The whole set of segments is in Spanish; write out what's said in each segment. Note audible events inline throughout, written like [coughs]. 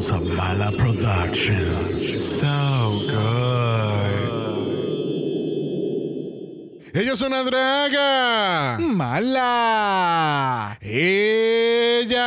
originals of Mala Productions. So good. Ella es una draga. Mala. Ella.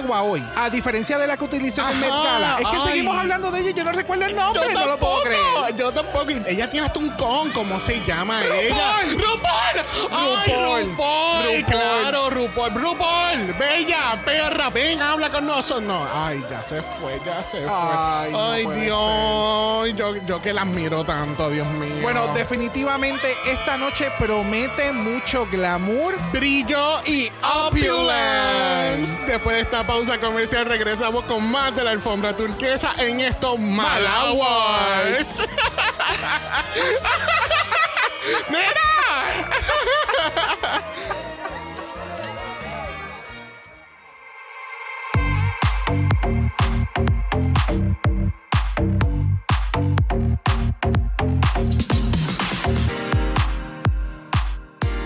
yegua hoy, a diferencia de la que utilizó en Met Gala. Es que ay. seguimos hablando de ella y yo no recuerdo el nombre, Yo no lo puedo creer. Yo tampoco. Ella tiene hasta un con, ¿cómo se llama ella? ¡RuPaul! ¡Ay, RuPaul. Claro, RuPaul. RuPaul, bella, perra, ven, habla con nosotros. No, ay, ya se fue, ya se fue. Ay, no Dios. Yo, yo que la admiro tanto, Dios mío. Bueno, definitivamente esta noche promete mucho glamour. brillo y opulence. Después de esta pausa comercial regresamos con más de la alfombra turquesa en estos. [laughs] ¡Mira! [laughs]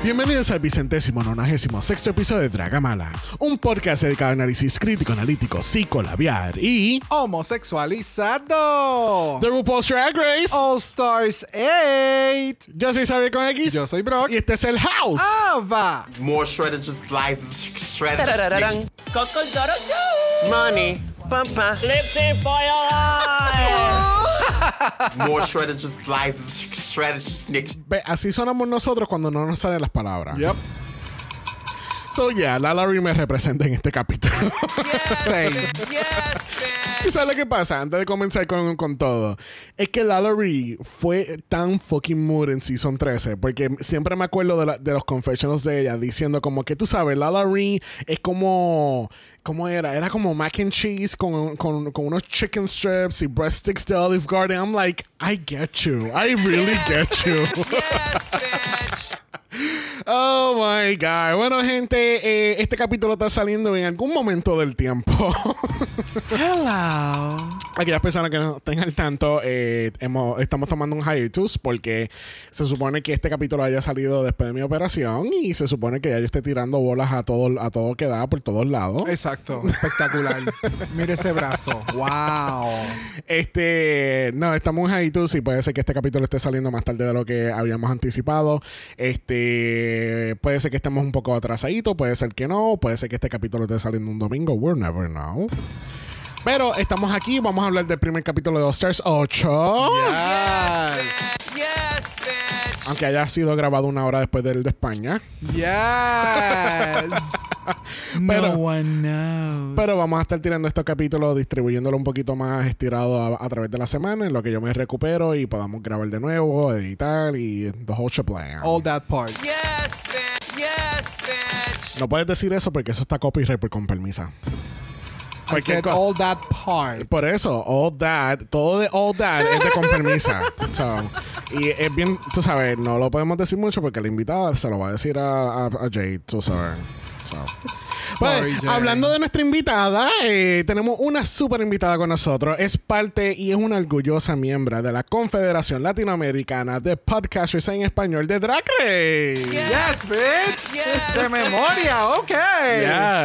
Bienvenidos al vicentésimo nonagésimo sexto episodio de Dragamala, un podcast dedicado a análisis crítico, analítico, psicolabiar y Homosexualizado. The RuPaul's Drag Race. All Stars 8. Yo soy Xavier con X. Yo soy Brock. Y este es el House. Ava. More shredders just slices, shredders. Tarararán. Money. Pampa. For your eyes. [laughs] [laughs] More shredders just slices, just. Ve, así sonamos nosotros cuando no nos salen las palabras. Yep. So, yeah, la Larry me representa en este capítulo. Same. [laughs] ¿Y sabes lo que pasa? Antes de comenzar con, con todo, es que Lalaurie fue tan fucking mood en Season 13, porque siempre me acuerdo de, la- de los confessionals de ella diciendo como que tú sabes, Lalaurie es como, ¿cómo era? Era como mac and cheese con, con, con unos chicken strips y breadsticks de Olive Garden. I'm like, I get you. I really get you. Oh my God. Bueno, gente, eh, este capítulo está saliendo en algún momento del tiempo. [laughs] Hello. Aquellas personas que no estén al tanto, eh, hemos- estamos tomando un hiatus porque se supone que este capítulo haya salido después de mi operación y se supone que ya yo esté tirando bolas a todo, a todo que da por todos lados. Exacto. Espectacular. [laughs] Mire ese brazo. Wow. Este, no, estamos en hiatus y puede ser que este capítulo esté saliendo más tarde de lo que habíamos anticipado. Este, puede ser que estemos un poco atrasaditos, puede ser que no, puede ser que este capítulo esté saliendo un domingo, we'll never know. Pero estamos aquí, vamos a hablar del primer capítulo de All Stars 8. Aunque haya sido grabado una hora después del de España. Yes. [laughs] Pero- no one knows. Pero vamos a estar tirando estos capítulos, distribuyéndolo un poquito más estirado a, a través de la semana, en lo que yo me recupero y podamos grabar de nuevo, editar y the whole plan. All that part. No puedes decir eso porque eso está copyright por con permisa. I said all that part. Por eso, all that, todo de all that es de con permisa. [laughs] So, y es bien, tú sabes, no lo podemos decir mucho porque la invitada se lo va a decir a, a, a Jade, tú sabes. [laughs] Pues, Sorry, hablando de nuestra invitada, eh, tenemos una súper invitada con nosotros. Es parte y es una orgullosa miembro de la Confederación Latinoamericana de Podcasters en Español de Drag Race. Yes, bitch. De memoria, ok.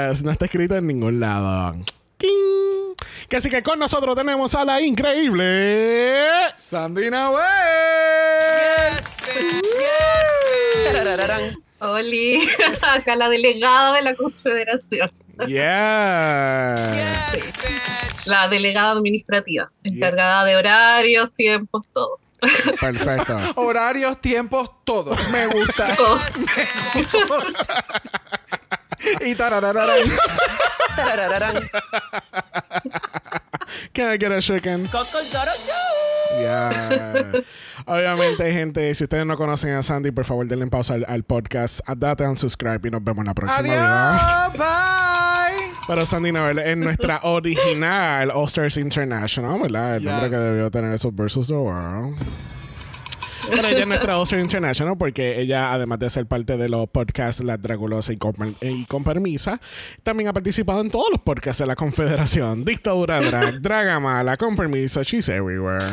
Yes, no está escrito en ningún lado. ¡Ting! Que así que con nosotros tenemos a la increíble. Sandina Way. Tarararán. Oli, [laughs] acá la delegada de la Confederación, Yeah. la delegada administrativa, encargada de horarios, tiempos, todo. Perfecto. [laughs] Horarios, tiempos, todo. Me gusta. [laughs] Todo. y tararararán. Can I get a chicken? Yeah. Obviamente, gente, si ustedes no conocen a Sandy, por favor denle pausa al, al podcast, date un subscribe y nos vemos en la próxima. Adiós. Bye. Pero Sandy Novel es nuestra [laughs] original All Stars International, ¿verdad? El nombre Yes. que debió tener esos Versus the World. Pero ella es nuestra Star International porque ella, además de ser parte de los podcasts La Dragulosa y con, y con Permisa, también ha participado en todos los podcasts de la Confederación. Dictadura Drag, [laughs] Dragamala, Con Permiso, She's Everywhere.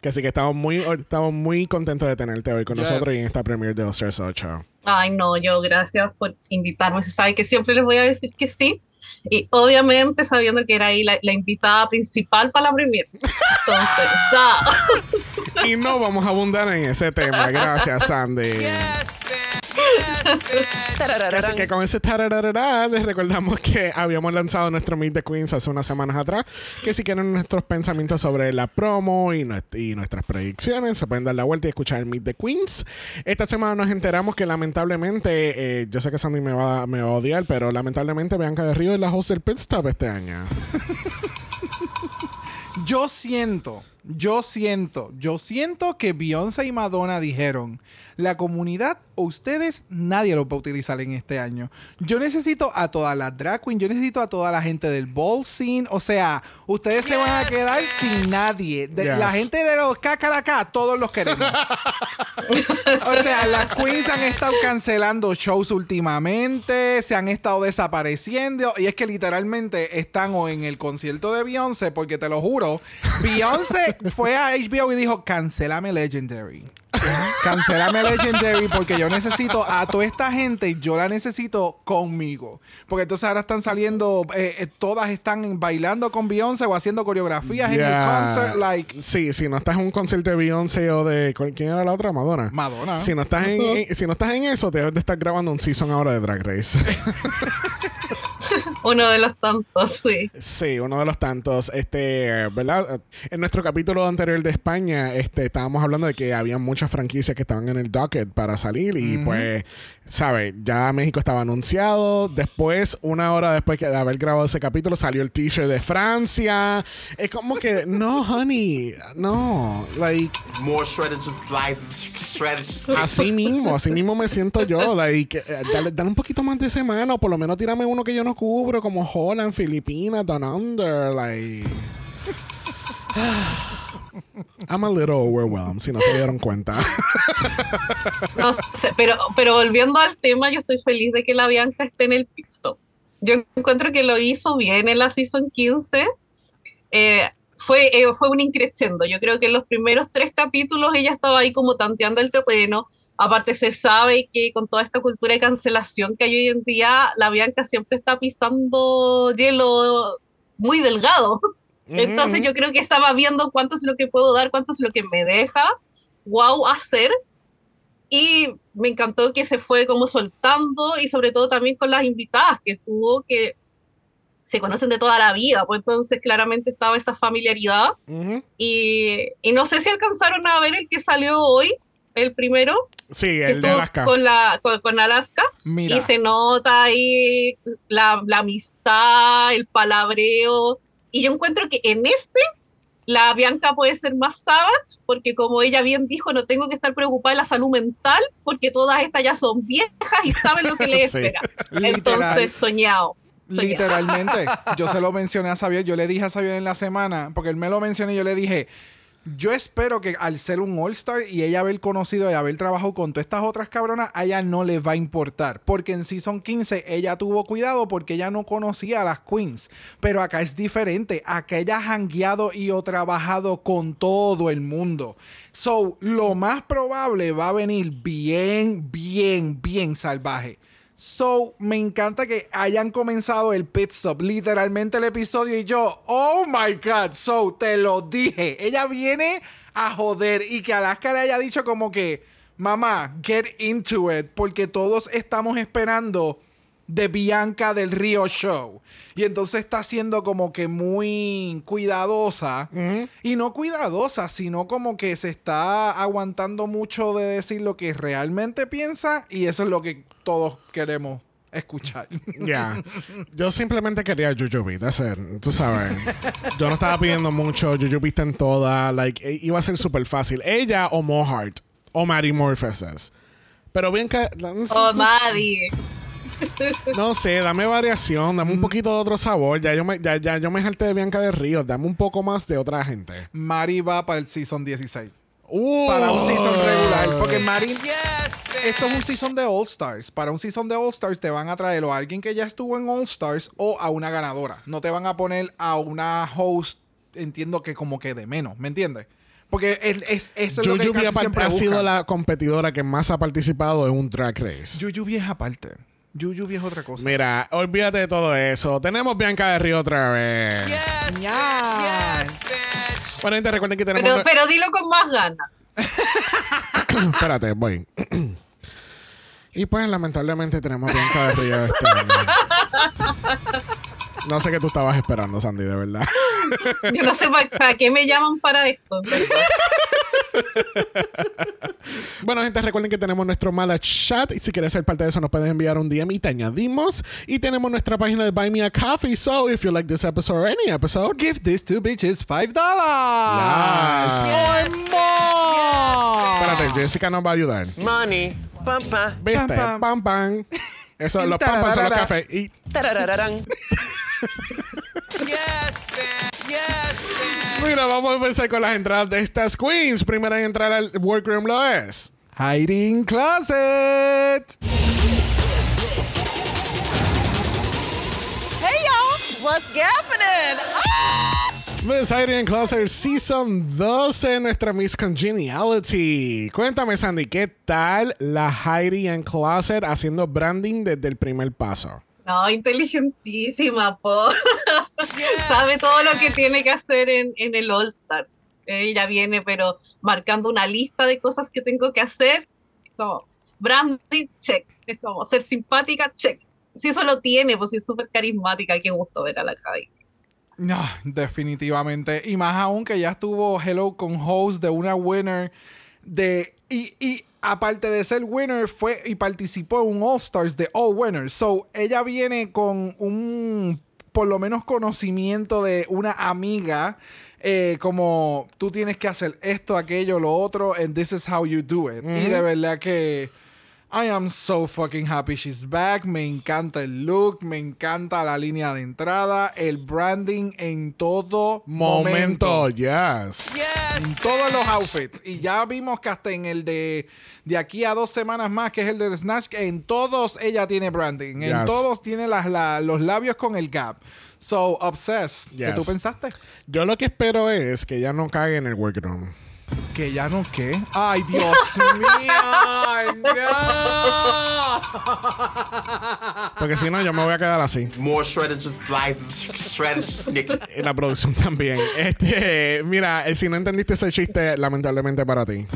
Que así que estamos muy, estamos muy contentos de tenerte hoy con Yes. nosotros y en esta premiere de All Stars 8. Ay, no, yo gracias por invitarme. Se sabe que siempre les voy a decir que sí. Y obviamente sabiendo que era ahí la, la invitada principal para la premier. Entonces, ya. Y no vamos a abundar en ese tema. Gracias, Sandy. Así que con ese tarararara, les recordamos que habíamos lanzado nuestro Meet the Queens hace unas semanas atrás. Que si quieren nuestros pensamientos sobre la promo y, y nuestras predicciones, se pueden dar la vuelta y escuchar el Meet the Queens. Esta semana nos enteramos que lamentablemente, eh, yo sé que Sandy me va, me va a odiar, pero lamentablemente Bianca de Río es la host del Pit Stop este año. [laughs] Yo siento, yo siento, yo siento que Beyoncé y Madonna dijeron, la comunidad o ustedes, nadie lo va a utilizar en este año. Yo necesito a todas las drag queens, yo necesito a toda la gente del ball scene, o sea, ustedes se van a quedar sin nadie. De- Yes. La gente de los cacaracá, todos los queremos. [laughs] O sea, las queens han estado cancelando shows últimamente, se han estado desapareciendo y es que literalmente están o en el concierto de Beyoncé, porque te lo juro, Beyoncé fue a HBO y dijo, cancelame Legendary. Cancelame Legendary porque yo necesito a toda esta gente, yo la necesito conmigo. Porque entonces ahora están saliendo, eh, eh, todas están bailando con Beyoncé o haciendo coreografías en el concert, like Sí, si no estás en un concierto de Beyoncé o de. ¿Quién era la otra? Madonna. Madonna. Si no estás en, en- si no estás en eso, debes de estar grabando un season ahora de Drag Race. [laughs] [laughs] Uno de los tantos, sí. sí, uno de los tantos. Este, ¿verdad? En nuestro capítulo anterior de España, este, estábamos hablando de que había muchas franquicias que estaban en el docket para salir. Y pues, ¿sabes? Ya México estaba anunciado. Después, una hora después que de haber grabado ese capítulo, salió el teaser de Francia. Es como que, no, honey, no. Like. More shredded, shredded. Así mismo, así mismo me siento yo. Like, eh, dale, dale un poquito más de semana, o por lo menos tírame uno que yo no cubro, como Holland, Filipinas, Down Under. Like. [sighs] I'm a little overwhelmed, si no se dieron cuenta. No sé, pero, pero volviendo al tema, yo estoy feliz de que la Bianca esté en el pit stop. Yo encuentro que lo hizo bien en la season 15. Eh, fue, eh, fue un increciendo. Yo creo que en los primeros tres capítulos ella estaba ahí como tanteando el terreno. Aparte se sabe que con toda esta cultura de cancelación que hay hoy en día, la Bianca siempre está pisando hielo muy delgado. [laughs] Entonces yo creo que estaba viendo cuánto es lo que puedo dar, cuánto es lo que me deja, wow, hacer. Y me encantó que se fue como soltando y sobre todo también con las invitadas que tuvo que se conocen de toda la vida, pues entonces claramente estaba esa familiaridad. Y, y no sé si alcanzaron a ver el que salió hoy, el primero, Sí, el de Alaska. con, la, con, con Alaska. mira. Y se nota ahí la, la amistad, el palabreo. Y yo encuentro que en este, la Bianca puede ser más savage, porque como ella bien dijo, no tengo que estar preocupada de la salud mental, porque todas estas ya son viejas y saben lo que [laughs] les Sí. espera. Literal. Entonces, soñado. Literalmente. [laughs] Yo se lo mencioné a Xavier. Yo le dije a Xavier en la semana, porque él me lo mencionó y yo le dije, yo espero que al ser un All-Star y ella haber conocido y haber trabajado con todas estas otras cabronas, a ella no le va a importar. Porque en Season 15 ella tuvo cuidado porque ella no conocía a las Queens. Pero acá es diferente. Acá ella ha jangueado y o trabajado con todo el mundo. So, lo más probable va a venir bien, bien, bien salvaje. So, me encanta que hayan comenzado el pit stop, literalmente el episodio, y yo, oh my god, so, te lo dije. Ella viene a joder y que Alaska le haya dicho como que, mamá, get into it, porque todos estamos esperando de Bianca del Río Show. Y entonces está siendo como que muy cuidadosa. Y no cuidadosa, sino como que se está aguantando mucho de decir lo que realmente piensa. Y eso es lo que todos queremos escuchar. Ya. Yo simplemente quería Jujubee, that's it. Tú sabes. Yo no estaba pidiendo mucho. Jujubee está en toda. Like, eh, iba a ser súper fácil. Ella o Mohart. O Maddie Morpheses. Pero bien que. Oh, Maddie. No sé, dame variación, dame un poquito de otro sabor. Ya yo me, ya, ya yo me jalté de Bianca de Ríos. Dame un poco más de otra gente. Mari va para el season 16. Uh, Para un season regular. Porque Mari. Esto es un season de All Stars. Para un season de All Stars te van a traer o a alguien que ya estuvo en All Stars o a una ganadora. No te van a poner a una host, entiendo que como que de menos. ¿Me entiendes? Porque es, es- eso es lo que casi ha, siempre ha sido la competidora que más ha participado en un drag race. Yuyubi es aparte. Yuyubi es otra cosa. Mira, olvídate de todo eso. Tenemos Bianca de Río otra vez. Ya. Bueno, gente, recuerden que tenemos. Pero, pero dilo con más ganas. [coughs] Espérate, voy. [coughs] y pues, lamentablemente, tenemos Bianca de Río este año. [laughs] No sé qué tú estabas esperando, Sandy, de verdad. [laughs] Yo no sé para qué me llaman para esto. [laughs] Bueno, gente, recuerden que tenemos nuestro mala chat. Y si quieres ser parte de eso, nos puedes enviar un DM y te añadimos. Y tenemos nuestra página de Buy Me a Coffee. So, if you like this episode or any episode, Give these two bitches $5. Yes. Or more. espérate, Jessica nos va a ayudar. Money. Pam, pam. ¿Viste? Pam, Pam, pam. pam. [laughs] Eso, los pam son los cafés. Y Tarararán. [laughs] mira, vamos a empezar con las entradas de estas queens. Primera en entrar al workroom lo es. Hiding Closet. Hey y'all, what's happening? Miss Heidi Closer Season 12, nuestra Miss Congeniality. Cuéntame, Sandy, ¿qué tal la Heidi en Closet haciendo branding desde el primer paso? No, inteligentísima, po. [laughs] Sabe todo lo que tiene que hacer en, en el All Stars. Ella viene, pero marcando una lista de cosas que tengo que hacer. Como branding, check. Es como ser simpática, check. Si eso lo tiene, pues si es súper carismática, qué gusto ver a la Heidi. No, definitivamente. Y más aún que ya estuvo Hello con host de una winner de. Y, y aparte de ser winner, fue y participó en un All Stars de All Winners. So, ella viene con un por lo menos conocimiento de una amiga. eh, como tú tienes que hacer esto, aquello, lo otro, and this is how you do it. Y de verdad que I am so fucking happy she's back. Me encanta el look, me encanta la línea de entrada, el branding en todo momento. Momento, yes. En todos los outfits. Y ya vimos que hasta en el de de aquí a dos semanas más, que es el de Snatch, que en todos ella tiene branding. En Yes. todos tiene las, la- los labios con el gap. So, obsessed. ¿Qué Yes. tú pensaste? Yo lo que espero es que ella no cague en el workroom. Que ya no qué. Ay, Dios [laughs] mío. No. Porque si no, yo me voy a quedar así. More shredded, just slices, shredded [laughs] la producción también. Este, mira, eh, si no entendiste ese chiste, lamentablemente para ti.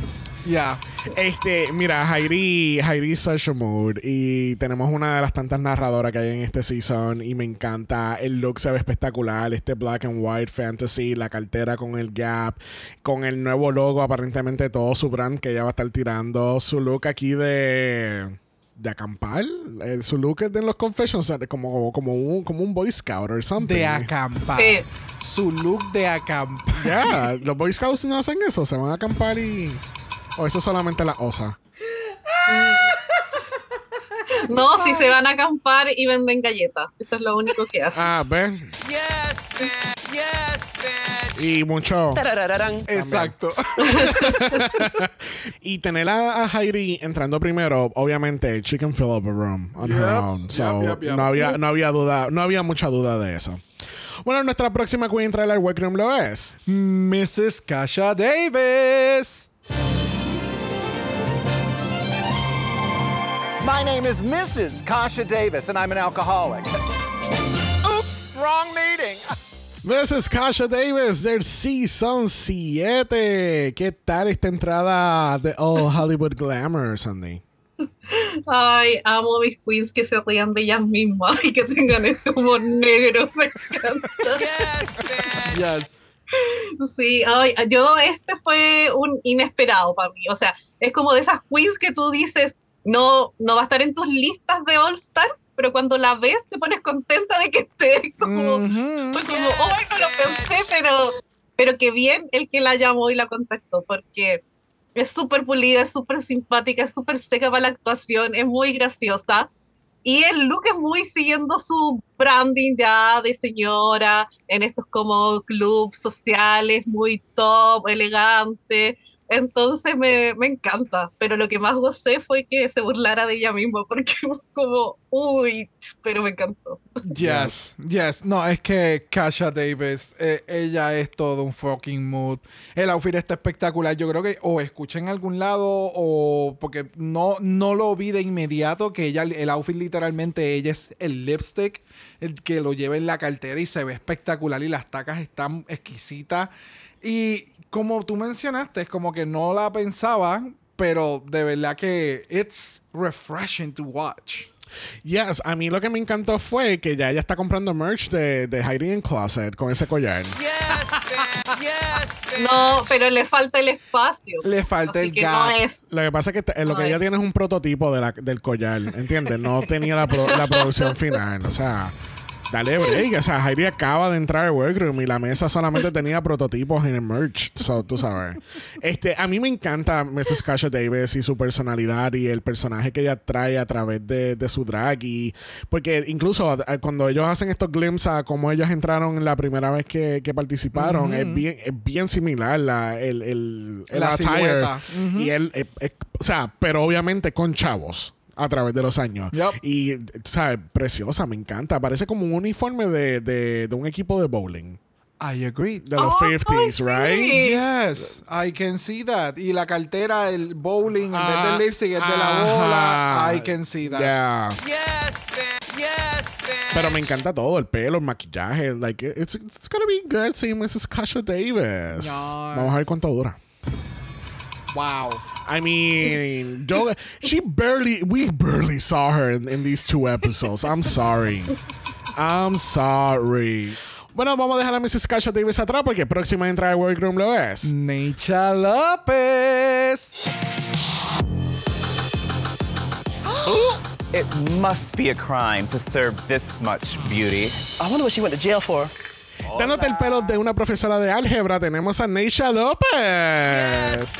Ya. Este, mira, Jairi, Jairi is such a mood y tenemos una de las tantas narradoras que hay en este season y me encanta. El look se ve espectacular, este black and white fantasy, la cartera con el gap, con el nuevo logo, aparentemente todo su brand que ella va a estar tirando, su look aquí de de acampar, eh, su look es de los confessions, o como como un como un boy scout or something. De acampar. Sí. Su look de acampar. Ya, los boy scouts no hacen eso, se van a acampar y o eso solamente la osa. No, si se van a acampar y venden galletas. Eso es lo único que hacen. Ah, ¿ves? Y mucho. Tarararán. Exacto. [laughs] Y tener a, a Heidi entrando primero, obviamente, she can fill up a room on her own. So, yep, yep, yep. No, había, no había duda, no había mucha duda de eso. Bueno, nuestra próxima queen al workroom lo es. Mrs. Kasha Davis. My name is Mrs. Kasha Davis, and I'm an alcoholic. Oops, wrong meeting. [laughs] Mrs. Kasha Davis del Season 7. ¿Qué tal esta entrada de All Hollywood Glamour, Sandy? Ay, amo mis queens que se rían de ellas mismas y que tengan este humor negro. [laughs] Me encanta. Yes. Sí, ay, yo este fue un inesperado para mí. O sea, es como de esas queens que tú dices, no, no va a estar en tus listas de All Stars, pero cuando la ves te pones contenta de que esté. [laughs] Como, fue como, ay, no lo pensé, pero, pero que bien el que la llamó y la contactó, porque es súper pulida, es súper simpática, es súper seca para la actuación, es muy graciosa. Y el look es muy siguiendo su branding ya de señora, en estos como clubs sociales, muy top, elegante. Entonces me, me encanta, pero lo que más gocé fue que se burlara de ella misma, porque [laughs] como, uy, pero me encantó. Yes, yes. No, es que Kasha Davis, eh, ella es todo un fucking mood. El outfit está espectacular. Yo creo que o escuché en algún lado o porque no, no lo vi de inmediato que ella, el outfit literalmente, ella es el lipstick, el que lo lleva en la cartera y se ve espectacular y las tacas están exquisitas. Y como tú mencionaste, es como que no la pensaba, pero de verdad que it's refreshing to watch. Yes, a mí lo que me encantó fue que ya ella está comprando merch de, de Hiding in Closet con ese collar. No, pero le falta el espacio. Le falta Así el gap. no es. Lo que pasa es que te- lo que ella tiene es un prototipo de la- del collar, ¿entiendes? No tenía la, pro- la producción final. O sea, dale break. O sea, Heidi acaba de entrar al workroom y la mesa solamente [laughs] tenía prototipos en el merch. So, tú sabes. Este, a mí me encanta Mrs. Kasha Davis y su personalidad y el personaje que ella trae a través de, de su drag. Y, porque incluso eh, cuando ellos hacen estos glimpses a cómo ellos entraron la primera vez que, que participaron, es, bien, es bien similar la, el, el, el La attire. silueta. Y él, eh, eh, o sea, pero obviamente con chavos a través de los años. Yup. Y, sabes, preciosa, me encanta. Parece como un uniforme de, de, de un equipo de bowling. I agree. De los Ay, 50s, sí. right? Yes, I can see that. Y la cartera, el bowling, en vez Ah, del lipstick, es de la ajá. bola. I can see that. Yeah. Pero me encanta todo, el pelo, el maquillaje. Like, it's, it's gonna be good seeing Mrs. Kasha Davis. Yes. Vamos a ver cuánto dura. Wow. I mean, yo, she barely, we barely saw her in, in these two episodes. I'm sorry. I'm sorry. Bueno, vamos a dejar a Mrs. Kasha Davis atrás porque próxima entrada de Workroom lo es. Necha López. [gasps] It must be a crime to serve this much beauty. I wonder what she went to jail for. Dándote el pelo de una profesora de álgebra, tenemos a Neisha López.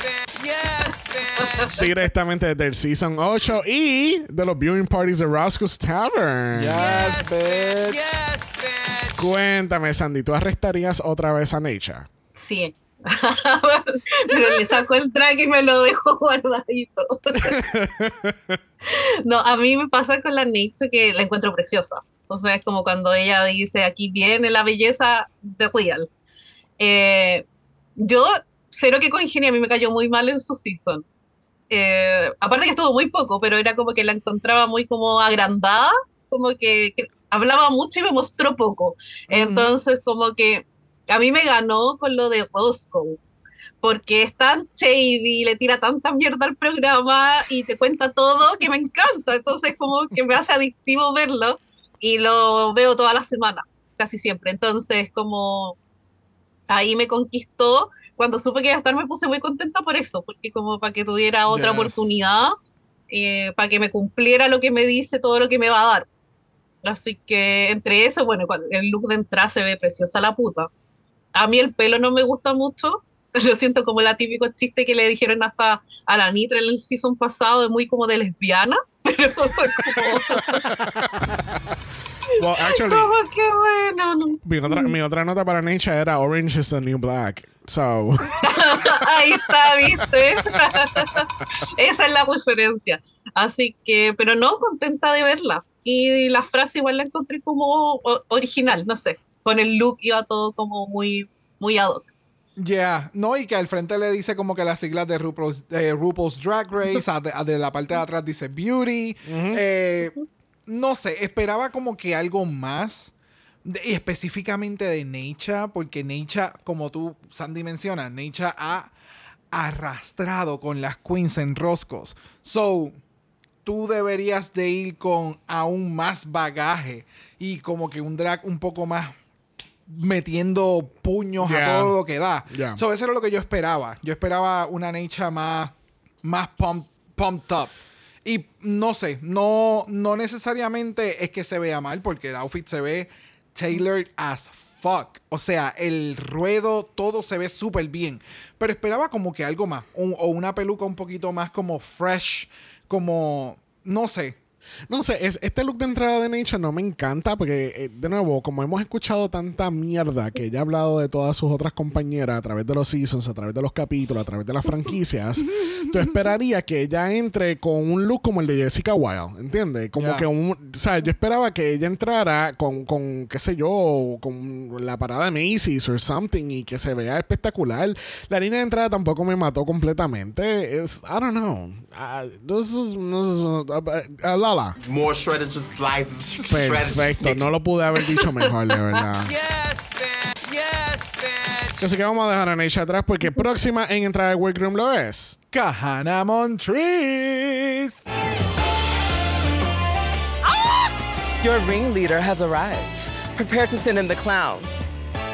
Directamente desde el Season 8 y de los viewing parties de Roscoe's Tavern. Yes, bitch. Cuéntame, Sandy, ¿tú arrestarías otra vez a Neisha? Sí. [laughs] Pero le saco el track y me lo dejo [laughs] guardadito. [laughs] no, a mí me pasa con la Nate que la encuentro preciosa. O sea, es como cuando ella dice, aquí viene la belleza de Real. Eh, yo, cero que congenia, a mí me cayó muy mal en su season. Eh, aparte que estuvo muy poco, pero era como que la encontraba muy como agrandada, como que, que hablaba mucho y me mostró poco. Entonces, como que a mí me ganó con lo de Roscoe, porque es tan shady, le tira tanta mierda al programa y te cuenta todo que me encanta. Entonces, como que me hace adictivo verlo y lo veo toda la semana, casi siempre. Entonces, como ahí me conquistó. Cuando supe que iba a estar, me puse muy contenta por eso, porque como para que tuviera otra Yes. oportunidad, eh, para que me cumpliera lo que me dice, todo lo que me va a dar. Así que entre eso, bueno, el look de entrada se ve preciosa la puta. A mí el pelo no me gusta mucho. [laughs] Yo siento como la típico chiste que le dijeron hasta a la Nitra en el season pasado, de muy como de lesbiana. [laughs] Pero como, [laughs] Well, actually, como que bueno, no. mi otra, mi otra nota para Neisha era Orange is the New Black. So, Ahí está, ¿viste? Esa es la referencia. Así que, pero no, contenta de verla. Y la frase igual la encontré como original, no sé. Con el look iba todo como muy, muy ad hoc. Yeah, no, y que al frente le dice como que las siglas de RuPaul's, eh, RuPaul's Drag Race, a de, a de la parte de atrás dice Beauty. Eh, no sé, esperaba como que algo más, de- y específicamente de Necha, porque Necha, como tú, Sandy menciona, Necha ha arrastrado con las queens en roscos. So, tú deberías de ir con aún más bagaje y como que un drag un poco más metiendo puños Yeah. a todo lo que da. Yeah. So, eso era lo que yo esperaba. Yo esperaba una Necha más, más pump, pumped up. Y no sé, no, no necesariamente es que se vea mal, porque el outfit se ve tailored as fuck. O sea, el ruedo, todo se ve súper bien. Pero esperaba como que algo más. un- o una peluca un poquito más como fresh, como, no sé. No sé, es, este look de entrada de Nature no me encanta porque, eh, de nuevo, como hemos escuchado tanta mierda que ella ha hablado de todas sus otras compañeras a través de los seasons, a través de los capítulos, a través de las franquicias, [laughs] tú esperarías que ella entre con un look como el de Jessica Wilde, ¿entiendes? Como que un, o sea, yo esperaba que ella entrara con, con, qué sé yo, con la parada de Macy's o something y que se vea espectacular. La línea de entrada tampoco me mató completamente. Es, I don't know. Uh, this is- this is- uh, uh, Lala. More shredded, just slices, shredded. Perfecto, no lo pude haber dicho mejor, de verdad. [laughs] yes, man. Yes, bitch. Así que vamos a dejar a Neisha atrás porque próxima en entrar al workroom lo es. Kahana Montrese. Ah! Your ringleader has arrived. Prepare to send in the clowns.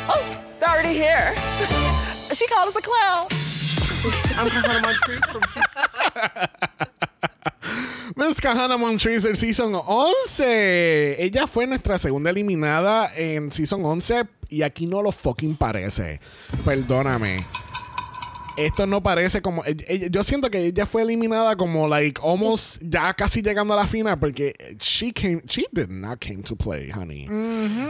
Oh, they're already here. [laughs] she called us a clown. I'm Kahana Montrese from [laughs] Miss Kahana Montrese del Season 11. Ella fue nuestra segunda eliminada en Season 11 y aquí no lo fucking parece. Perdóname. Esto no parece como. ella- ella- yo siento que ella fue eliminada como, like, almost ya casi llegando a la final porque she came. She did not came to play, honey.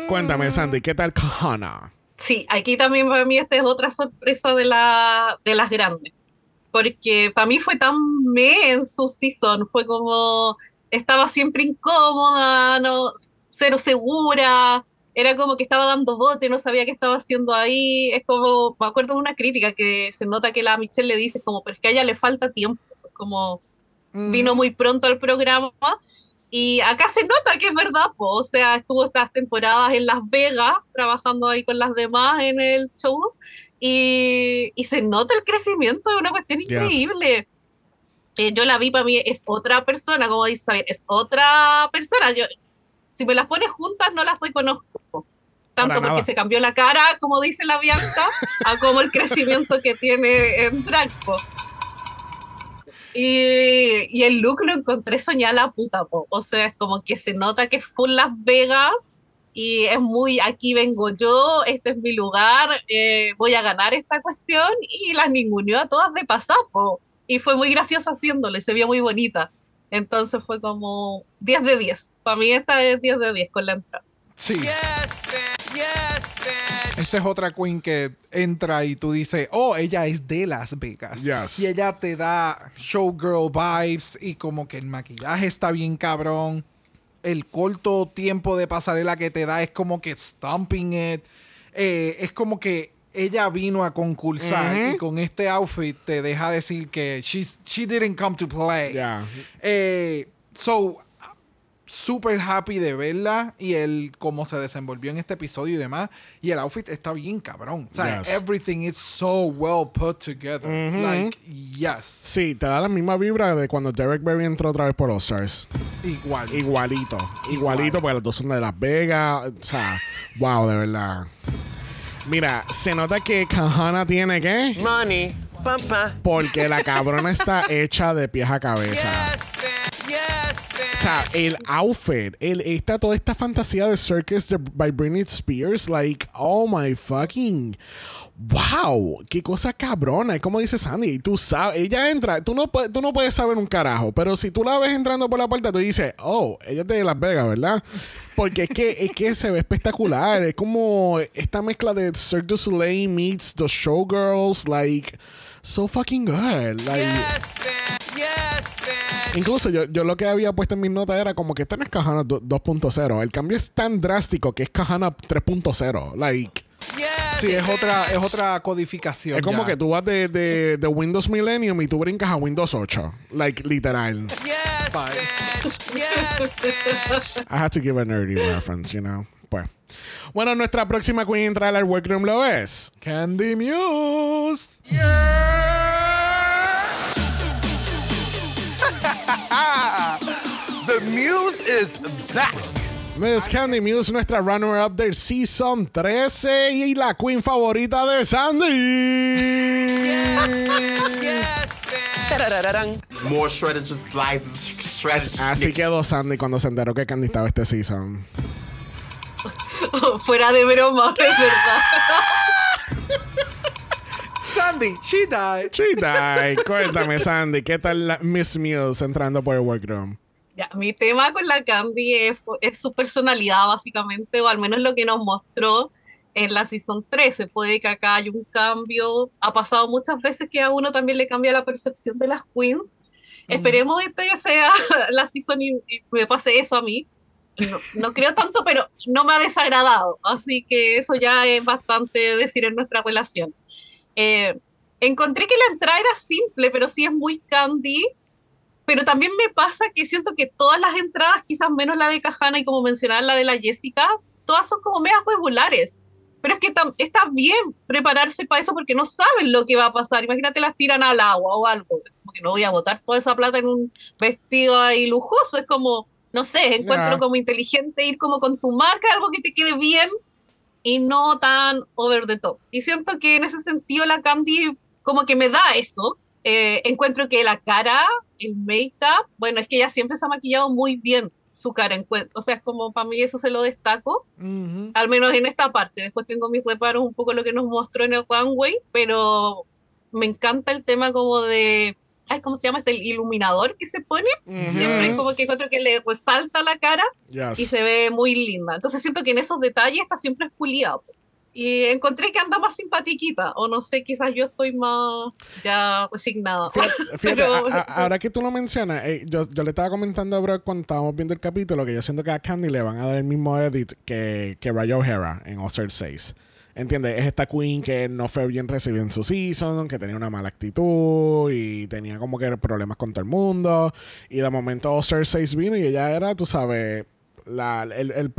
Cuéntame, Sandy, ¿qué tal Kahana? Sí, aquí también para mí esta es otra sorpresa de, la, de las grandes. Porque para mí fue tan me en su season. Fue como. Estaba siempre incómoda, no, cero segura. Era como que estaba dando bote, no sabía qué estaba haciendo ahí. Es como. Me acuerdo de una crítica que se nota que la Michelle le dice, como, pero es que a ella le falta tiempo. Como vino muy pronto al programa. Y acá se nota que es verdad, po. o sea, estuvo estas temporadas en Las Vegas trabajando ahí con las demás en el show y, y se nota el crecimiento de una cuestión Yes. increíble. Eh, yo la vi, para mí es otra persona, como dice Xavier, es otra persona. Yo, si me las pones juntas, no las reconozco. Tanto Para porque nada. se cambió la cara, como dice la Bianca, [laughs] a como el crecimiento que tiene en drag. po. Y, y el look lo encontré soñada la puta, po. o sea, es como que se nota que es full Las Vegas y es muy, aquí vengo yo, este es mi lugar, eh, voy a ganar esta cuestión y las ninguneó a todas de pasapo. Y fue muy graciosa haciéndole, se vio muy bonita. Entonces fue como 10 de 10. Para mí esta es 10 de 10 con la entrada. Sí. Esta es otra queen que entra y tú dices, oh, ella es de Las Vegas. Yes. Y ella te da showgirl vibes y como que el maquillaje está bien cabrón. El corto tiempo de pasarela que te da es como que stomping it. Eh, es como que ella vino a concursar y con este outfit te deja decir que she's, she didn't come to play. Ya. Eh, so, super happy de verla y el cómo se desenvolvió en este episodio y demás. Y el outfit está bien cabrón. O sea, Yes. everything is so well put together. Like, yes. Sí, te da la misma vibra de cuando Derek Berry entró otra vez por All Stars. Igual. Igualito. Igualito, porque las dos son de Las Vegas. O sea, wow, de verdad. Mira, se nota que Kahana tiene que. Money. Pum. Porque la cabrona está [laughs] hecha de pies a cabeza. O sea, el outfit, el, esta, toda esta fantasía de Circus de, by Britney Spears, like, oh my fucking. Wow, qué cosa cabrona. Es como dice Sandy, tú sabes, ella entra, tú no, tú no puedes saber un carajo, pero si tú la ves entrando por la puerta, tú dices, oh, ella es de Las Vegas, ¿verdad? Porque es que, es que se ve espectacular. Es como esta mezcla de Cirque du Soleil meets the Showgirls, like, so fucking good. Like, Incluso yo, yo lo que había puesto en mis notas era como que esta no es Kahana do- 2.0. El cambio es tan drástico que es Kahana 3.0. Like, Sí, es otra, es otra codificación. es como ya. que tú vas de, de, de Windows Millennium y tú brincas a Windows 8. Like, literal. I had to give a nerdy reference, you know. después. Bueno, nuestra próxima queen entrar al workroom lo es Candy Muse. The muse is back. Miss Candy Muse, nuestra runner-up del Season 13 y la queen favorita de Sandy. Tarararán. More shredded, just slices, shredded. Así quedó Sandy cuando se enteró que Candy estaba este season. [laughs] Fuera de broma, es verdad. Sandy, she died. Chita, cuéntame Sandy, ¿qué tal la Miss Muse entrando por el workroom? Ya, mi tema con la Candy es, es su personalidad, básicamente, o al menos lo que nos mostró en la Season 13. Puede que acá haya un cambio. Ha pasado muchas veces que a uno también le cambia la percepción de las queens. Esperemos esta ya sea [laughs] la Season y, y me pase eso a mí. No, no creo tanto, pero no me ha desagradado. Así que eso ya es bastante decir en nuestra relación. Eh, encontré que la entrada era simple, pero sí es muy Candy pero también me pasa que siento que todas las entradas, quizás menos la de Cajana y como mencionaba la de la Jessica, todas son como medias regulares. Pero es que está bien prepararse para eso porque no saben lo que va a pasar. Imagínate las tiran al agua o algo. Como que no voy a botar toda esa plata en un vestido ahí lujoso. Es como, no sé, encuentro como inteligente ir como con tu marca, algo que te quede bien y no tan over the top. Y siento que en ese sentido la Candy como que me da eso. Eh, encuentro que la cara, el make-up, bueno, es que ella siempre se ha maquillado muy bien su cara. O sea, es como para mí eso se lo destaco, Ujú. al menos en esta parte. Después tengo mis reparos un poco lo que nos mostró en el runway, pero me encanta el tema como de, ay, ¿cómo se llama? Este el iluminador que se pone. Siempre Yes. como que encuentro que le resalta la cara Yes. y se ve muy linda. Entonces siento que en esos detalles está siempre espuliada. Y encontré que anda más simpatiquita, o no sé, quizás yo estoy más ya resignada. Fíjate, [laughs] fíjate, Pero- a- a- ahora que tú lo mencionas, eh, yo, yo le estaba comentando a Brock cuando estábamos viendo el capítulo que yo siento que a Candy le van a dar el mismo edit que, que Raya O'Hara en All-Star 6. ¿Entiendes? Es esta queen que no fue bien recibida en su season, que tenía una mala actitud y tenía como que problemas con todo el mundo. Y de momento All-Star 6 vino y ella era, tú sabes, la, el- el-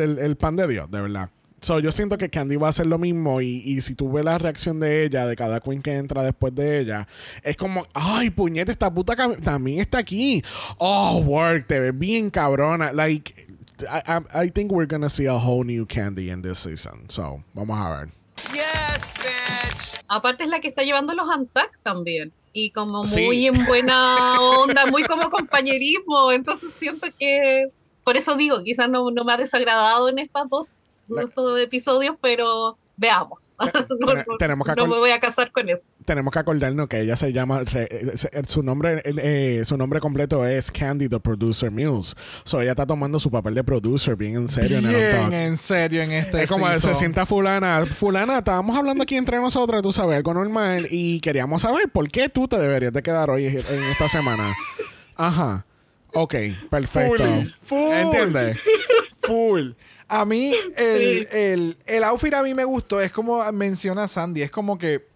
el- el pan de Dios, de verdad. So, yo siento que Candy va a hacer lo mismo y, y si tú ves la reacción de ella, de cada queen que entra después de ella, es como, ay, puñete, esta puta también está aquí. Oh, work, te ves bien cabrona. Like, I, I, I think we're gonna see a whole new Candy in this season. So, vamos a ver. Aparte es la que está llevando los Antac también. Y como Sí. muy en buena onda, muy como compañerismo. Entonces siento que, por eso digo, quizás no, no me ha desagradado en estas dos, La- estos episodios, pero veamos. [laughs] no, Tene- no- tenemos que no me voy a casar con eso. Tenemos que acordarnos que ella se llama, re- eh, eh, su nombre eh, su nombre completo es Candy the Producer Muse. So, ella está tomando su papel de producer bien en serio en el Bien en serio en este Es como se sienta fulana. Fulana, estábamos hablando aquí entre nosotras, tú sabes, algo normal. Y queríamos saber por qué tú te deberías de quedar hoy en esta semana. Ajá. Ok, perfecto. Full, full. ¿Entiendes? Full. A mí, el, el, el outfit a mí me gustó. Es como menciona Sandy. Es como que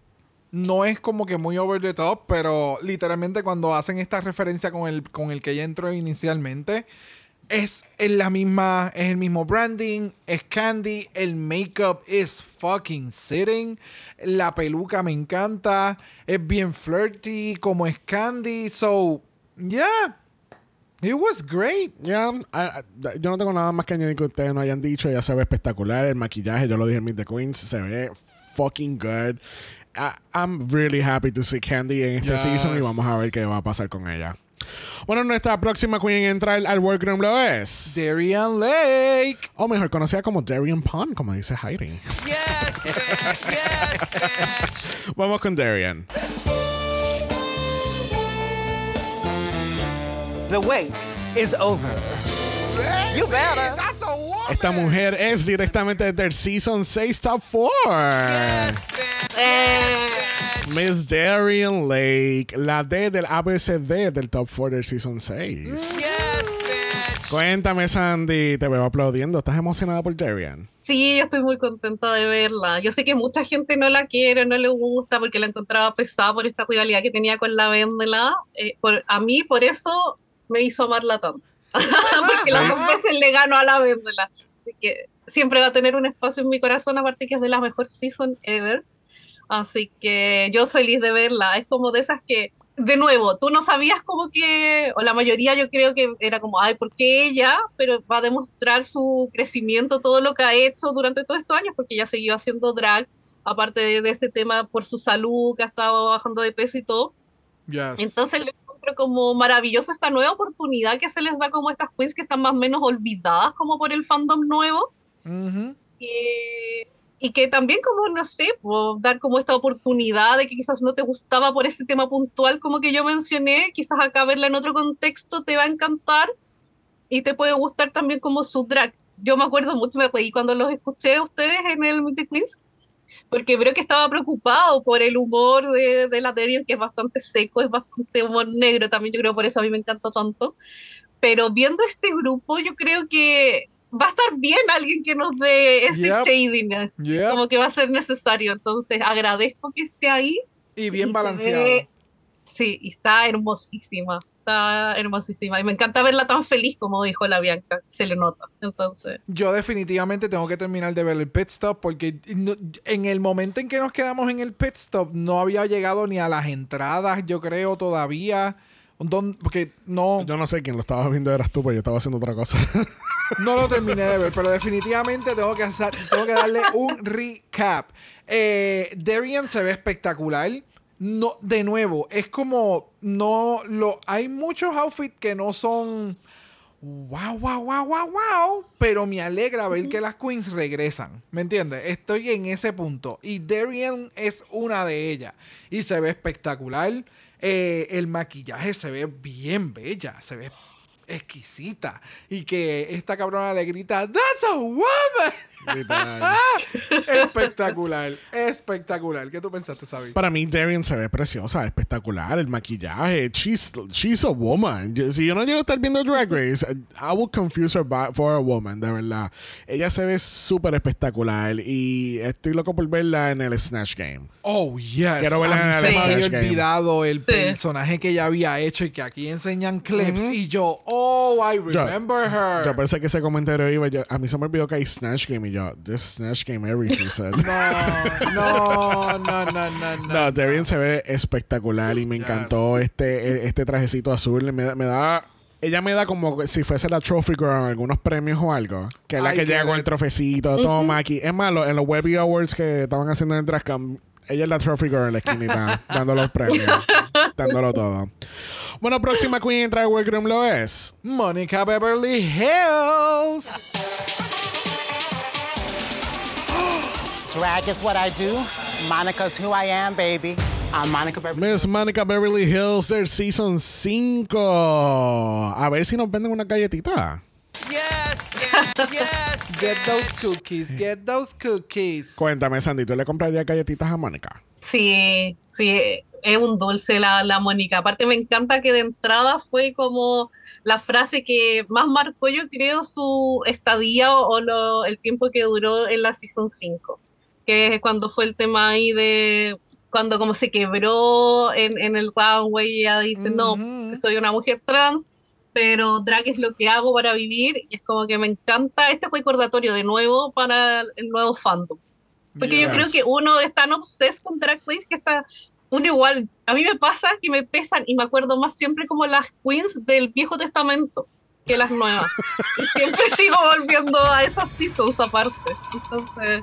no es como que muy over the top, pero literalmente cuando hacen esta referencia con el, con el que ella entró inicialmente, es, la misma, es el mismo branding, es Candy, el makeup es fucking sitting, la peluca me encanta, es bien flirty, como es Candy, so, yeah, it was great. Ya, ah, ah, yo no tengo nada más que añadir que ustedes no hayan dicho. Ya se ve espectacular. El maquillaje, yo lo dije en Meet the Queens, se ve fucking good. I- I'm really happy to see Candy en este Yes. season y vamos a ver qué va a pasar con ella. Bueno, nuestra próxima queen en entrar al workroom lo es. Darian Lake. o mejor conocida como Darian Pond, como dice Heidi. Vamos con Darian. The wait is over. You better. Esta mujer es directamente del Season 6 Top 4. Eh, Miss Darian Lake, la D del ABCD del Top 4 del Season 6. Cuéntame, Sandy, te veo aplaudiendo. ¿Estás emocionada por Darian? sí, yo estoy muy contenta de verla. Yo sé que mucha gente no la quiere, no le gusta porque la encontraba pesada por esta rivalidad que tenía con la Vendela. Eh, por, a mí, por eso me hizo amarla tanto. [laughs] porque las dos veces le ganó a la Vendela. Así que siempre va a tener un espacio en mi corazón, aparte que es de la mejor season ever. Así que yo feliz de verla. Es como de esas que, de nuevo, tú no sabías como que, o la mayoría yo creo que era como, ay, ¿por qué ella? Pero va a demostrar su crecimiento, todo lo que ha hecho durante todos estos años, porque ya siguió haciendo drag, aparte de, de este tema por su salud, que ha estado bajando de peso y todo. Yes. Entonces le encuentro como maravilloso esta nueva oportunidad que se les da como a estas queens que están más o menos olvidadas como por el fandom nuevo. Ujú. Y, y que también como, no sé, dar como esta oportunidad de que quizás no te gustaba por ese tema puntual como que yo mencioné, quizás acá verla en otro contexto te va a encantar y te puede gustar también como su drag. Yo me acuerdo mucho, me reí cuando los escuché a ustedes en el Meet the Queens, porque creo que estaba preocupado por el humor de, de la Darian, que es bastante seco, es bastante humor negro también, yo creo por eso a mí me encanta tanto. Pero viendo este grupo, yo creo que va a estar bien alguien que nos dé ese Yep. shadiness, Yep. como que va a ser necesario. Entonces agradezco que esté ahí. Y bien balanceado. Sí, y está hermosísima, está hermosísima. Y me encanta verla tan feliz como dijo la Bianca, se le nota. Entonces, Yo definitivamente tengo que terminar de ver el pit stop porque en el momento en que nos quedamos en el pit stop no había llegado ni a las entradas, yo creo, todavía. Don- porque no, Yo no sé quién lo estaba viendo, eras tú, pero yo estaba haciendo otra cosa. [laughs] no lo terminé de ver, pero definitivamente tengo que, hacer- tengo que darle un recap. Eh, Darian se ve espectacular. No, de nuevo, es como no lo hay muchos outfits que no son wow, wow, wow, wow, wow, pero me alegra ver que las queens regresan, ¿me entiendes? Estoy en ese punto y Darian es una de ellas y se ve espectacular. Eh, el maquillaje se ve bien bella, se ve exquisita y que esta cabrona le grita "That's a woman" Literal. [laughs] espectacular, espectacular. ¿Qué tú pensaste, Sabi? Para mí, Darian se ve preciosa, espectacular. El maquillaje. She's, she's a woman. Yo- si yo no llego a estar viendo Drag Race, I will confuse her by- for a woman, de verdad. Ella se ve súper espectacular y estoy loco por verla en el Snatch Game. Oh, yes. Quiero verla a mí en se el me había olvidado el Sí. personaje que ella había hecho y que aquí enseñan clips. Y yo, oh, I Yo- remember her. Yo pensé que ese comentario iba. yo- a mí se me olvidó que hay Snatch Game this Snatch Game every season. [laughs] no, no, no, no, no. No, [laughs] Darian se ve espectacular y me Yes. encantó este, este trajecito azul. Me, da- me da. Ella me da como si fuese la Trophy Girl en algunos premios o algo. Que es la que llega con el trofecito, toma aquí. Es malo, en los Webby Awards que estaban haciendo en el Dragcam, ella es la Trophy Girl en la esquinita, [laughs] dando los premios, dándolo todo. Bueno, próxima Queen en Drag Workroom lo es. Monica Beverly Hills. Drag is what I do. Monica's who I am, baby. I'm Monica Beverly. Miss Monica Beverly Hills del Season 5. A ver si nos venden una galletita. Yes, yes, yes. [laughs] Get those cookies, get those cookies. Cuéntame, Sandy, ¿tú le comprarías galletitas a Mónica? sí, sí, es un dulce la, la Mónica. Aparte me encanta que de entrada fue como la frase que más marcó yo creo su estadía o, o lo- el tiempo que duró en la Season 5, que es cuando fue el tema ahí de cuando como se quebró en, en el runway ella dice, no, Ujú. soy una mujer trans, pero drag es lo que hago para vivir y es como que me encanta este recordatorio de nuevo para el nuevo fandom. Porque yo Yes. creo que uno es tan obses con Drag Race que está uno igual. A mí me pasa que me pesan y me acuerdo más siempre como las queens del Viejo Testamento que las nuevas. y siempre [laughs] sigo volviendo a esas seasons aparte. Entonces,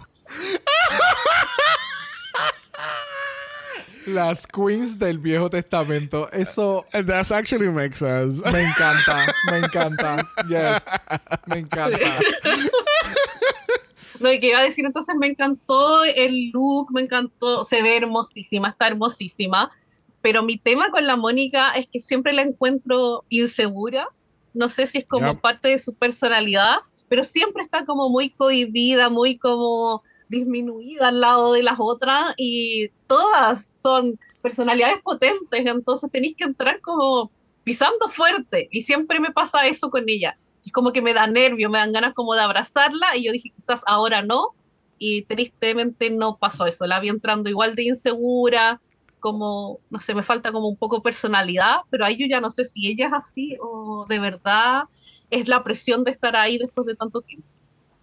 Las queens del Viejo Testamento. Eso That actually makes sense. me encanta, me encanta. Yes, me encanta. [laughs] no, y que iba a decir, entonces me encantó el look, me encantó, se ve hermosísima, está hermosísima. Pero mi tema con la Mónica es que siempre la encuentro insegura. No sé si es como Yep. parte de su personalidad, pero siempre está como muy cohibida, muy como disminuida al lado de las otras y todas son personalidades potentes, entonces tenéis que entrar como pisando fuerte y siempre me pasa eso con ella. Es como que me da nervio, me dan ganas como de abrazarla y yo dije quizás ahora no y tristemente no pasó eso, la vi entrando igual de insegura, como, no sé, me falta como un poco personalidad, pero ahí yo ya no sé si ella es así o de verdad es la presión de estar ahí después de tanto tiempo.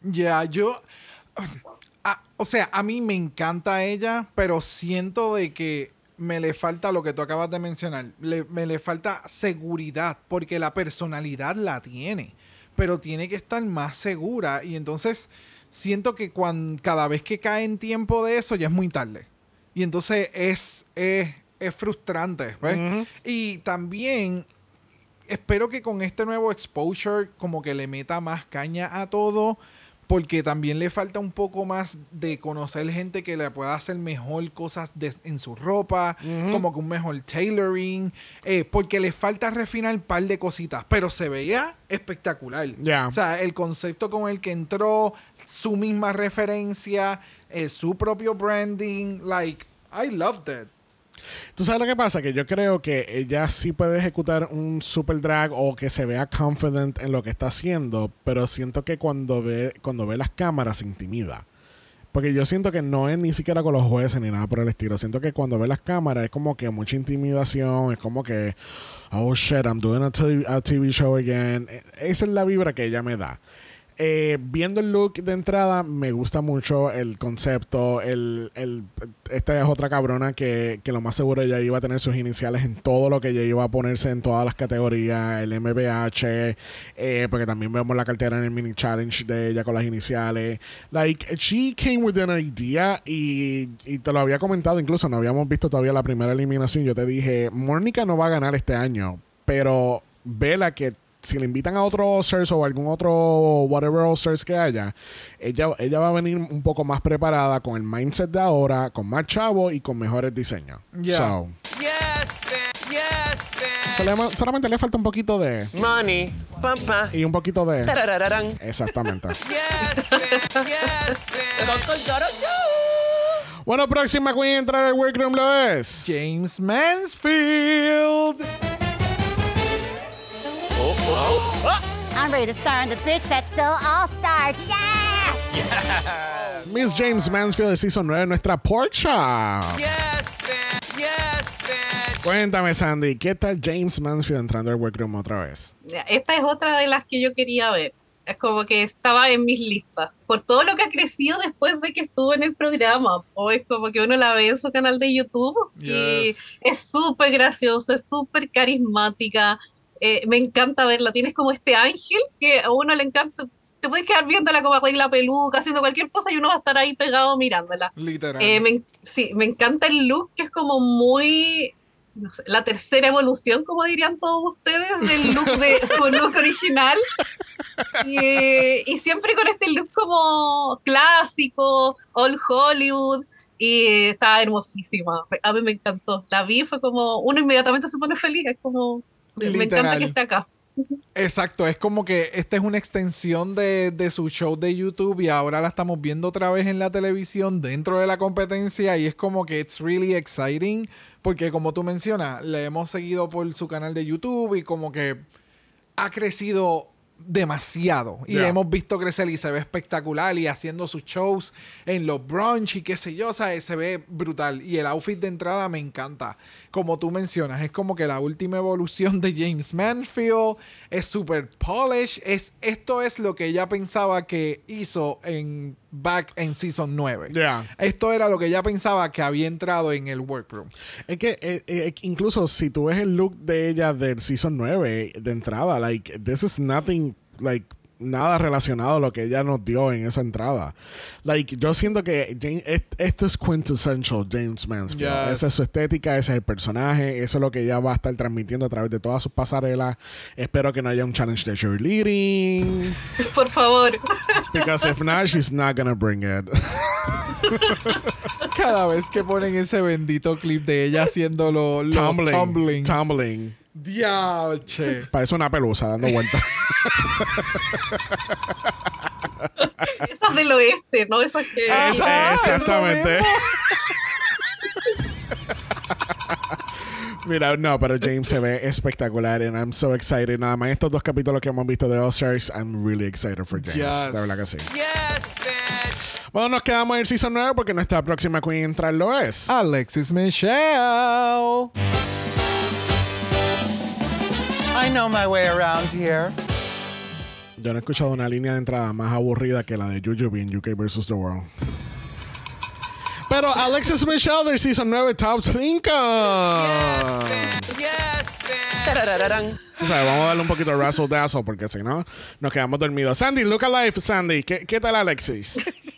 Ya, yo. O sea, a mí me encanta ella, pero siento de que me le falta lo que tú acabas de mencionar. Le- me le falta seguridad, porque la personalidad la tiene, pero tiene que estar más segura. Y entonces siento que cuando, cada vez que cae en tiempo de eso, ya es muy tarde. Y entonces es, es, es frustrante. ¿ves? Y también espero que con este nuevo exposure como que le meta más caña a todo. Porque también le falta un poco más de conocer gente que le pueda hacer mejor cosas de- en su ropa, como que un mejor tailoring, eh, porque le falta refinar un par de cositas, pero se veía espectacular. O sea, el concepto con el que entró, su misma referencia, eh, su propio branding, like, I loved it. ¿Tú sabes lo que pasa? Que yo creo que ella sí puede ejecutar un super drag o que se vea confident en lo que está haciendo, pero siento que cuando ve, cuando ve las cámaras se intimida. Porque yo siento que no es ni siquiera con los jueces ni nada por el estilo. Siento que cuando ve las cámaras es como que mucha intimidación, es como que, oh shit, I'm doing a TV, a TV show again. Eh, Esa es la vibra que ella me da. Eh, viendo el look de entrada, me gusta mucho el concepto. El, el- esta es otra cabrona que, que lo más seguro ella iba a tener sus iniciales en todo lo que ella iba a ponerse en todas las categorías. El MBH, eh, porque también vemos la cartera en el mini challenge de ella con las iniciales. Like, she came with an idea y, y te lo había comentado, incluso no habíamos visto todavía la primera eliminación. Yo te dije, Mónica no va a ganar este año, pero vela que si le invitan a otro All-Stars o algún otro whatever All-Stars que haya, ella, ella va a venir un poco más preparada con el mindset de ahora, con más chavo y con mejores diseños. Yeah. So, solema- solamente le falta un poquito de... Money. Pam, pam. Y un poquito de... Tarararán. Exactamente. Bueno, próxima queen a entrar al workroom lo es... James Mansfield. I'm ready to star in the bitch that's still all stars. Yeah! Miss James Mansfield de Season 9, nuestra Porcha. Cuéntame, Sandy, ¿qué tal James Mansfield entrando al workroom otra vez? Esta es otra de las que yo quería ver. Es como que estaba en mis listas. Por todo lo que ha crecido después de que estuvo en el programa. O es como que uno la ve en su canal de YouTube Yes. y es súper graciosa, es súper carismática. Eh, me encanta verla. Tienes como este ángel que a uno le encanta. Te puedes quedar viéndola como arregla peluca, haciendo cualquier cosa y uno va a estar ahí pegado mirándola. Literal. Eh, me, sí, me encanta el look que es como muy, no sé, la tercera evolución, como dirían todos ustedes, del look de [laughs] su look original. Y, y siempre con este look como clásico, old Hollywood. Y está hermosísima. A mí me encantó. La vi, fue como, uno inmediatamente se pone feliz. Es como, me encanta Literal. que esté acá. Exacto, es como que esta es una extensión de, de su show de YouTube y ahora la estamos viendo otra vez en la televisión dentro de la competencia y es como que it's really exciting porque como tú mencionas, le hemos seguido por su canal de YouTube y como que ha crecido demasiado y le hemos visto crecer y se ve espectacular y haciendo sus shows en los brunch y qué sé yo, o sea, se ve brutal y el outfit de entrada me encanta. Como tú mencionas, es como que la última evolución de James Manfield es super polish, es esto es lo que ella pensaba que hizo en back en season 9. Ya. Esto era lo que ella pensaba que había entrado en el workroom. Es que eh, eh, incluso si tú ves el look de ella del Season 9 de entrada, like, this is nothing, like, nada relacionado a lo que ella nos dio en esa entrada. Like, yo siento que esto es quintessential James Mansfield. Yes. Esa es su estética, ese es el personaje, eso es lo que ella va a estar transmitiendo a través de todas sus pasarelas. Espero que no haya un challenge de cheerleading. [laughs] Por favor. Because if not, she's not gonna bring it. Cada vez que ponen ese bendito clip de ella haciendo los los tumbling. tumblings. Tumbling. Diache. Parece una pelusa dando vueltas. Esas del oeste, ¿no? Esas que... Ajá, eso Exactamente. mismo. Mira, no, pero James se ve espectacular and I'm so excited. Nada más estos dos capítulos que hemos visto de All Stars, I'm really excited for James. Yes. De verdad que sí. Bueno, nos quedamos en el Season 9 porque nuestra próxima Queen entrar lo es. Alexis Michelle. I know my way around here. Yo no he escuchado una línea de entrada más aburrida que la de Jujubee en UK vs. The World. Pero Alexis Michelle del Season 9 Top 5. Tarararán. O sea, vamos a darle un poquito de razzle dazzle porque si no, nos quedamos dormidos. Sandy, look alive, Sandy. ¿Qué, qué tal, Alexis?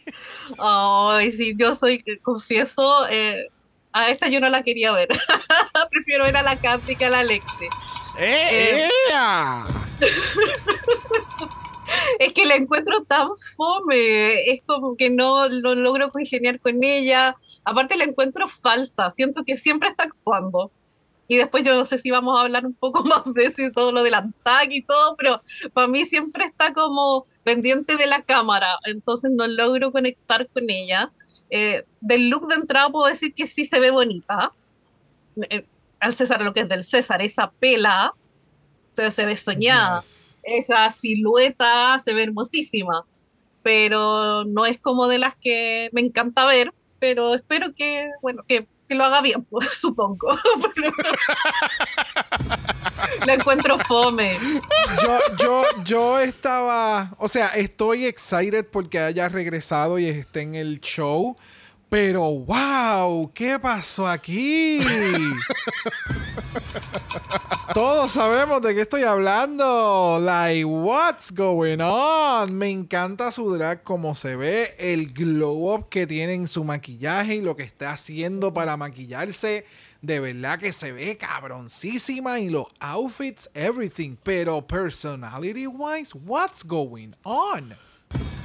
[laughs] Ay, sí, yo soy, confieso, eh, a esta yo no la quería ver. [laughs] Prefiero ver a la Candy que a la Alexi. ¡Eh! ¡Ea! [laughs] Es que la encuentro tan fome, es como que no lo logro congeniar con ella. Aparte la encuentro falsa, siento que siempre está actuando. Y después yo no sé si vamos a hablar un poco [laughs] más de eso y todo lo del ANTAC y todo, pero para mí siempre está como pendiente de la cámara, entonces no logro conectar con ella. Eh, del look de entrada puedo decir que sí se ve bonita. Eh, al César lo que es del César, esa pela se, se ve soñada Yes. esa silueta se ve hermosísima, pero no es como de las que me encanta ver, pero espero que, bueno, que, que lo haga bien, [laughs] pues, supongo. Pero- [laughs] la encuentro fome. Yo, yo, yo estaba, o sea, estoy excited porque haya regresado y esté en el show. Pero, wow, ¿qué pasó aquí? Todos sabemos de qué estoy hablando. Like, what's going on? Me encanta su drag, como se ve, el glow up que tiene en su maquillaje y lo que está haciendo para maquillarse. De verdad que se ve cabroncísima y los outfits, everything. Pero personality wise, what's going on?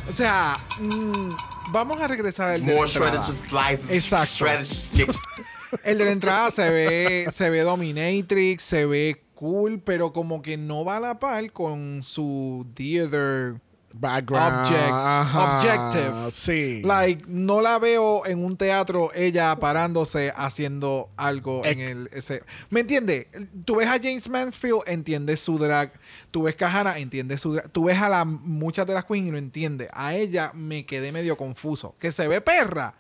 O sea, mm, vamos a regresar al de la entrada. Exacto. [laughs] El de la entrada se ve, se ve dominatrix, se ve cool, pero como que no va a la par con su theater Background. object, ajá, objective. Sí. Like, no la veo en un teatro ella parándose haciendo algo en el ese. ¿Me entiendes? Tú ves a James Mansfield, entiendes su drag. Tú ves a Hannah, entiendes su drag. Tú ves a la, muchas de las queens y lo entiendes. A ella me quedé medio confuso. Que se ve perra,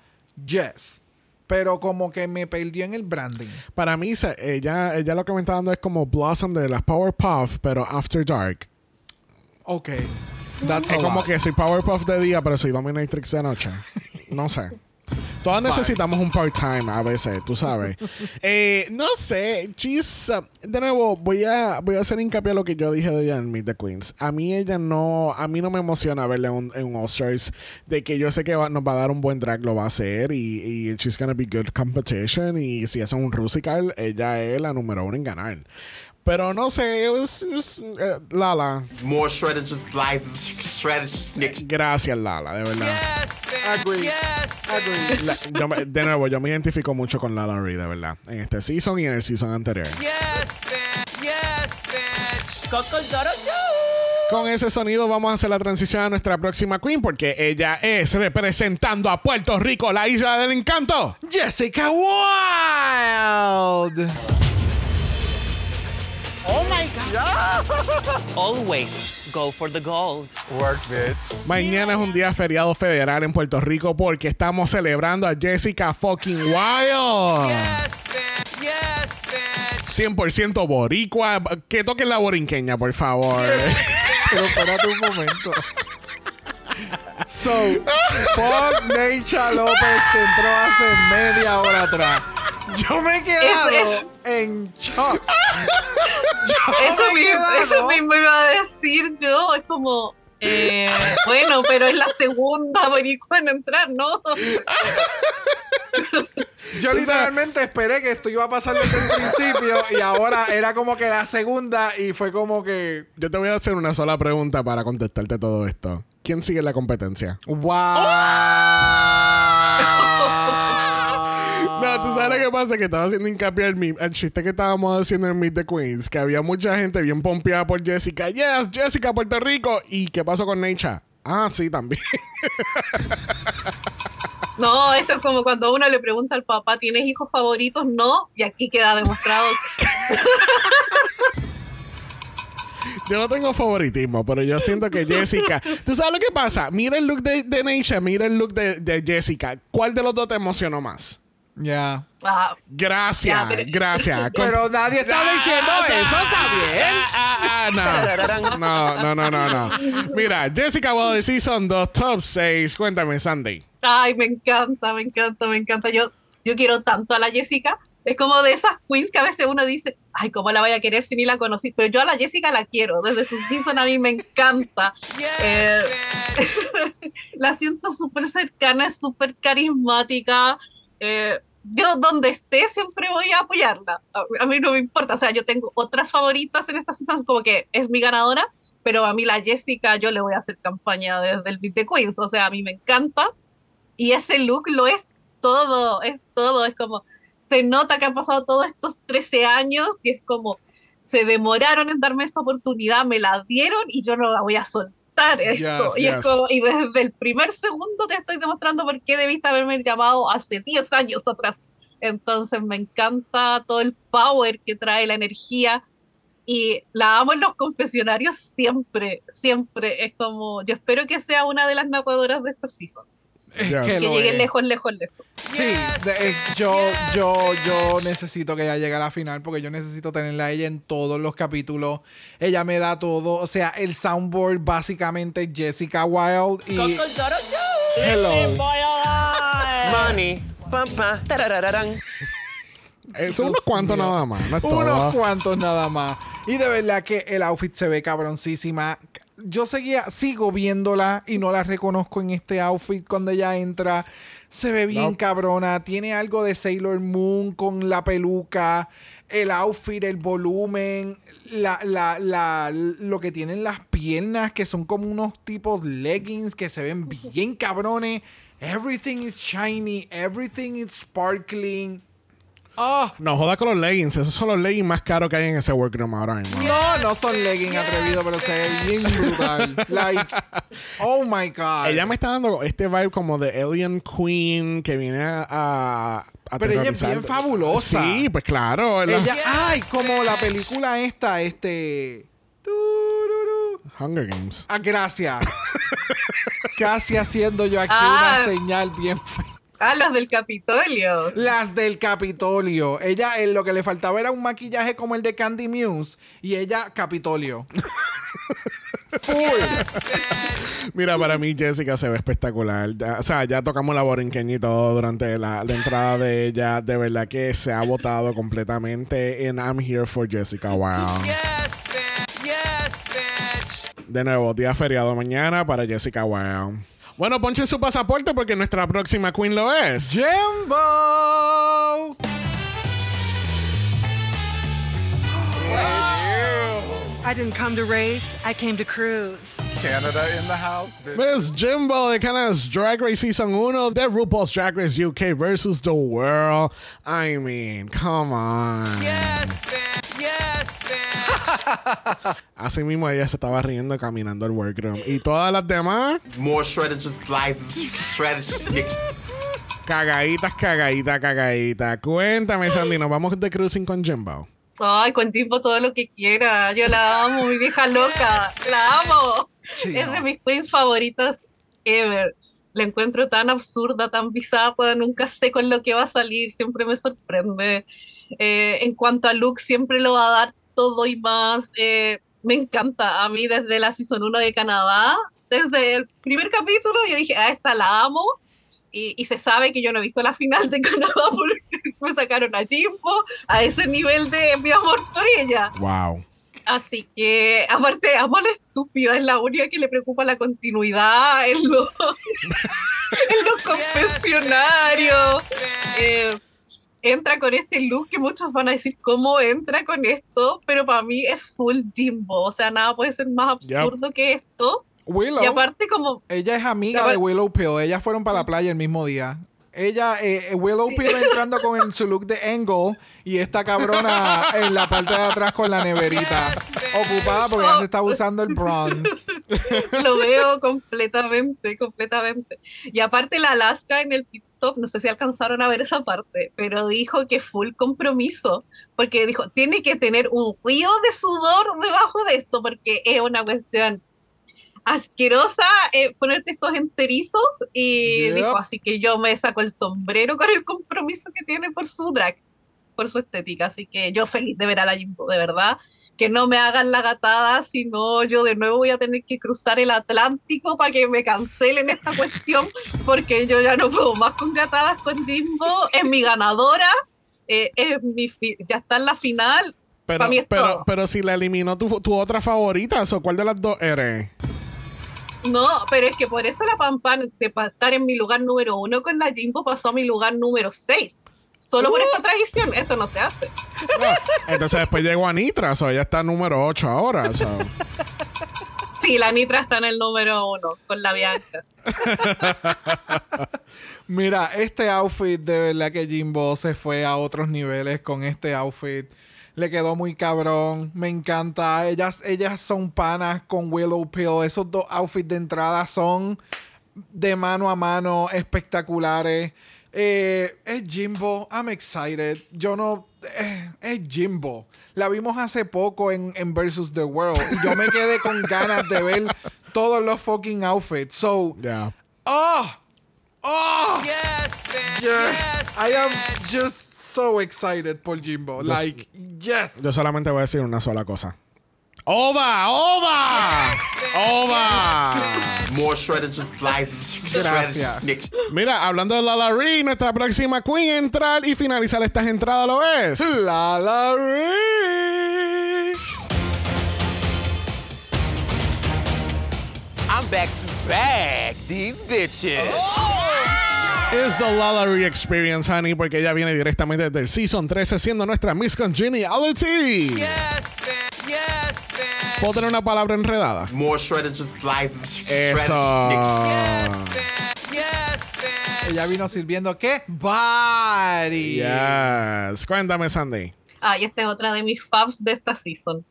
yes. Pero como que me perdió en el branding. Para mí, ella, ella lo que me está dando es como Blossom de las Powerpuff, pero After Dark. Ok. That's Es como que soy Powerpuff de día, pero soy Dominatrix de noche. No sé. Todas [laughs] necesitamos un part-time a veces, tú sabes. [laughs] Eh, no sé, she's, uh, de nuevo, voy a, voy a hacer hincapié a lo que yo dije de ella en Meet the Queens. A mí ella no, a mí no me emociona verla en en All-Stars, de que yo sé que va- nos va a dar un buen drag, lo va a hacer, y, y she's gonna be good competition, y si hacen un Rusical, ella es la número uno en ganar. Pero no sé, it was- it was, eh, Lala. More shredded, just slices, shredded, stick. Gracias, Lala, de verdad. Agree. Agree. La- yo me- de nuevo, yo me identifico mucho con Lala Ree, de verdad. En este season y en el season anterior. Con ese sonido vamos a hacer la transición a nuestra próxima queen porque ella es representando a Puerto Rico, la isla del encanto. Jessica Wild. Oh my God. [laughs] Always go for the gold. Mañana es un día feriado federal en Puerto Rico porque estamos celebrando a Jessica fucking Wild. 100% boricua. Que toquen la borinqueña, por favor. Pero espérate un momento. So, [laughs] fuck Neisha López que entró hace media hora atrás. [laughs] Yo me he quedado Es- en shock. [laughs] Eso, me mismo, quedado- eso mismo iba a decir yo, es como, eh, [laughs] bueno, pero es la segunda boricua en entrar, ¿no? Yo literalmente esperé que esto iba a pasar desde el principio y ahora era como que la segunda y fue como que Yo te voy a hacer una sola pregunta para contestarte todo esto. ¿Quién sigue la competencia? wow. Tú sabes lo que pasa, que estaba haciendo hincapié al, chiste que estábamos haciendo en Meet the Queens, que había mucha gente bien pompeada por Jessica. Yes, Jessica, Puerto Rico. ¿Y qué pasó con Necha? Ah, sí, también. [laughs] No, esto es como cuando uno le pregunta al papá, ¿tienes hijos favoritos? No, y aquí queda demostrado. [laughs] Yo no tengo favoritismo, pero yo siento que Jessica. ¿Tú sabes lo que pasa? Mira el look de, de Neisha, mira el look de, de Jessica. ¿Cuál de los dos te emocionó más? Ya. Ah, Gracias, gracias. [laughs] Con- Pero nadie está diciendo eso, está bien. Ah, ah, [laughs] no. no, no, no, no. Mira, Jessica Wilde Season 2, Top 6. Cuéntame, Sandy. Ay, me encanta, me encanta, me encanta. Yo, yo quiero tanto a la Jessica. Es como de esas queens que a veces uno dice, ay, ¿cómo la voy a querer si ni la conocí? Pero yo a la Jessica la quiero. Desde su season a mí me encanta. [laughs] Eh, la siento súper cercana, es súper carismática. Eh, yo donde esté siempre voy a apoyarla. A, mí no me importa. O sea, yo tengo otras favoritas en esta season, como que es mi ganadora, pero a mí la Jessica yo le voy a hacer campaña desde el Beat the Queens. O sea, a mí me encanta. Y ese look lo es todo, es todo. Es como, se nota que han pasado todos estos 13 años y es como, se demoraron en darme esta oportunidad, me la dieron y yo no la voy a soltar esto. Yes, y, es yes. como- y desde el primer segundo te estoy demostrando por qué debiste haberme llamado hace 10 años atrás. Entonces me encanta todo el power que trae, la energía. Y la amo en los confesionarios siempre, siempre. Es como, yo espero que sea una de las narradoras de esta season. Es Yes. que Que llegue es. lejos, lejos, lejos. Sí, de- yo, yo, yo necesito que ella llegue a la final porque yo necesito tenerla a ella en todos los capítulos. Ella me da todo. O sea, el soundboard básicamente es Jessica Wilde y. Hello. Money. Pam, pam, tararararán. Eh, son unos cuantos nada más, no Unos cuantos nada más. Y de verdad que el outfit se ve cabroncísima. Yo seguía, sigo viéndola y no la reconozco en este outfit cuando ella entra. Se ve bien No. cabrona. Tiene algo de Sailor Moon con la peluca, el outfit, el volumen, la, la, la, lo que tienen las piernas, que son como unos tipos leggings que se ven bien cabrones. Everything is shiny, everything is sparkling. Ah, No, joda con los leggings. Esos son los leggings más caros que hay en ese workroom ahora mismo. No, no son leggings atrevidos, pero se ve bien brutal. Like, oh my god. Ella me está dando este vibe como de Alien Queen que viene a. Pero ella es bien fabulosa. Sí, pues claro. la- Ella, ay, como la película esta, este. Hunger Games. Ah, gracias. [laughs] Casi haciendo yo aquí Ah. una señal bien fea. Ah, los del Capitolio. Las del Capitolio. Ella, eh, lo que le faltaba era un maquillaje como el de Candy Muse. Y ella, Capitolio. Full. Mira, para mí Jessica se ve espectacular. Ya- o sea, ya tocamos la borinqueña y todo durante la, la entrada de ella. De verdad que se ha votado completamente en I'm Here for Jessica. Wow. De nuevo, día feriado mañana para Jessica Wow. Bueno, ponchen su pasaporte porque nuestra próxima queen lo es. Jimbo. I didn't come to race, I came to cruise. Canada in the house, bitch. Miss Jimbo de Canada's Drag Race Season 1 de RuPaul's Drag Race UK versus the world. I mean, come on. Yes, bitch. [laughs] Así mismo ella se estaba riendo caminando al workroom. Y todas las demás, More shredded, slices, shredded, cagaditas, cagaditas, cagaditas. Cuéntame, Sandy, ¿nos vamos de cruising con Jimbo? Ay, con Jimbo todo lo que quiera. Yo la amo, mi vieja loca. La amo. Sí, es no. de mis queens favoritas ever. La encuentro tan absurda, tan bizarra. Nunca sé con lo que va a salir. Siempre me sorprende. Eh, en cuanto a look, siempre lo va a dar todo y más. Eh, me encanta. A mí, desde la Season 1 de Canadá, desde el primer capítulo, yo dije, a esta la amo. Y, y se sabe que yo no he visto la final de Canadá [laughs] porque me sacaron a Jimbo a ese nivel de mi amor por ella. Wow. Así que, aparte, amo a la estúpida, es la única que le preocupa la continuidad [laughs] en los, en los confesionarios. Eh, entra con este look que muchos van a decir, ¿cómo entra con esto? Pero para mí es full Jimbo, o sea, nada puede ser más absurdo que esto. Willow. Y aparte, como Ella es amiga de Willow Pill. Ellas fueron para la playa el mismo día. Ella, eh, eh, Willow Pill [laughs] entrando con el- su look de Angle y esta cabrona en la parte de atrás con la neverita. Ocupada porque ya se está usando el bronze. [laughs] lo veo completamente, completamente. Y aparte la Alaska en el pit stop, no sé si alcanzaron a ver esa parte, pero dijo que full compromiso, porque dijo, tiene que tener un río de sudor debajo de esto, porque es una cuestión asquerosa eh, ponerte estos enterizos y Yep. dijo, así que yo me saco el sombrero con el compromiso que tiene por su drag, por su estética. Así que yo feliz de ver a la Jimbo, de verdad. Que no me hagan la gatada, sino yo de nuevo voy a tener que cruzar el Atlántico para que me cancelen esta cuestión, porque yo ya no puedo más con gatadas con Jimbo. Es mi ganadora, eh, es mi ya está en la final. Pero, mí es pero, todo. pero si la eliminó tu, tu otra favorita, ¿o cuál de las dos eres? No, pero es que por eso la Pampan, de estar en mi lugar número uno con la Jimbo, pasó a mi lugar número seis. Solo por esta tradición, esto no se hace. Entonces después llegó Anitra, o ella está número 8 ahora. [laughs] Sí, la Nitra está en el número uno con la Bianca. [laughs] Mira, este outfit de verdad que Jimbo se fue a otros niveles con este outfit. Le quedó muy cabrón. Me encanta. Ellas, ellas son panas con Willow Pill. Esos dos outfits de entrada son de mano a mano espectaculares. Eh, es Jimbo. I'm excited. Yo no. eh, es Jimbo. La vimos hace poco en, en Versus the World. Y yo me quedé con [laughs] ganas de ver todos los fucking outfits. So, Yeah. Oh! Oh! Yes, Yes! I am just so excited por Jimbo. Like, yes! Yo solamente voy a decir una sola cosa. ¡Oda! ¡Oda! ¡Oda! More shredded just shredded Gracias. Mira, hablando de Lala Ree, nuestra próxima queen entrar y finalizar estas entradas lo es. Lala Ree. I'm back to back these bitches. Es the Lala Ree Experience, honey, porque ella viene directamente desde el Season 13 siendo nuestra Miss Congeniality. ¿Puedo tener una palabra enredada? More shredded just slices, shredded Eso. snick. Ella vino sirviendo ¿qué? Body. Yes. Cuéntame, Sandy. Ah, y esta es otra de mis faves de esta season.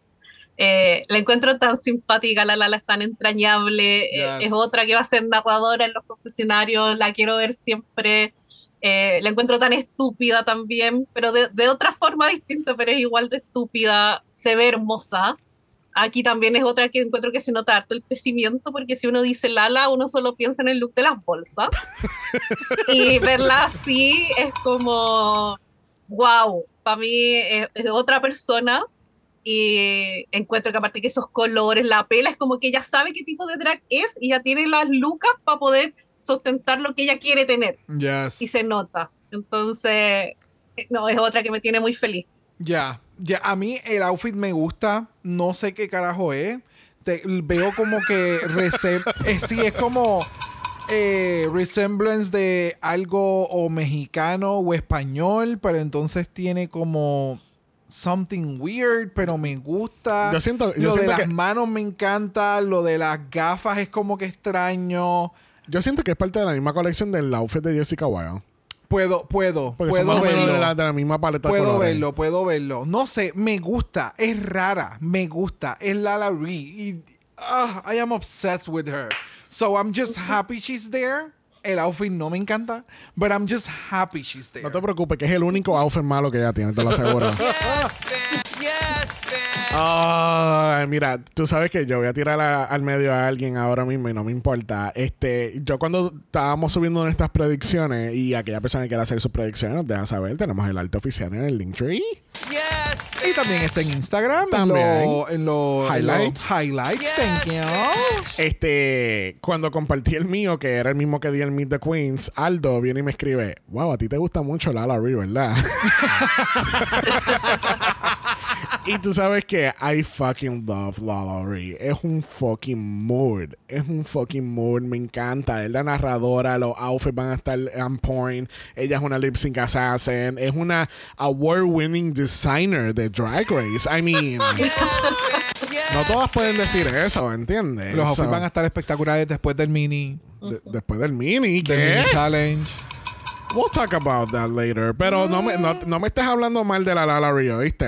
Eh, la encuentro tan simpática, la Lala es tan entrañable. eh, Yes. es otra que va a ser narradora en los confesionarios, la quiero ver siempre. Eh, la encuentro tan estúpida también, pero de, de otra forma distinta, pero es igual de estúpida. Se ve hermosa. Aquí también es otra que encuentro que se nota harto el crecimiento, porque si uno dice Lala, uno solo piensa en el look de las bolsas. [laughs] y verla así es como, wow, para mí es, es otra persona. Y encuentro que aparte que esos colores, la pela, es como que ella sabe qué tipo de drag es y ya tiene las lucas para poder sustentar lo que ella quiere tener. Yes. Y se nota. Entonces, eh, no, es otra que me tiene muy feliz. Ya, ya, a mí el outfit me gusta, no sé qué carajo es. Te- veo como que [laughs] eh, sí, es como eh, resemblance de algo o mexicano o español, pero entonces tiene como something weird, pero me gusta. Yo siento- yo lo de siento las que- manos me encanta, lo de las gafas es como que extraño. Yo siento que es parte de la misma colección del outfit de Jessica Wilde. Puedo, puedo, Porque puedo verlo. de la, de la misma paleta de Puedo colores. verlo, puedo verlo. No sé, me gusta. Es rara, me gusta. Es Lala Ree. Y ah, I am obsessed with her. So I'm just happy she's there. El outfit no me encanta, but I'm just happy she's there. No te preocupes, que es el único outfit malo que ella tiene, te lo aseguro. [laughs] Ay, mira, tú sabes que yo voy a tirar a- al medio a alguien ahora mismo y no me importa. Este, yo cuando estábamos subiendo nuestras predicciones y aquella persona que quiera hacer sus predicciones nos deja saber, tenemos el arte oficial en el Linktree. Y también está en Instagram, También. en los en lo- en Highlights. los highlights, thank you. Este, cuando compartí el mío, que era el mismo que di el Meet the Queens, Aldo viene y me escribe, wow, a ti te gusta mucho Lala Ree, ¿verdad? [laughs] y tú sabes que I fucking love Lala Ree. Es un fucking mood. Es un fucking mood. Me encanta. Es la narradora. Los outfits van a estar on point. Ella es una lip sync assassin. Es una award-winning designer de Drag Race. I mean... [laughs] No todas pueden decir eso, ¿entiendes? Los outfits So- van a estar espectaculares después del mini, de- después del mini, del ¿qué? mini challenge. We'll talk about that later. Pero no, me, no, no me estés hablando mal de la Lala Rio, ¿viste?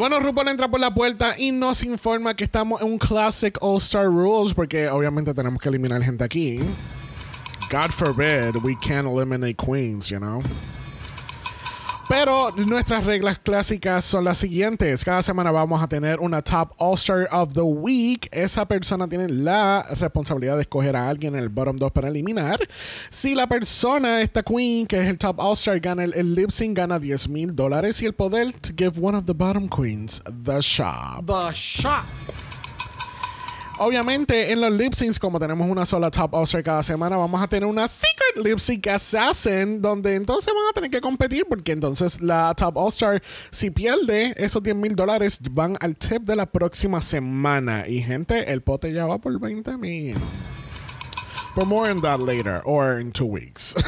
Bueno, RuPaul entra por la puerta y nos informa que estamos en un Classic All Star Rules porque obviamente tenemos que eliminar gente aquí. God forbid we can't eliminate queens, you know. Pero nuestras reglas clásicas son las siguientes. Cada semana vamos a tener una Top All-Star of the Week. Esa persona tiene la responsabilidad de escoger a alguien en el bottom 2 para eliminar. Si la persona, esta queen, que es el Top All-Star, gana el, el lip sync, gana 10 mil dólares. Y el poder to give one of the bottom queens the shop. The Shop. Obviamente, en los lip syncs, como tenemos una sola top all cada semana, vamos a tener una secret lip sync assassin, donde entonces van a tener que competir, porque entonces la top all star, si pierde esos 10 mil dólares, van al tip de la próxima semana. Y gente, el pote ya va por 20 mil. But more on that later, or in two weeks. [laughs]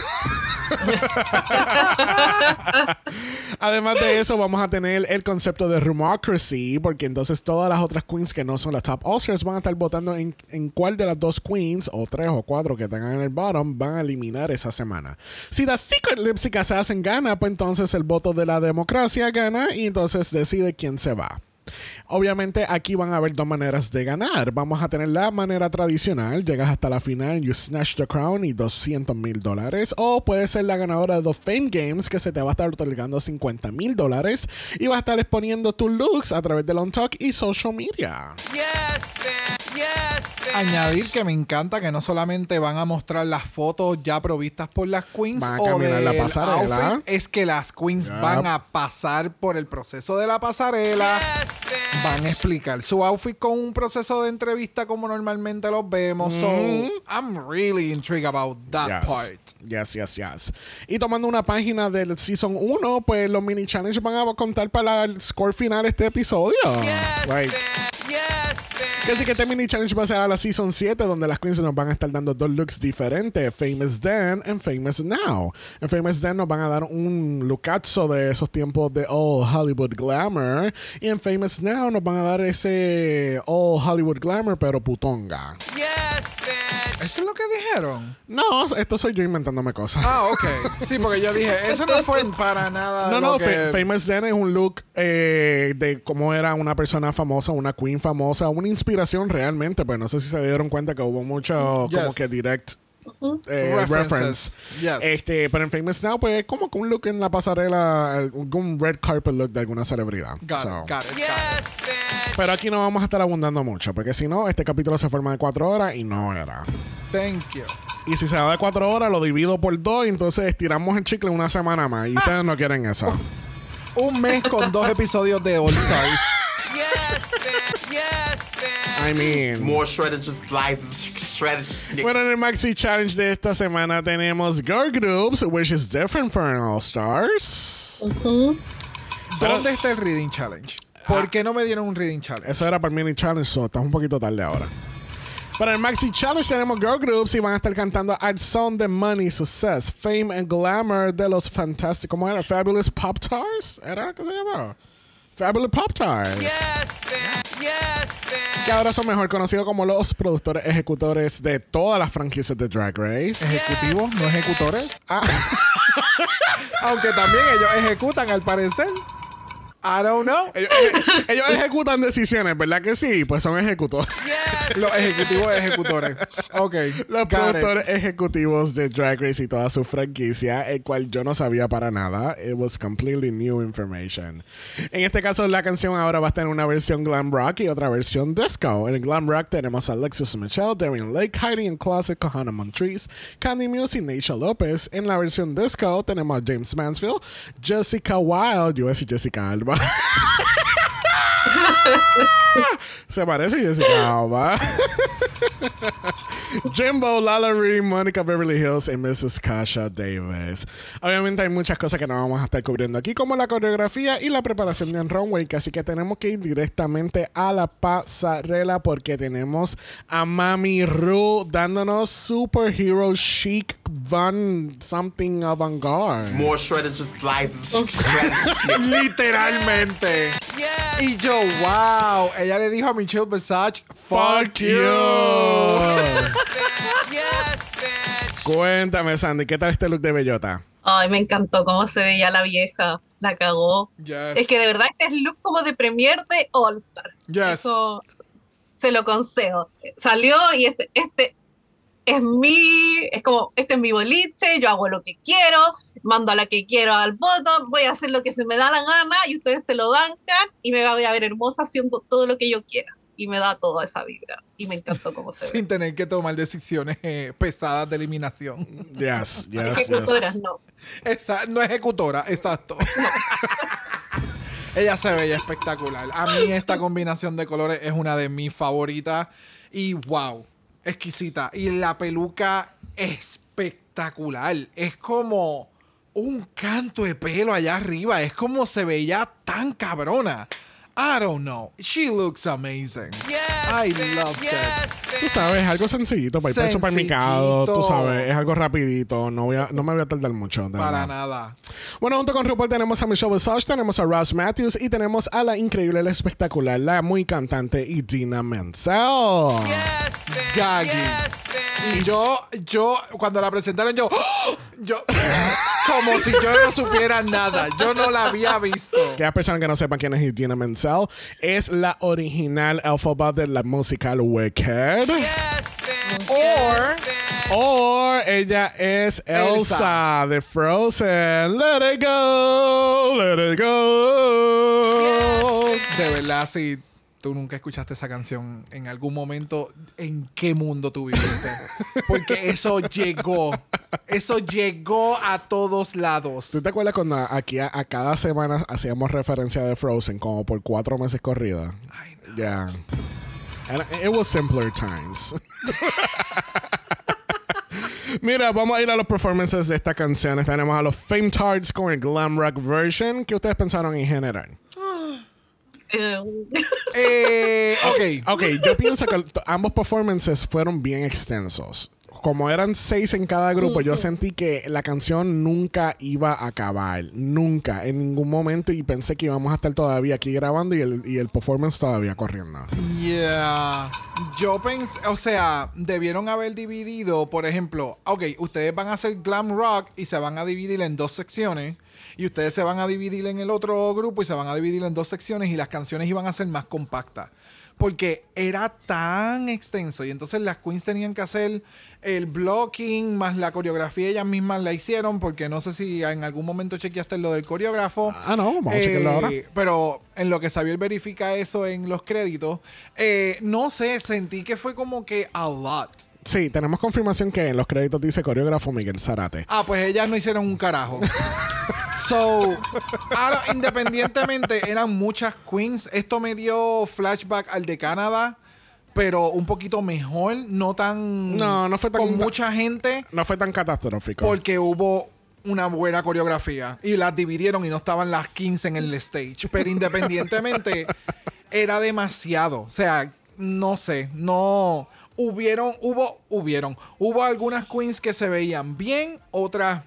Además de eso, vamos a tener el concepto de Rumocracy, porque entonces todas las otras queens que no son las top all-stars van a estar votando en, en cuál de las dos queens, o tres o cuatro que tengan en el bottom, van a eliminar esa semana. Si la Secret Lip Sync se hacen gana, pues entonces el voto de la democracia gana y entonces decide quién se va. Obviamente aquí van a haber dos maneras de ganar. Vamos a tener la manera tradicional, llegas hasta la final, you snatch the crown y 200 mil dólares. O puede ser la ganadora de The Fame Games que se te va a estar otorgando 50 mil dólares y vas a estar exponiendo tus looks a través de Long Talk y social media. Añadir que me encanta que no solamente van a mostrar las fotos ya provistas por las queens Van a o caminar la pasarela. outfit, es que las queens van a pasar por el proceso de la pasarela, van a explicar su outfit con un proceso de entrevista como normalmente los vemos. So, I'm really intrigued about that Yes. part. Yes, yes, yes. Y tomando una página del Season 1, pues los mini challenge van a contar para el score final de este episodio. Like, que sí que este mini challenge va a ser a la Season 7, donde las queens nos van a estar dando dos looks diferentes: Famous Then and Famous Now. En Famous Then nos van a dar un lookazo de esos tiempos de All Hollywood Glamour. Y en Famous Now nos van a dar ese All Hollywood Glamour, pero putonga. ¿Eso es lo que dijeron? No, esto soy yo inventándome cosas. Ah, ok. Sí, porque yo dije, eso no fue para nada. No, lo no, que... Fa- Famous Den es un look eh, de cómo era una persona famosa, una queen famosa, una inspiración realmente, pues no sé si se dieron cuenta que hubo mucho como Yes. que direct eh, References. reference. Yes. Este, pero en Famous Now, pues es como que un look en la pasarela, eh, un red carpet look de alguna celebridad. Got So. it, got it, got it. Pero aquí no vamos a estar abundando mucho, porque si no, este capítulo se forma de cuatro horas y no era. Thank you. Y si se va de cuatro horas, lo divido por dos y entonces estiramos el chicle una semana más. Y ustedes no quieren eso. Un mes con dos episodios de All Star. I mean. More shredded, just slices. Bueno, en el Maxi Challenge de esta semana tenemos Girl Groups, which is different from All Stars. ¿Dónde está el Reading Challenge? ¿Por qué no me dieron un Reading Challenge? Eso era para el Mini Challenge, so estás un poquito tarde ahora. Para el Maxi Challenge tenemos Girl Groups y van a estar cantando Art Song de Money, Success, Fame and Glamour de los fantásticos. ¿Cómo era? Fabulous Pop Tars? ¿Era que se llamaba? Fabulous Pop Tars. Que ahora son mejor conocidos como los productores ejecutores de todas las franquicias de Drag Race. ¿Ejecutivos, no ejecutores? [laughs] Aunque también ellos ejecutan al parecer. I don't know. Ellos, ellos ejecutan decisiones, ¿verdad que sí? Pues son ejecutores. Los ejecutivos ejecutores. Ok. Los it. productores ejecutivos de Drag Race y toda su franquicia, el cual yo no sabía para nada. It was completely new information. En este caso, la canción ahora va a tener una versión glam rock y otra versión disco. En el glam rock tenemos a Alexis Michelle, Darian Lake, Heidi and Closet, Kohana Montrese, Candy Muse y Neisha López. En la versión disco tenemos a James Mansfield, Jessica Wilde, yo voy a decir Jessica Alba. Bye. [laughs] [laughs] Se parece a Jessica Alba. Jimbo, Lala Ree, Monica Beverly Hills y Mrs. Kasha Davis. Obviamente hay muchas cosas que no vamos a estar cubriendo aquí, como la coreografía y la preparación de runway, así que tenemos que ir directamente a la pasarela porque tenemos a Mami Ru dándonos superhero chic van something avant-garde. More shredded, just slices. [laughs] Literalmente. Y yo, wow. Ella le dijo a Michelle Visage, Fuck you. Cuéntame, Sandy, ¿qué tal este look de bellota? Ay, me encantó cómo se veía la vieja. La cagó. Yes. Es que de verdad este es look como de premier de All Stars. Yes. Eso se lo concedo. Salió y este, este, es mi, es como, este es mi boliche, yo hago lo que quiero, mando a la que quiero al voto, voy a hacer lo que se me da la gana y ustedes se lo bancan y me voy a ver hermosa haciendo todo lo que yo quiera. Y me da toda esa vibra. Y me encantó cómo se ve. Sin tener que tomar decisiones eh, pesadas de eliminación. Yes, [laughs] yes, Ejecutoras, yes. no. Esa- no ejecutora, exacto. [laughs] Ella se veía espectacular. A mí esta combinación de colores es una de mis favoritas. Y wow, exquisita. Y la peluca espectacular. Es como un canto de pelo allá arriba. Es como se veía tan cabrona. I don't know. She looks amazing. I love that. Tú sabes, algo sencillito para ir para el supermercado. Tú sabes, es algo rapidito. No, voy a, no me voy a tardar mucho. Para verdad. nada. Bueno, junto con RuPaul tenemos a Michelle Visage, tenemos a Ross Matthews y tenemos a la increíble, la espectacular, la muy cantante Idina Menzel. Gaggy. Y yo, yo, cuando la presentaron, yo, ¡oh! [gasps] yo, [laughs] como si yo no supiera nada. Yo no la había visto. Que personas que no sepan quién es Idina Menzel, es la original Elphaba de la musical Wicked. Or, O ella es Elsa, Elsa. de Frozen. Let it go, let it go. de verdad, si tú nunca escuchaste esa canción en algún momento, ¿en qué mundo tú viviste? [laughs] Porque eso llegó. Eso llegó a todos lados. ¿Tú te acuerdas cuando aquí a, a cada semana hacíamos referencia de Frozen como por cuatro meses corrida? Ya. And It was simpler times. [laughs] Mira, vamos a ir a los performances de esta canción. Tenemos a los Fame Tards con el Glam Rock version. ¿Qué ustedes pensaron en general? [laughs] Eh, ok. Ok, yo pienso que ambos performances fueron bien extensos. Como eran seis en cada grupo, yo sentí que la canción nunca iba a acabar. Nunca, en ningún momento. Y pensé que íbamos a estar todavía aquí grabando y el, y el performance todavía corriendo. Yeah. Yo pensé, o sea, debieron haber dividido, por ejemplo, ok, ustedes van a hacer glam rock y se van a dividir en dos secciones. Y ustedes se van a dividir en el otro grupo y se van a dividir en dos secciones y las canciones iban a ser más compactas. Porque era tan extenso y entonces las queens tenían que hacer el blocking más la coreografía, ellas mismas la hicieron porque no sé si en algún momento chequeaste lo del coreógrafo. Ah, no, vamos a chequearlo ahora. Pero en lo que Xavier verifica eso en los créditos, eh, no sé, sentí que fue como que a lot. Sí, tenemos confirmación que en los créditos dice coreógrafo Miguel Zarate. Ah, pues ellas no hicieron un carajo. [laughs] So, ahora, independientemente, eran muchas queens. Esto me dio flashback al de Canadá, pero un poquito mejor, no tan. No, no fue tan- Con mucha gente, No fue tan catastrófico. porque hubo una buena coreografía y las dividieron y no estaban las 15 en el stage. Pero [laughs] independientemente, era demasiado. O sea, no sé, no. Hubieron, hubo, hubieron. Hubo algunas queens que se veían bien, otras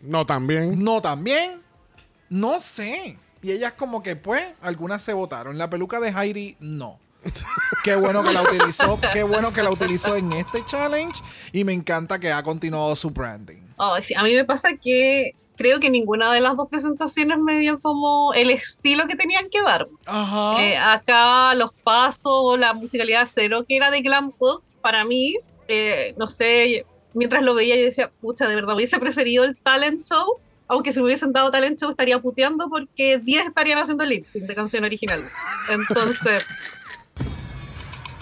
No, también. no tan bien. No sé. Y ellas como que, pues, algunas se votaron. La peluca de Heidi, no. Qué bueno que la utilizó. Qué bueno que la utilizó en este challenge. Y me encanta que ha continuado su branding. oh, sí, a mí me pasa que creo que ninguna de las dos presentaciones me dio como el estilo que tenían que dar. Ajá. Eh, acá los pasos, la musicalidad cero, que era de glam pop, para mí, eh, no sé, mientras lo veía yo decía, pucha, de verdad, hubiese preferido el talent show, aunque si me hubiesen dado talent show estaría puteando porque 10 estarían haciendo lip sync de canción original. Entonces,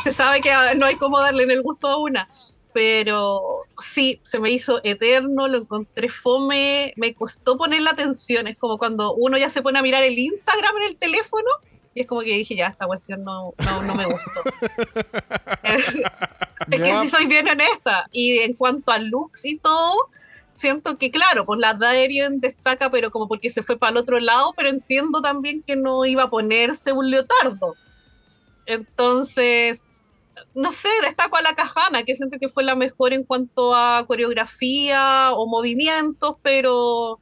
[laughs] se sabe que ah, no hay cómo darle en el gusto a una. Pero sí, se me hizo eterno, lo encontré fome, me costó poner la atención. Es como cuando uno ya se pone a mirar el Instagram en el teléfono y es como que dije, ya, esta cuestión no, no, no me gustó. [laughs] es que si soy bien honesta. Y en cuanto a looks y todo, siento que, claro, pues la Darien destaca, pero como porque se fue para el otro lado, pero entiendo también que no iba a ponerse un leotardo. Entonces, no sé, destaco a la Cajana, que siento que fue la mejor en cuanto a coreografía o movimientos, pero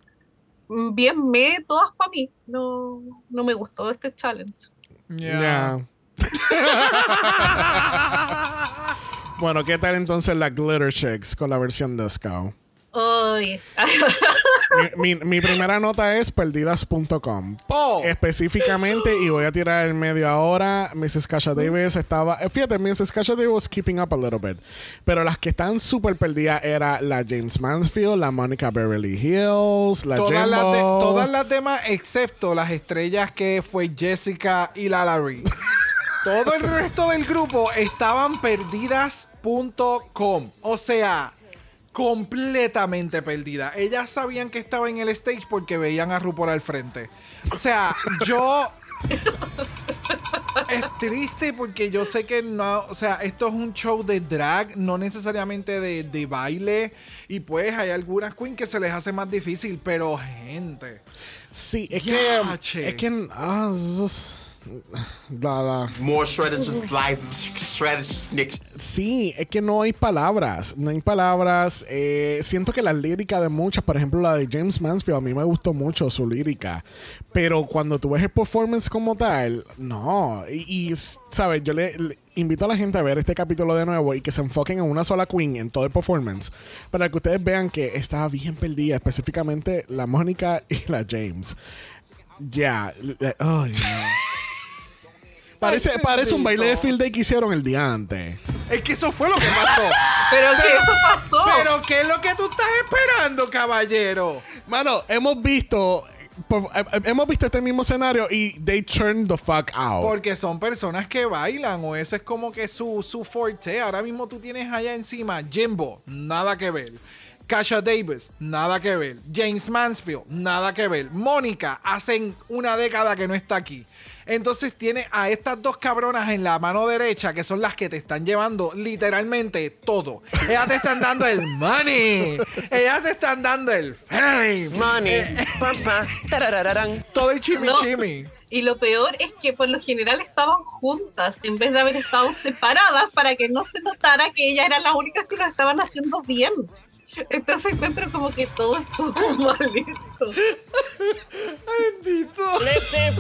mm, bien me, todas para mí. No, no me gustó este challenge. Ya. [laughs] bueno, ¿qué tal entonces la Glitter Chicks con la versión de Scout? Ay. mi, mi- mi primera nota es perdidas.com. Oh. Específicamente, y voy a tirar el medio ahora, Mrs. Kasha Davis estaba... eh, Fíjate, Mrs. Kasha Davis was keeping up a little bit. Pero las que están súper perdidas era la James Mansfield, la Monica Beverly Hills, la Todas las, de- todas las demás, excepto las estrellas que fue Jessica y la Larry. [laughs] Todo el resto del grupo estaban perdidas.com. O sea, completamente perdidas. Ellas sabían que estaba en el stage porque veían a RuPaul al frente. O sea, yo. Es triste porque yo sé que no, o sea, esto es un show de drag, no necesariamente de, de baile. Y pues hay algunas queens que se les hace más difícil, pero gente. Sí, es Yache. que... Es que... ah, la- la- More shredded, shredded, snick. Sí, es que no hay palabras. No hay palabras. Eh, siento que la lírica de muchas, por ejemplo, la de James Mansfield, a mí me gustó mucho su lírica. Pero cuando tú ves el performance como tal, no. Y, y, ¿sabes? Yo le, le invito a la gente a ver este capítulo de nuevo y que se enfoquen en una sola queen en todo el performance. Para que ustedes vean que estaba bien perdida, específicamente la Mónica y la James. Ya. ay, no. Parece, parece un baile de field day que hicieron el día antes. Es que eso fue lo que pasó. [laughs] Pero que eso pasó. Pero ¿qué es lo que tú estás esperando, caballero? Mano, hemos visto. por- eh, eh, hemos visto este mismo escenario y they turned the fuck out. Porque son personas que bailan o eso es como que su, su forte. Ahora mismo tú tienes allá encima Jimbo, nada que ver. Kasha Davis, nada que ver. James Mansfield, nada que ver. Mónica, hacen una década que no está aquí. Entonces tiene a estas dos cabronas en la mano derecha que son las que te están llevando literalmente todo. Ellas te están dando el money. Ellas te están dando el fame. Money. Pam, tarararán. Todo el chimi No. Y lo peor es que por lo general estaban juntas en vez de haber estado separadas para que no se notara que ellas eran las únicas que lo estaban haciendo bien. Entonces encuentro como que todo estuvo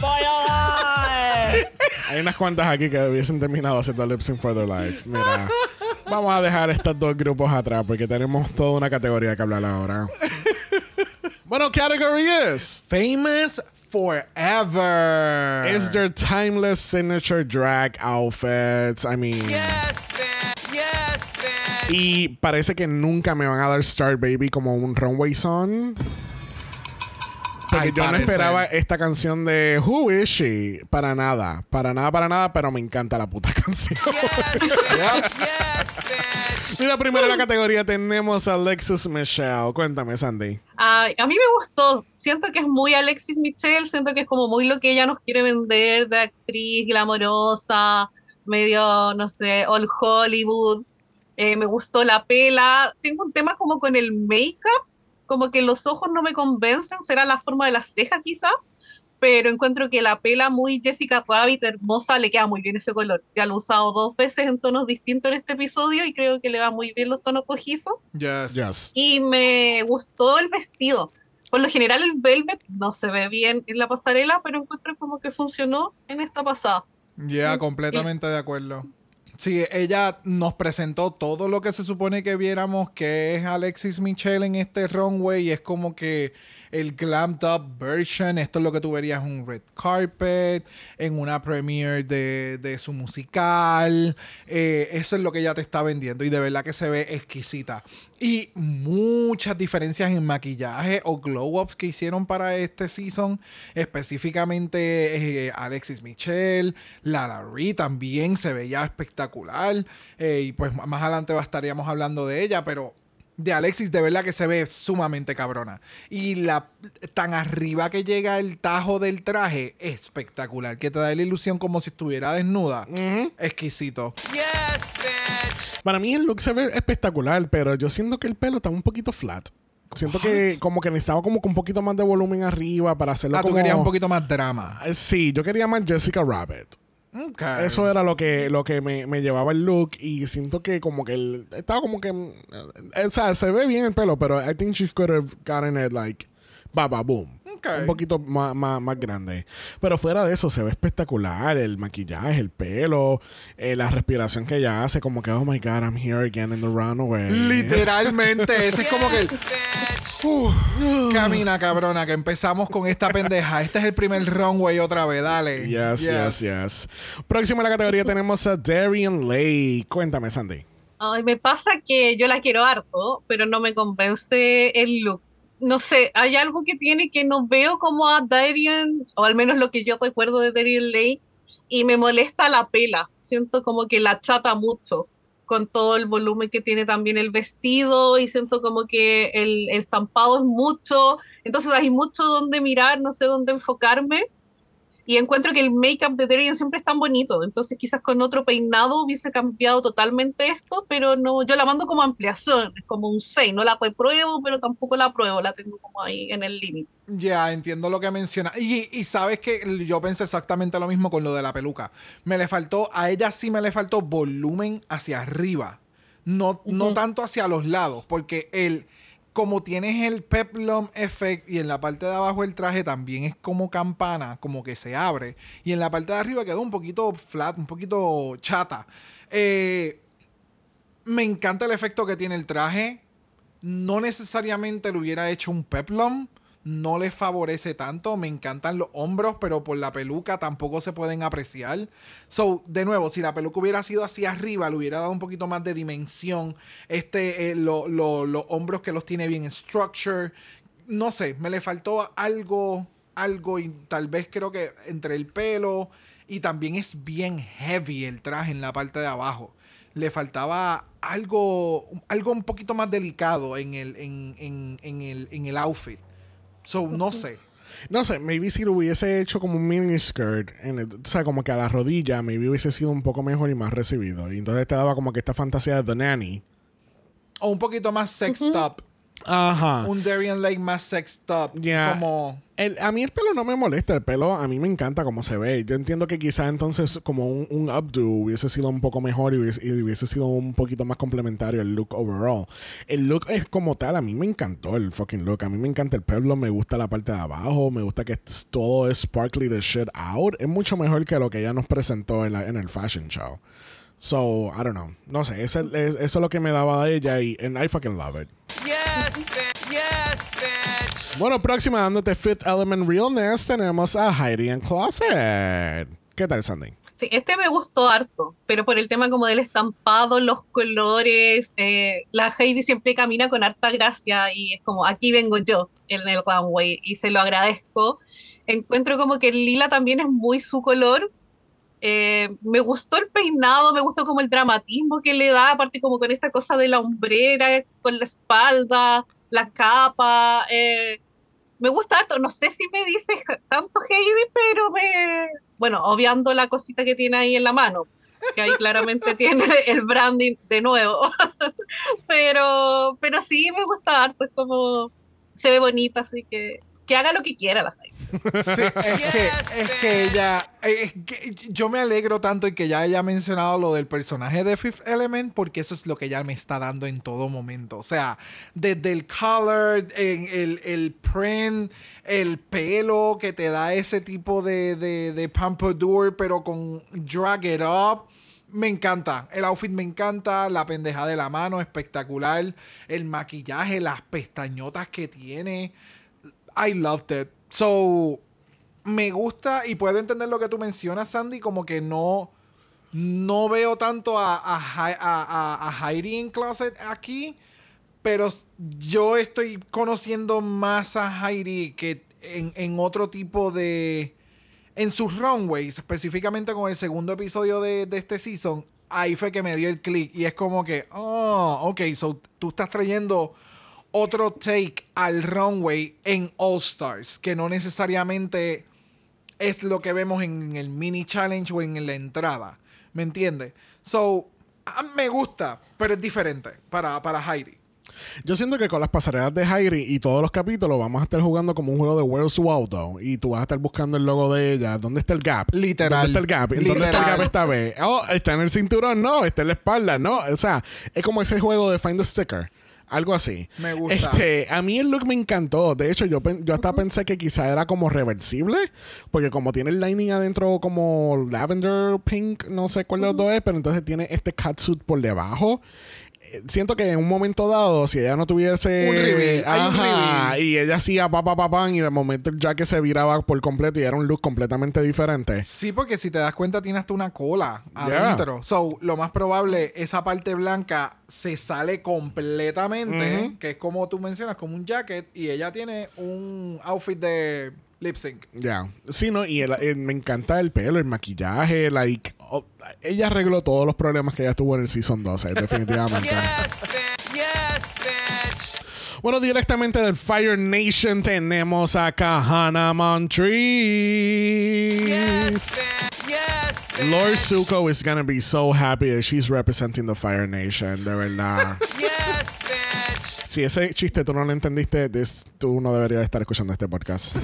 for your life. Hay unas cuantas aquí que hubiesen terminado haciendo lip sync for their life. Mira, vamos a dejar estos dos grupos atrás porque tenemos toda una categoría que hablar ahora. bueno, category is. Famous forever. Is their timeless signature drag outfits? I mean. Yes, bitch. Yes, bitch. Y parece que nunca me van a dar Star Baby como un runway song. Porque yo no esperaba esta canción de Who is she? Para nada. Para nada, para nada, pero me encanta la puta [laughs] canción. Yes, bitch. Mira, primero en la categoría tenemos a Alexis Michelle. Cuéntame, Sandy. Ay, a mí me gustó. Siento que es muy Alexis Michelle, siento que es como muy lo que ella nos quiere vender de actriz glamorosa, medio, no sé, all Hollywood. Eh, me gustó la pela. Tengo un tema como con el make-up, como que los ojos no me convencen, será la forma de la ceja quizá, pero encuentro que la pela muy Jessica Rabbit, hermosa, le queda muy bien ese color. Ya lo he usado dos veces en tonos distintos en este episodio y creo que le va muy bien los tonos cojizos Yes. Yes. y me gustó el vestido. Por lo general el velvet no se ve bien en la pasarela, pero encuentro como que funcionó en esta pasada. Ya, completamente de acuerdo. Sí, ella nos presentó todo lo que se supone que viéramos que es Alexis Michelle en este runway y es como que el glammed up version. Esto es lo que tú verías en un red carpet, en una premiere de, de su musical. Eh, eso es lo que ella te está vendiendo y de verdad que se ve exquisita. Y muchas diferencias en maquillaje o glow ups que hicieron para este season. Específicamente eh, Alexis Michelle, Lala Ree también se veía espectacular. Eh, y pues más adelante estaríamos hablando de ella, pero de Alexis de verdad que se ve sumamente cabrona. Y la tan arriba que llega el tajo del traje, espectacular. Que te da la ilusión como si estuviera desnuda. Exquisito. Yes, bitch. Para mí el look se ve espectacular, pero yo siento que el pelo está un poquito flat. Siento que como que necesitaba como que un poquito más de volumen arriba para hacerlo Ah, tú como... querías un poquito más drama. Eh, Sí, yo quería más Jessica Rabbit. Ok. Eso era lo que, lo que me, me llevaba el look y siento que como que el, estaba como que... eh, o sea, se ve bien el pelo, pero I think she could have gotten it like Baba boom. Un poquito más, más, más grande. Pero fuera de eso, se ve espectacular. El maquillaje, el pelo, eh, la respiración que ella hace, como que, oh my god, I'm here again in the runaway. Literalmente, [laughs] ese es como que. Uf, camina, cabrona, que empezamos con esta pendeja. Este es el primer runway otra vez, dale. Yes, yes, yes. Próximo en la categoría tenemos a Darian Lay. Cuéntame, Sandy. Ay, me pasa que yo la quiero harto, pero no me convence el look. No sé, hay algo que tiene que no veo como a Darian, o al menos lo que yo recuerdo de Darian Lay, y me molesta la pela. Siento como que la chata mucho con todo el volumen que tiene también el vestido y siento como que el, el estampado es mucho, entonces hay mucho donde mirar, no sé dónde enfocarme. Y encuentro que el make-up de Darian siempre es tan bonito. Entonces, quizás con otro peinado hubiese cambiado totalmente esto, pero no, yo la mando como ampliación, es como un 6. No la repruebo, pero tampoco la apruebo, la tengo como ahí en el límite. Ya, entiendo lo que menciona. Y, y sabes que yo pensé exactamente lo mismo con lo de la peluca. Me le faltó, a ella sí me le faltó volumen hacia arriba. No, no tanto hacia los lados, porque el, como tienes el peplum effect y en la parte de abajo el traje también es como campana, como que se abre. Y en la parte de arriba quedó un poquito flat, un poquito chata. Eh, me encanta el efecto que tiene el traje. No necesariamente le hubiera hecho un peplum. No le favorece tanto. Me encantan los hombros, pero por la peluca tampoco se pueden apreciar. So, de nuevo, si la peluca hubiera sido hacia arriba, le hubiera dado un poquito más de dimensión. Este, eh, lo- lo- los hombros que los tiene bien en structure. No sé, me le faltó algo, algo tal vez creo que entre el pelo y también es bien heavy el traje en la parte de abajo. Le faltaba algo, algo un poquito más delicado en el, en, en- en el, en el outfit. So, no sé. [laughs] No sé, maybe si lo hubiese hecho como un mini skirt, en el- o sea, como que a la rodilla, maybe hubiese sido un poco mejor y más recibido. Y entonces te daba como que esta fantasía de The Nanny. O un poquito más sexed up. Ajá. Un Darian Lake más sexed up. Ya. Como. El- a mí el pelo no me molesta, el pelo a mí me encanta cómo se ve. Yo entiendo que quizá entonces como un, un updo hubiese sido un poco mejor y hubiese, y hubiese sido un poquito más complementario el look overall. El look es como tal, a mí me encantó el fucking look. A mí me encanta el pelo, me gusta la parte de abajo, me gusta que todo es sparkly the shit out. Es mucho mejor que lo que ella nos presentó en, la- en el fashion show. So, I don't know. No sé, ese- es- eso es lo que me daba de ella y and I fucking love it. Yes, bitch. Yes, bitch. Bueno, próxima dándote Fifth Element Realness tenemos a Heidi and Closet. ¿Qué tal, Sandy? Sí, este me gustó harto, pero por el tema como del estampado, los colores, eh, la Heidi siempre camina con harta gracia y es como, aquí vengo yo en el runway y se lo agradezco. Encuentro como que el lila también es muy su color. Eh, me gustó el peinado, me gustó como el dramatismo que le da, aparte como con esta cosa de la hombrera, con la espalda, la capa. eh, me gusta harto, no sé si me dice tanto Heidi, pero me... Bueno, obviando la cosita que tiene ahí en la mano, que ahí claramente [laughs] tiene el branding de nuevo. [laughs] pero, pero sí me gusta harto, es como... Se ve bonita, así que... Que haga lo que quiera la Heidi. Sí, es, que, es que ella. Es que yo me alegro tanto en que ya haya mencionado lo del personaje de Fifth Element, porque eso es lo que ella me está dando en todo momento. O sea, desde el color, en el, el print, el pelo que te da ese tipo de, de, de pompadour, pero con drag it up. Me encanta. El outfit me encanta. La pendeja de la mano, espectacular. El maquillaje, las pestañotas que tiene. I loved it. So, me gusta y puedo entender lo que tú mencionas, Sandy, como que no, no veo tanto a, a, a, a- Heidi en Closet aquí, pero yo estoy conociendo más a Heidi que en, en otro tipo de... En sus runways, específicamente con el segundo episodio de, de este season, ahí fue que me dio el click y es como que, oh, ok, so tú estás trayendo otro take al runway en All Stars, que no necesariamente es lo que vemos en el mini challenge o en la entrada. ¿Me entiendes? So, me gusta, pero es diferente para, para Heidi. Yo siento que con las pasarelas de Heidi y todos los capítulos vamos a estar jugando como un juego de Where's Waldo y tú vas a estar buscando el logo de ella. ¿Dónde está el gap? Literal. ¿Dónde está el gap? ¿Dónde está el Literal. gap esta vez? Oh, está en el cinturón, no, está en la espalda, no. O sea, es como ese juego de Find the Sticker. Algo así. Me gusta. Este, a mí el look me encantó. De hecho, yo, yo hasta pensé que quizá era como reversible, porque como tiene el lining adentro como lavender pink, no sé cuál de los dos es, pero entonces tiene este catsuit por debajo. Eh, Siento que en un momento dado, si ella no tuviese. Un reveal, hay un Ajá, reveal. y ella hacía pa pa pa pan, y de momento el jacket se viraba por completo y era un look completamente diferente. Sí, porque si te das cuenta tiene hasta una cola Yeah. adentro. So, lo más probable, esa parte blanca se sale completamente, que es como tú mencionas, como un jacket, y ella tiene un outfit de lip sync. Ya. Sí, ¿no? Y el- el- me encanta el pelo, el maquillaje, like... oh, ella arregló todos los problemas que ella tuvo en el Season 12, [laughs] definitivamente. Bueno, directamente del Fire Nation tenemos a Kahana Montrese. Lord Zuko is gonna be so happy that she's representing the Fire Nation, de verdad. Si ese chiste tú no lo entendiste, this- tú no deberías estar escuchando este podcast.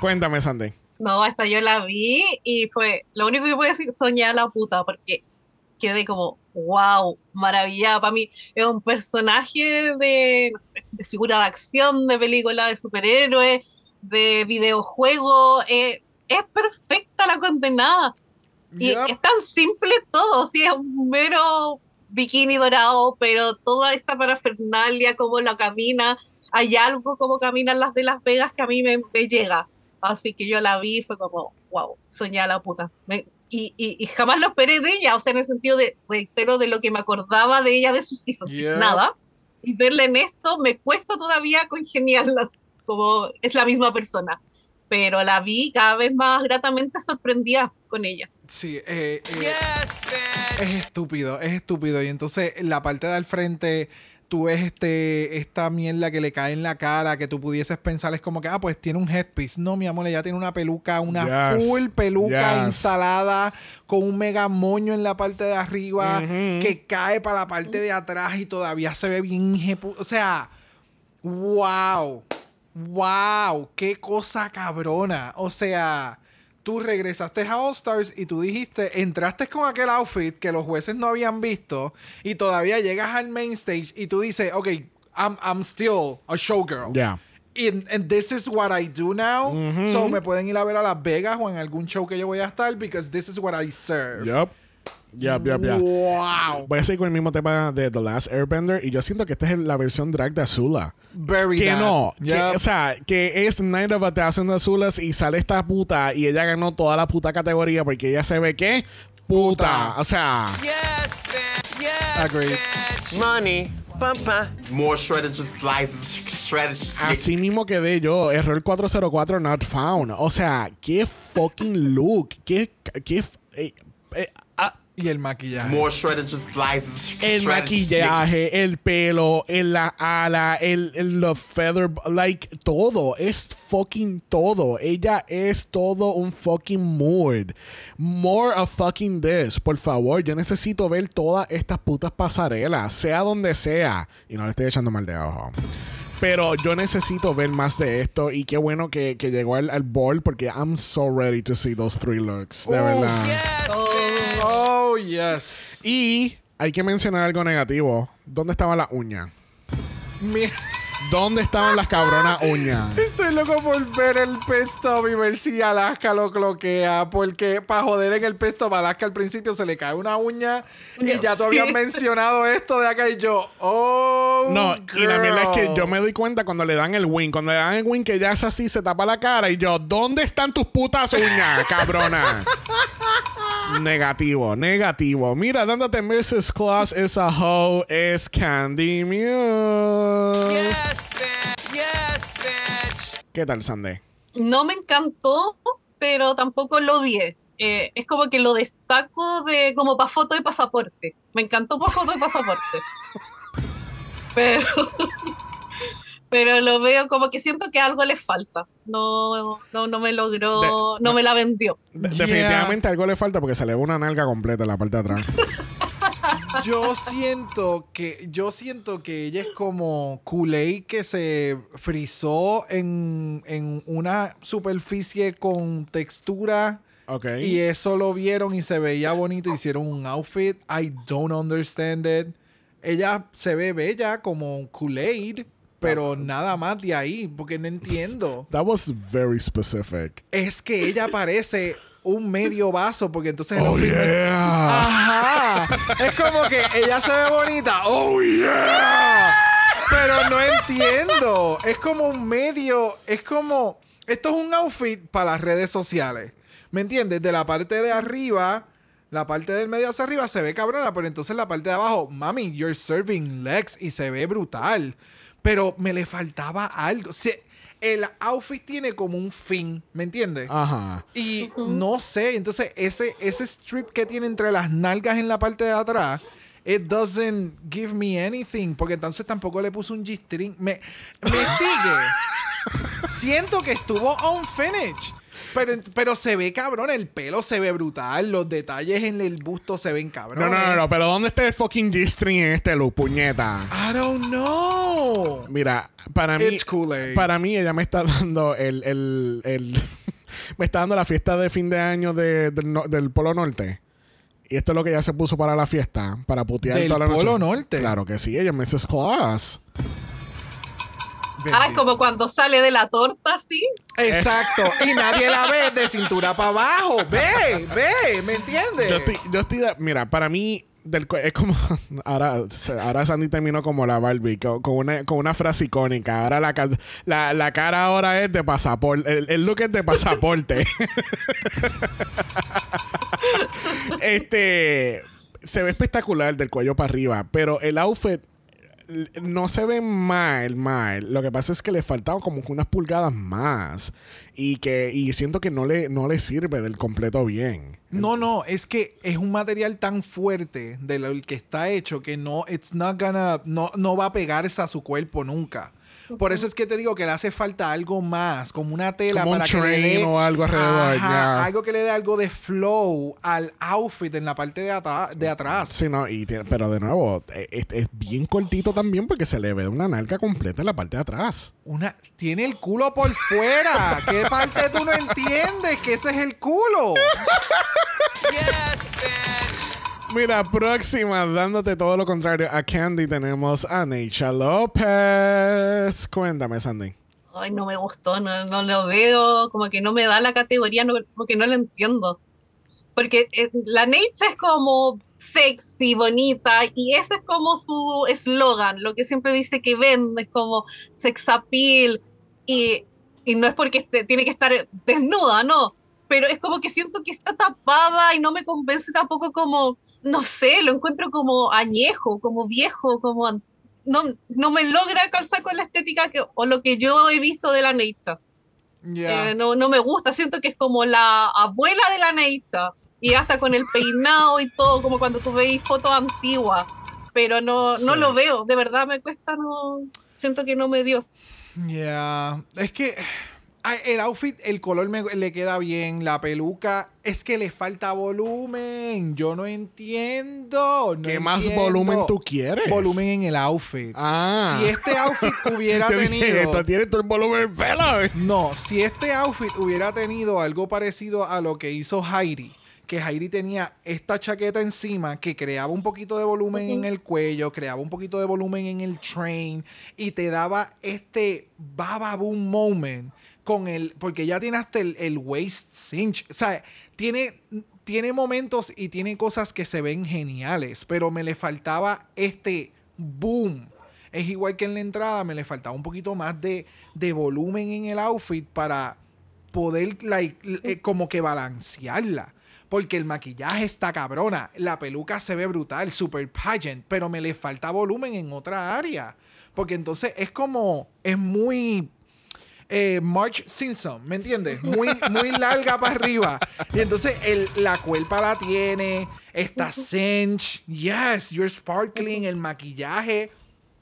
Cuéntame, Sandy. No, hasta yo la vi y fue lo único que puedo decir, soñé a la puta, porque quedé como, wow, maravillada. Para mí es un personaje de, no sé, de figura de acción, de película de superhéroes, de videojuego. eh, es perfecta la condenada. Y es tan simple todo, sí, es un mero bikini dorado, pero toda esta parafernalia, como la camina, hay algo como caminan las de Las Vegas que a mí me, me llega. Así que yo la vi y fue como, wow, soñé a la puta. Me- y, y, y jamás lo esperé de ella, o sea, en el sentido de, reitero, de lo que me acordaba de ella de sus Yeah. nada. Y verla en esto me cuesta todavía congeniarlas, como es la misma persona. Pero la vi cada vez más gratamente sorprendida con ella. Sí, eh, eh, es estúpido, es estúpido. Y entonces la parte de al frente, tú ves este, esta mierda que le cae en la cara, que tú pudieses pensar, es como que, ah, pues tiene un headpiece. No, mi amor, ella tiene una peluca, una Yes, full peluca yes. instalada con un mega moño en la parte de arriba que cae para la parte de atrás y todavía se ve bien O sea, wow. Wow, qué cosa cabrona. O sea, tú regresaste a All Stars y tú dijiste, entraste con aquel outfit que los jueces no habían visto y todavía llegas al main stage y tú dices, ok, I'm, I'm still a showgirl. Ya. And, and this is what I do now. So me pueden ir a ver a Las Vegas o en algún show que yo voy a estar because this is what I serve. Yup. Yup, yup, yup. Wow. Voy a seguir con el mismo tema de The Last Airbender y yo siento que esta es la versión drag de Azula. Very Que that. no, que- o sea, que es Night of a Thousand Azulas y sale esta puta y ella ganó toda la puta categoría porque ella se ve que puta. O sea, Agreed. Money. Bum, bum. More shredded just slices, así mismo quedé yo. Error 404 not found. O sea, qué fucking look. Qué, qué, eh, eh, Y el maquillaje. More shredded just slices, el maquillaje, el pelo, el la ala, el, el los feather, like todo, es fucking todo. Ella es todo un fucking mood. More of fucking this, por favor. Yo necesito ver todas estas putas pasarelas, sea donde sea. Y no le estoy echando mal de ojo. Pero yo necesito ver más de esto y qué bueno que, que llegó al, al ball porque I'm so ready to see those three looks. De Oh, verdad. Oh, yes. Y hay que mencionar algo negativo. ¿Dónde estaban las uñas? Mira. ¿Dónde estaban las cabronas uñas? Estoy loco por ver el pesto y ver si Alaska lo cloquea. Porque para joder en el pesto, Alaska al principio se le cae una uña. Y ya tú habías mencionado esto de acá y yo, oh. No, y la mierda es que girl. yo me doy cuenta cuando le dan el win. Cuando le dan el win que ya es así, se tapa la cara. Y yo, ¿dónde están tus putas uñas, cabrona? [laughs] negativo, negativo. Mira, dándote Mrs. Claus is a hoe, es Candy Muse. ¿Qué tal, Sandy? No me encantó, pero tampoco lo odié. Eh, es como que lo destaco de como para foto de pasaporte. Me encantó para foto de pasaporte. [laughs] Pero, pero lo veo como que siento que algo le falta. No, no, no me logró, De- no me la vendió. De- Yeah. Definitivamente algo le falta porque se le ve una nalga completa en la parte de atrás. [laughs] Yo siento que yo siento que ella es como Kool-Aid que se frizó en, en una superficie con textura Ok. y eso lo vieron y se veía bonito. Hicieron un outfit. I don't understand it. Ella se ve bella como Kool-Aid, pero nada más de ahí, porque no entiendo. That was very specific. Es que ella parece un medio vaso, porque entonces... Oh, [laughs] yeah. Ajá. Es como que ella se ve bonita. ¡Oh, yeah! Pero no entiendo. Es como un medio. Es como. Esto es un outfit para las redes sociales. ¿Me entiendes? De la parte de arriba, la parte del medio hacia arriba se ve cabrona, pero entonces la parte de abajo, mami, you're serving legs y se ve brutal. Pero me le faltaba algo. Se- el outfit tiene como un fin, ¿me entiendes? Ajá. Y no sé, entonces ese, ese strip que tiene entre las nalgas en la parte de atrás, it doesn't give me anything, porque entonces tampoco le puso un G-string. Me, me [laughs] sigue. Siento que estuvo unfinished. Pero, pero se ve cabrón, el pelo se ve brutal, los detalles en el busto se ven cabrón. No, no, no, no, pero ¿dónde está el fucking G-string en este look, puñeta? I don't know. Mira, para mí. It's. Para mí, ella me está [laughs] dando el. el, el- [laughs] me está dando la fiesta de fin de año de- del, no- del Polo Norte. Y esto es lo que ella se puso para la fiesta, para putear ¿Del toda la noche. Polo Norte? Claro que sí, ella es Mrs. Claus. Ah, es como cuando sale de la torta así. Exacto. [laughs] y nadie la ve de cintura para abajo. Ve, ve, ¿me entiendes? Yo estoy, yo estoy de- mira, para mí del, es como [laughs] ahora, ahora Sandy terminó como la Barbie co- con, una, con una frase icónica. Ahora la, la, la cara ahora es de pasaporte, el, el look es de pasaporte. [laughs] este se ve espectacular del cuello para arriba, pero el outfit no se ve mal, mal. Lo que pasa es que le faltaban como que unas pulgadas más y que y siento que no le no le sirve del completo bien. No, no, es que es un material tan fuerte de lo que está hecho que no, it's not gonna, no, no va a pegarse a su cuerpo nunca. Por eso es que te digo que le hace falta algo más, como una tela Como un para que le dé o algo alrededor, Ajá, algo que le dé algo de flow al outfit en la parte de, ata- de atrás. Sí, no, y tiene- pero de nuevo, e- es, es bien cortito también porque se le ve una nalga completa en la parte de atrás. Una, tiene el culo por fuera. [laughs] ¿Qué parte tú no entiendes? Que ese es el culo. Mira, próxima, dándote todo lo contrario a Candy, tenemos a Neisha López. Cuéntame, Sandy. Ay, no me gustó, no, no lo veo, como que no me da la categoría, no, como que no lo entiendo. Porque eh, la Necha es como sexy, bonita, y ese es como su eslogan, lo que siempre dice que vende, es como sex appeal, y, y no es porque tiene que estar desnuda, no, pero es como que siento que está tapada y no me convence tampoco como, no sé, lo encuentro como añejo, como viejo, como no, no me logra calzar con la estética que, o lo que yo he visto de la Neitza. Ya. Eh, no, no me gusta, siento que es como la abuela de la Neitza. Y hasta con el peinado y todo, como cuando tú veis fotos antiguas. Pero no, no Sí. lo veo, de verdad me cuesta, no siento que no me dio. Ya, es que el outfit, el color me, le queda bien, la peluca, es que le falta volumen, yo no entiendo. no ¿Qué más entiendo. volumen tú quieres? Volumen en el outfit. Ah. Si este outfit [laughs] hubiera Yo dije, tenido... esto tiene todo el volumen del pelo. [laughs] No, si este outfit hubiera tenido algo parecido a lo que hizo Heidi, que Heidi tenía esta chaqueta encima que creaba un poquito de volumen en el cuello, creaba un poquito de volumen en el train y te daba este baba boom moment con el, porque ya tiene hasta el, waist cinch, o sea, tiene, tiene momentos y tiene cosas que se ven geniales, pero me le faltaba este boom. Es igual que en la entrada, me le faltaba un poquito más de, de volumen en el outfit para poder like, eh, como que balancearla. Porque el maquillaje está cabrona, la peluca se ve brutal, super pageant, pero me le falta volumen en otra área. Porque entonces es como, es muy eh, March Simpson, ¿me entiendes? Muy, muy larga para arriba. Y entonces el, la cuerpa la tiene, está cinch, yes, you're sparkling, el maquillaje,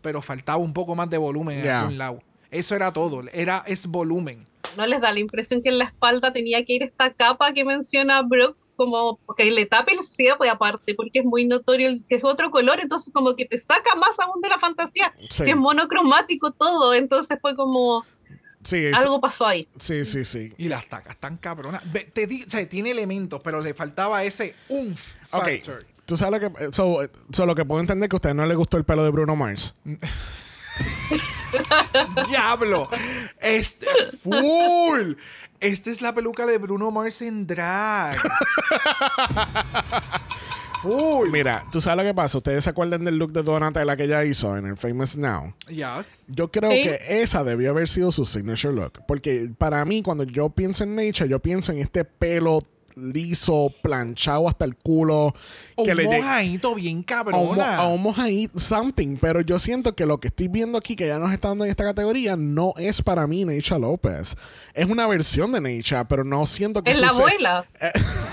pero faltaba un poco más de volumen en Ya. algún lado. Eso era todo, era, es volumen. ¿No les da la impresión que en la espalda tenía que ir esta capa que menciona Brooke? Como que le tape el cierre aparte, porque es muy notorio el- que es otro color, entonces como que te saca más aún de la fantasía. Sí. Si es monocromático todo, entonces fue como Sí, es- algo pasó ahí. sí, sí, sí. Y las tacas tan cabronas. Ve, Te di- o sea, tiene elementos, pero le faltaba ese umf Ok. factor. tú sabes lo que. So, so lo que puedo entender que a usted no le gustó el pelo de Bruno Mars. [laughs] ¡Diablo! Este. ¡Full! Esta es la peluca de Bruno Mars en drag. [laughs] Full. Mira, tú sabes lo que pasa. Ustedes se acuerdan del look de Donatella que ella hizo en el Famous Now. Yes. Yo creo Sí. que esa debió haber sido su signature look. Porque para mí, cuando yo pienso en Nature, yo pienso en este pelo liso, planchado hasta el culo. Que Un le llega mojadito bien a un, mo- cabrona. a un mojadito, something. Pero yo siento que lo que estoy viendo aquí, que ya nos está dando en esta categoría, no es para mí Nature López. Es una versión de Nature, pero no siento que Es la abuela. [laughs]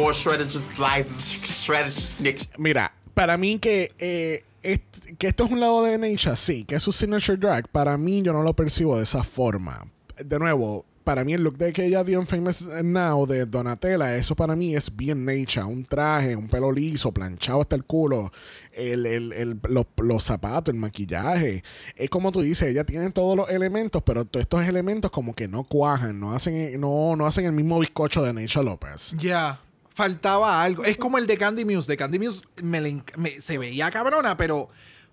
More shredded, just slices, [laughs] shredded, snick. Mira, para mí que, eh, est- que esto es un lado de Nature, sí, que es su signature drag, para mí yo no lo percibo de esa forma. De nuevo, para mí el look de que ella dio en Famous Now de Donatella, eso para mí es bien Nature. Un traje, un pelo liso, planchado hasta el culo, el, el- el- los, los zapatos, el maquillaje. Es como tú dices, ella tiene todos los elementos, pero todos estos elementos como que no cuajan, no hacen, no, no hacen el mismo bizcocho de Nature López. Ya. Faltaba algo. Es como el de Candy Muse. De Candy Muse me le enc- me- se veía cabrona, pero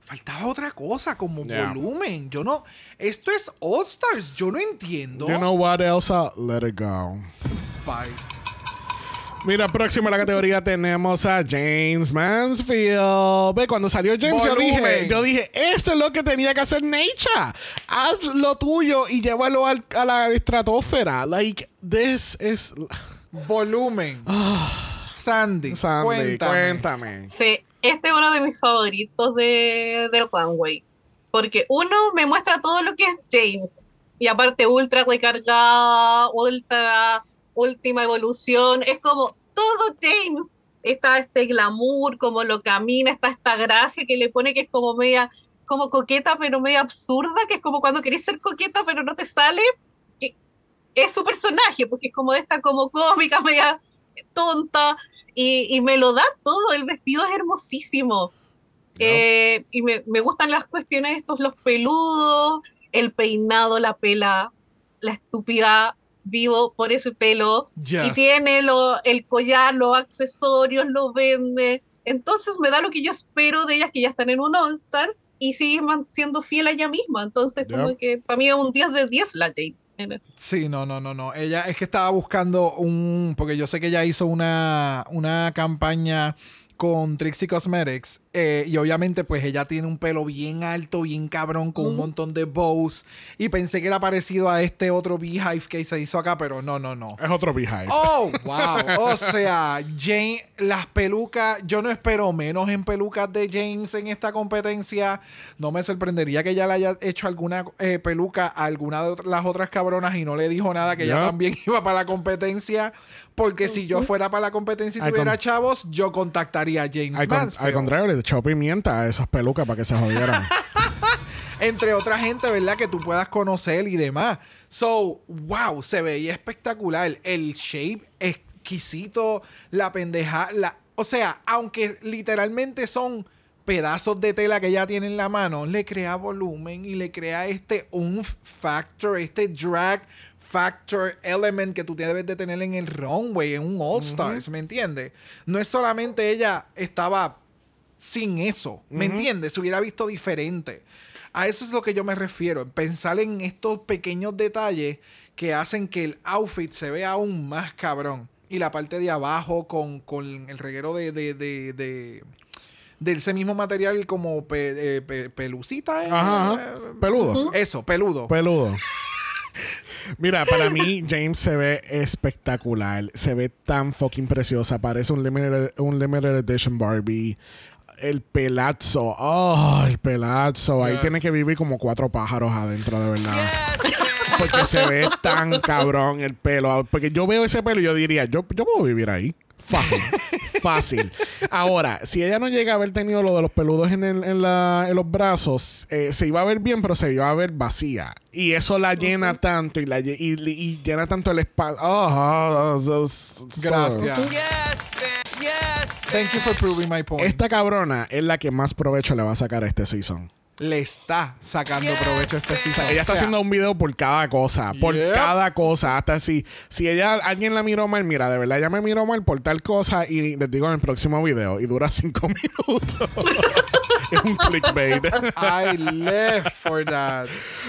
faltaba otra cosa, como Yeah. volumen. Yo no. Esto es All Stars. Yo no entiendo. You know what, Elsa? Let it go. Bye. Mira, próximo en la categoría tenemos a James Mansfield. Ve, cuando salió James, yo dije, yo dije, esto es lo que tenía que hacer Nature. Haz lo tuyo y llévalo al- a la estratosfera. Like, this is... Volumen. Sandy, Ah. Sandy, cuéntame. cuéntame. Sí, este es uno de mis favoritos de, del runway. Porque uno me muestra todo lo que es James. Y aparte, ultra recargada, ultra, última evolución. Es como todo James. Está este glamour, como lo camina, está esta gracia que le pone que es como media, como coqueta, pero media absurda, que es como cuando querés ser coqueta, pero no te sale. Es su personaje, porque es como de esta como cómica, [laughs] media tonta, y, y me lo da todo, el vestido es hermosísimo. Eh, y me, me gustan las cuestiones estos, los peludos, el peinado, la pela, la estúpida, vivo por ese pelo. Y tiene lo, el collar, los accesorios, lo vende. Entonces me da lo que yo espero de ellas que ya están en un All Stars y siguen man- siendo fiel a ella misma. Entonces, como que para mí es un 10 de 10 la James. Sí, no, no, no, no. Ella es que estaba buscando un. Porque yo sé que ella hizo una, una campaña con Trixie Cosmetics. eh, y obviamente, pues ella tiene un pelo bien alto, bien cabrón, con un montón de bows. Y pensé que era parecido a este otro Beehive que se hizo acá, pero no, no, no. Es otro Beehive. Oh, wow. [laughs] O sea, Jane, las pelucas, yo no espero menos en pelucas de James en esta competencia. No me sorprendería que ella le haya hecho alguna eh, peluca a alguna de las otras cabronas y no le dijo nada que ella también [laughs] iba para la competencia. Porque si yo fuera para la competencia y Al tuviera chavos, yo contactaría a James Al, con- al contrario, le echó pimienta a esas pelucas para que se jodieran. [laughs] entre otra gente, ¿verdad? Que tú puedas conocer y demás. So, wow, se veía espectacular. El shape exquisito, la pendeja, la, o sea, aunque literalmente son pedazos de tela que ella tiene en la mano, le crea volumen y le crea este umf factor, este drag factor element que tú debes de tener en el runway, en un All Stars, ¿me entiendes? No es solamente ella estaba sin eso, ¿me entiendes? Se hubiera visto diferente. A eso es lo que yo me refiero, en pensar en estos pequeños detalles que hacen que el outfit se vea aún más cabrón. Y la parte de abajo con, con el reguero de, de, de, de- de ese mismo material como pe- eh, pe- pelucita. ¿eh? Ajá. Peludo. Eso, peludo. Peludo. Mira, para mí James se ve espectacular. Se ve tan fucking preciosa. Parece un limited, un limited edition Barbie. El pelazo. Oh, el pelazo. Ahí Yes. tiene que vivir como cuatro pájaros adentro, de verdad. Porque se ve tan cabrón el pelo. Porque yo veo ese pelo y yo diría, yo, yo puedo vivir ahí. Fácil. Fácil. Ahora, si ella no llega a haber tenido lo de los peludos en, el- en la- en los brazos, eh, se iba a ver bien, pero se iba a ver vacía. Y eso la llena tanto y, la, lle- y, y llena tanto el espacio. Oh, oh, oh, so- Gracias. Thank you for proving my point. Esta cabrona es la que más provecho le va a sacar a este season. Le está sacando provecho a este season. Ella está haciendo un video por cada cosa, por Yep. cada cosa. Hasta si, si ella, alguien la miró mal, mira, de verdad, ella me miró mal por tal cosa y les digo en el próximo video y dura cinco [laughs] minutos. [laughs] es un clickbait. I live for that.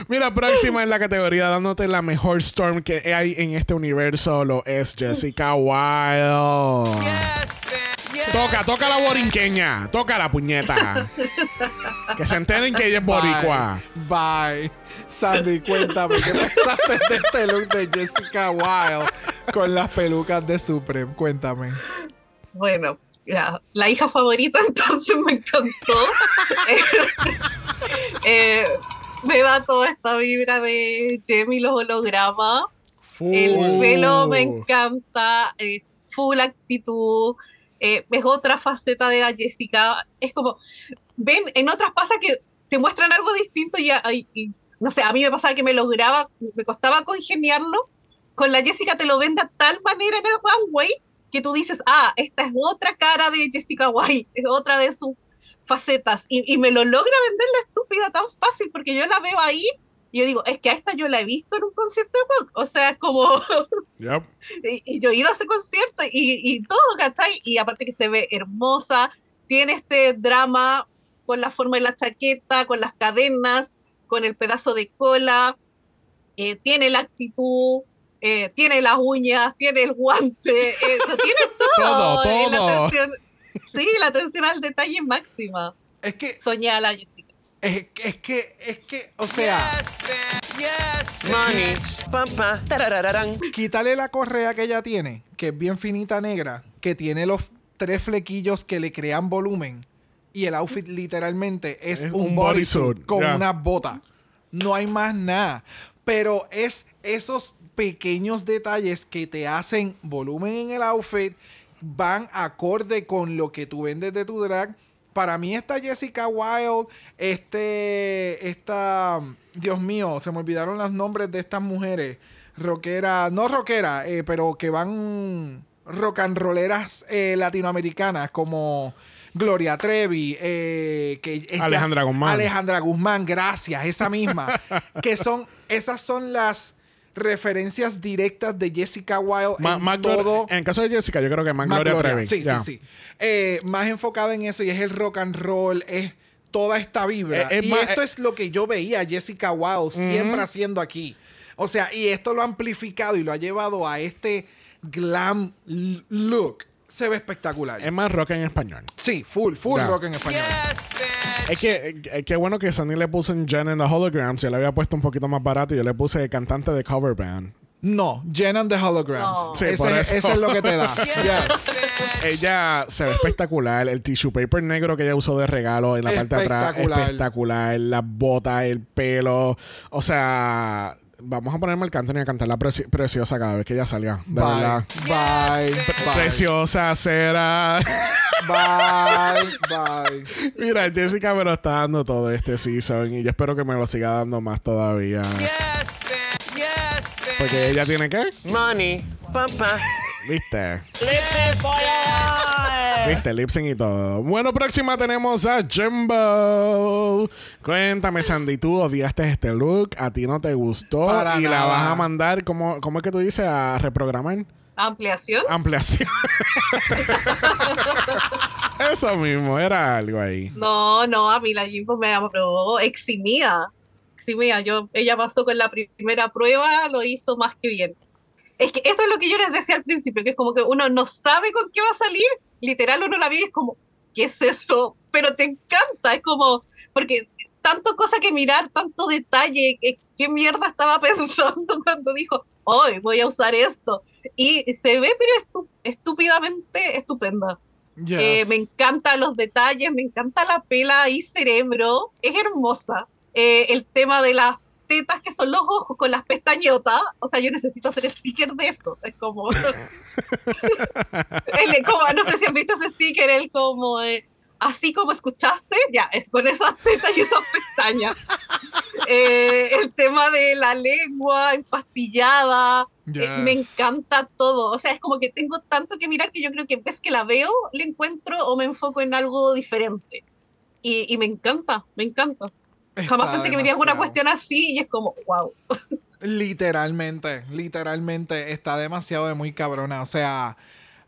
Mira, próxima en la categoría dándote la mejor Storm que hay en este universo lo es Jessica Wilde. Toca, toca la borinqueña. Toca la puñeta. [laughs] que se enteren que ella es boricua. Bye. Sandy, cuéntame qué pensaste de este look de Jessica Wilde con las pelucas de Supreme. Cuéntame. Bueno, ya, la hija favorita [laughs] entonces me encantó. Eh, me da toda esta vibra de Jamie los hologramas. El pelo me encanta, eh, full actitud. Eh, es otra faceta de la Jessica. Es como, ven, en otras pasa que te muestran algo distinto y, no sé, a mí me pasaba que me lograba, me costaba congeniarlo. Con la Jessica te lo ven de tal manera en el runway que tú dices, ah, esta es otra cara de Jessica White, es otra de sus facetas. Y, y me lo logra vender la estúpida tan fácil porque yo la veo ahí y yo digo, es que a esta yo la he visto en un concierto de rock. O sea, es como. [laughs] Yep. y, y yo he ido a ese concierto y, y todo, ¿cachai? Y aparte que se ve hermosa, tiene este drama con la forma de la chaqueta, con las cadenas, con el pedazo de cola, eh, tiene la actitud, eh, tiene las uñas, tiene el guante, eh, lo tiene [laughs] todo. Todo, la todo. atención- sí, la atención al detalle máxima. Es que. Soñada la Jessica. Es, es que, es que, o sea, Money. Pam, pam, tarararán. quítale la correa que ella tiene, que es bien finita negra, que tiene los tres flequillos que le crean volumen. Y el outfit literalmente es, Es un, un bodysuit con una bota. No hay más nada. Pero es esos pequeños detalles que te hacen volumen en el outfit, van acorde con lo que tú vendes de tu drag. Para mí esta Jessica Wilde, este, esta, Dios mío, se me olvidaron los nombres de estas mujeres. Rockera, no rockera, eh, pero que van rock and rolleras eh, latinoamericanas como Gloria Trevi, eh, que esta- Alejandra Guzmán. Alejandra Guzmán, gracias, esa misma. [laughs] que son, esas son las referencias directas de Jessica Wilde Ma- en todo. en el caso de Jessica, yo creo que más, Más Gloria, Gloria, Trevi. Sí, sí, sí. Eh, más enfocada en eso y es el rock and roll, es toda esta vibra. Eh, es y más- esto eh, es lo que yo veía a Jessica Wilde siempre haciendo aquí. O sea, y esto lo ha amplificado y lo ha llevado a este glam look. Se ve espectacular. Es más rock en español. sí, full, full rock en español. Es que eh, qué bueno que Sunny le puso en Jen and the Holograms. Yo le había puesto un poquito más barato y yo le puse cantante de cover band. No, Jen and the Holograms. No. Sí, Ese por es- eso. Eso es lo que te da. [laughs] Yes. Ella se ve espectacular. El tissue paper negro que ella usó de regalo en la parte de atrás. Espectacular. Espectacular. Las botas, el pelo. O sea, vamos a ponerme al Anthony a cantar la preci- preciosa cada vez que ella salga. De Bye. verdad. Bye. Bye. Preciosa será. Bye. Bye. [laughs] Mira, Jessica me lo está dando todo este season y yo espero que me lo siga dando más todavía. Porque ella tiene que, Money. Pam. ¿Viste? ¿Viste? Lip sync y todo. Bueno, próxima tenemos a Jimbo. Cuéntame, Sandy, tú odiaste este look, a ti no te gustó Para y la vas a mandar, ¿cómo, ¿cómo es que tú dices? A reprogramar. Ampliación. Ampliación. [laughs] Eso mismo, era algo ahí. No, no, a mí la Jimbo me aprobó eximida. Eximida. Yo, ella pasó con la primera prueba, lo hizo más que bien. Es que esto es lo que yo les decía al principio, que es como que uno no sabe con qué va a salir. Literal, uno la ve y es como, ¿qué es eso? Pero te encanta, es como, porque tanto cosa que mirar, tanto detalle, ¿qué, qué mierda estaba [laughs] pensando cuando dijo, hoy voy a usar esto? Y se ve, pero estu- estúpidamente estupenda. Yes. Eh, me encantan los detalles, me encanta la pela y cerebro, es hermosa. Eh, el tema de las tetas que son los ojos con las pestañotas, o sea, yo necesito hacer sticker de eso. Es como, [laughs] el- como- no sé si han visto ese sticker, el como, eh, así como escuchaste, ya, es con esas tetas y esas pestañas. Eh, el tema de la lengua empastillada, eh, me Yes. encanta todo. O sea, es como que tengo tanto que mirar que yo creo que ves que la veo, le encuentro o me enfoco en algo diferente. Y, y me encanta, me encanta. Jamás Está pensé que alguna demasiado. cuestión así y es como, wow. Literalmente, literalmente está demasiado de muy cabrona. O sea,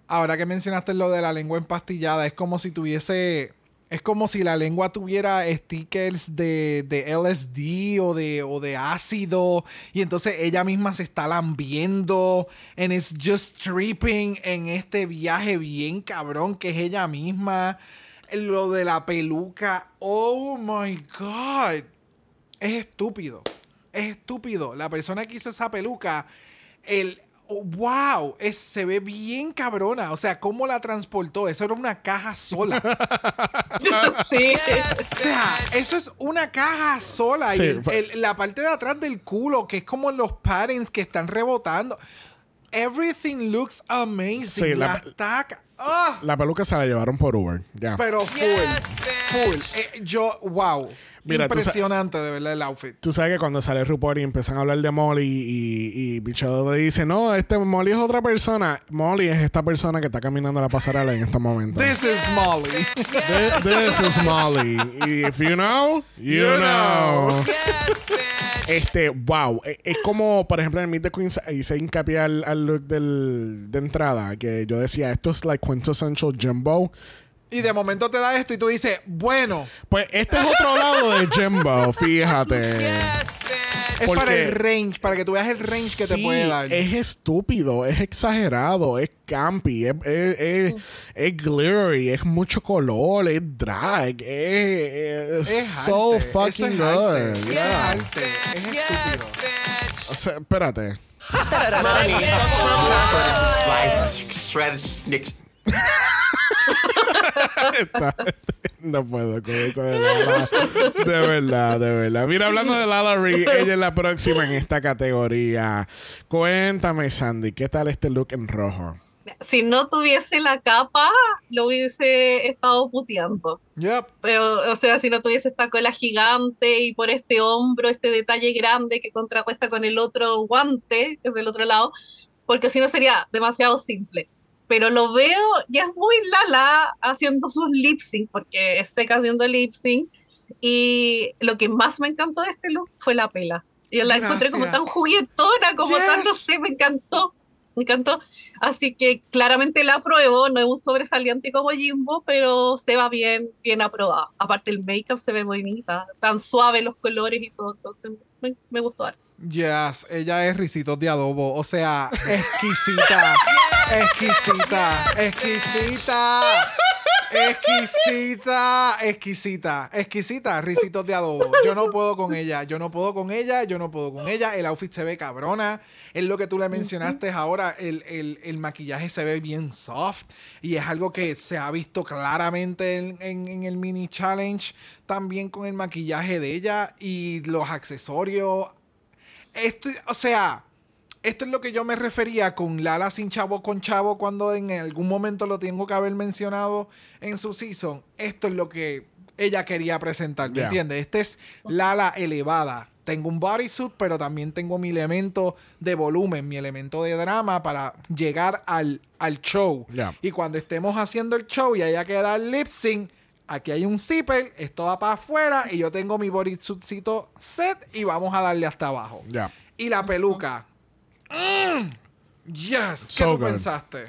ahora que mencionaste lo de la lengua empastillada, es como si tuviese. Es como si la lengua tuviera stickers de, de LSD o de, o de ácido. Y entonces ella misma se está lambiendo. And it's just tripping en este viaje bien cabrón que es ella misma. Lo de la peluca. Oh my God es estúpido. Es estúpido. La persona que hizo esa peluca, el oh, wow, es, se ve bien cabrona. O sea, ¿cómo la transportó? Eso era una caja sola. [laughs] sí. [laughs] O sea, eso es una caja sola. Sí, y el- fue- el- la parte de atrás del culo, que es como los patterns que están rebotando. Everything looks amazing. Sí, la- la taca- ¡Ah! La peluca se la llevaron por Uber. Ya. Pero full. full. Eh, yo, wow. Mira, Impresionante, de verdad, el outfit. Tú sabes que cuando sale RuPaul y empiezan a hablar de Molly y, y Bicho le dice, no, este Molly es otra persona. Molly es esta persona que está caminando la pasarela en este momento. This is Molly. Thi- This is Molly. If you know, you, You know. know. Este, wow. E- Es como, por ejemplo, en el Meet the Queens hice hincapié al, al look del, de entrada, que yo decía, esto es like quintessential Jimbo. Y de momento te da esto y tú dices, bueno, Pues este es otro lado de Jimbo, [laughs] fíjate. Es Porque- para el range, para que tú veas el range que te puede dar. Es estúpido, es exagerado, es campy, es, es, es- es glittery, es mucho color, es drag, es, es Es so arte, fucking es good. arte, eso es Yeah. estúpido. O sea, espérate. Está- no puedo con eso de Lala. De verdad, de verdad. Mira, hablando de Lala ella es la próxima en esta categoría. Cuéntame, Sandy, ¿qué tal este look en rojo? Si no tuviese la capa, lo hubiese estado puteando. Yep. Pero, o sea, si no tuviese esta cola gigante y por este hombro, este detalle grande que contrarresta con el otro guante, que es del otro lado, porque si no sería demasiado simple. Pero lo veo, ya es muy Lala haciendo sus lip sync, porque es seca haciendo lip sync. Y lo que más me encantó de este look fue la pela. Yo la encontré como Gracias. tan juguetona, como tan, no Yes. sé, me encantó. Me encantó. Así que claramente la apruebo. No es un sobresaliente como Jimbo, pero se va bien, bien aprobada. Aparte, el make-up se ve bonita, tan suave los colores y todo. Entonces, me, me gustó. harto. Yes, ella es risitos de adobo. O sea, [laughs] exquisita. Exquisita. Exquisita. Exquisita, exquisita, exquisita, risitos de adobo. Yo no puedo con ella, yo no puedo con ella, yo no puedo con ella. El outfit se ve cabrona. Es lo que tú le mencionaste ahora. El, el- el maquillaje se ve bien soft. Y es algo que se ha visto claramente en, en- en el mini challenge. También con el maquillaje de ella y los accesorios. Esto, o sea, esto es lo que yo me refería con Lala sin chavo con chavo cuando en algún momento lo tengo que haber mencionado en su season. Esto es lo que ella quería presentar, ¿me Yeah. entiendes? Este es Lala elevada. Tengo un bodysuit, pero también tengo mi elemento de volumen, mi elemento de drama para llegar al, al show. Yeah. Y cuando estemos haciendo el show y haya que dar lip sync, aquí hay un zipper, esto va para afuera y yo tengo mi bodysuitcito set y vamos a darle hasta abajo. Y la peluca. Mm. Yes. ¿Qué So tú good. pensaste?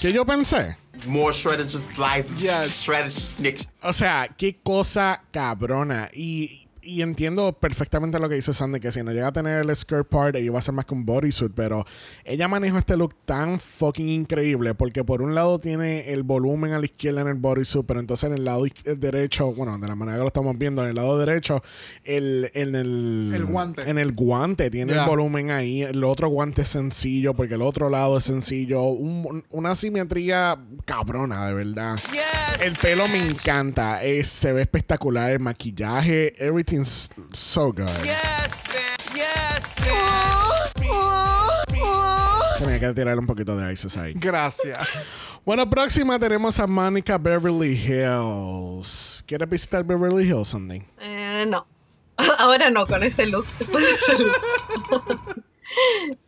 ¿Qué yo pensé? More shredded, just slices, Yes. shredded, snick. O sea, qué cosa cabrona. Y, y entiendo perfectamente lo que dice Sandy, que si no llega a tener el skirt part, ella va a ser más que un bodysuit, pero ella manejó este look tan fucking increíble, porque por un lado tiene el volumen a la izquierda en el bodysuit, pero entonces en el lado iz- derecho, bueno, de la manera que lo estamos viendo, en el lado derecho, el, en el, El guante. En el guante tiene Yeah. el volumen ahí, el otro guante es sencillo, porque el otro lado es sencillo, un- una simetría cabrona, de verdad. El pelo me encanta. Es- se ve espectacular. El maquillaje. So good. Tenía que tirar un poquito de ices ahí. Gracias. Bueno, próxima tenemos a Mónica Beverly Hills. ¿Quieres visitar Beverly Hills, Sandy? Eh, no. [laughs] Ahora no, con ese look. [laughs] Con ese look.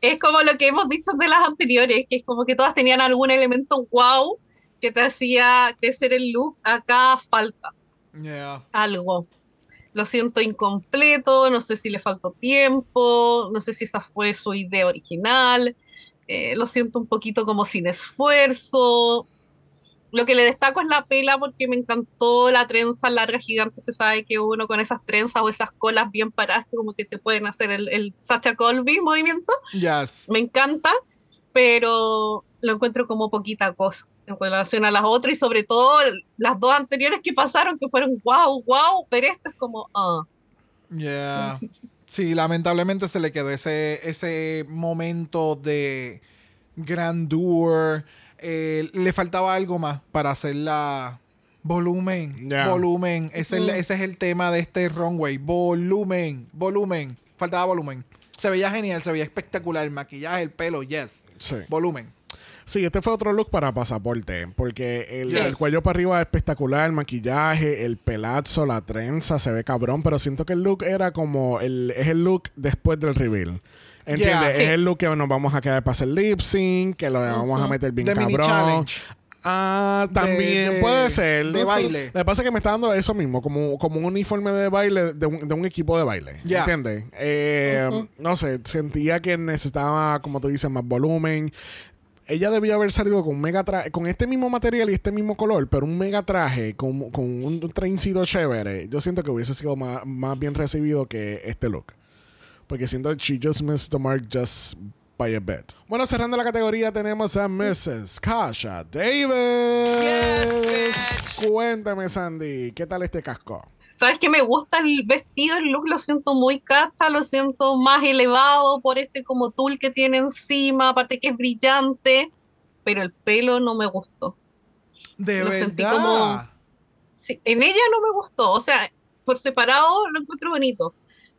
es como lo que hemos dicho de las anteriores, que es como que todas tenían algún elemento wow que te hacía crecer el look. Acá falta Yeah. algo. Lo siento incompleto, no sé si le faltó tiempo, no sé si esa fue su idea original, eh, lo siento un poquito como sin esfuerzo. Lo que le destaco es la pela porque me encantó la trenza larga gigante. Se sabe que uno con esas trenzas o esas colas bien paradas, que como que te pueden hacer el, el Sacha Colby movimiento. Yes. Me encanta, pero lo encuentro como poquita cosa en relación a las otras y sobre todo las dos anteriores que pasaron que fueron wow, wow, pero esta es como, ah. Yeah. Sí, lamentablemente se le quedó ese, ese momento de grandeur. Eh, le faltaba algo más para hacerla volumen. Yeah. Volumen. Ese, es el- ese es el tema de este runway. Volumen. Volumen. Faltaba volumen. Se veía genial, se veía espectacular. El maquillaje, el pelo, yes. Sí. Volumen. Sí, este fue otro look para pasaporte, porque el, Yes. el cuello para arriba es espectacular, el maquillaje, el pelazo, la trenza, se ve cabrón, pero siento que el look era como, el, es el look después del reveal. ¿Entiendes? Yeah. Es el look que nos vamos a quedar para hacer lip sync, que lo vamos a meter bien The cabrón. Ah, también de- puede ser. de baile. Lo que pasa es que me está dando eso mismo, como, como un uniforme de baile de un, de un equipo de baile. Ya. ¿Entiendes? Eh, No sé, sentía que necesitaba, como tú dices, más volumen. Ella debía haber salido con un mega traje, con este mismo material y este mismo color, pero un mega traje con, con un trencito chévere. Yo siento que hubiese sido más, más bien recibido que este look. Porque siento que she just missed the mark just by a bit. Bueno, cerrando la categoría tenemos a Mrs. Kasha Davis. Cuéntame, Sandy, ¿qué tal este casco? ¿Sabes que me gusta el vestido? El look lo siento muy cacha, lo siento más elevado por este como tul que tiene encima, aparte que es brillante, pero el pelo no me gustó. De Lo sentí verdad. como- Sí, en ella no me gustó, o sea, por separado lo encuentro bonito,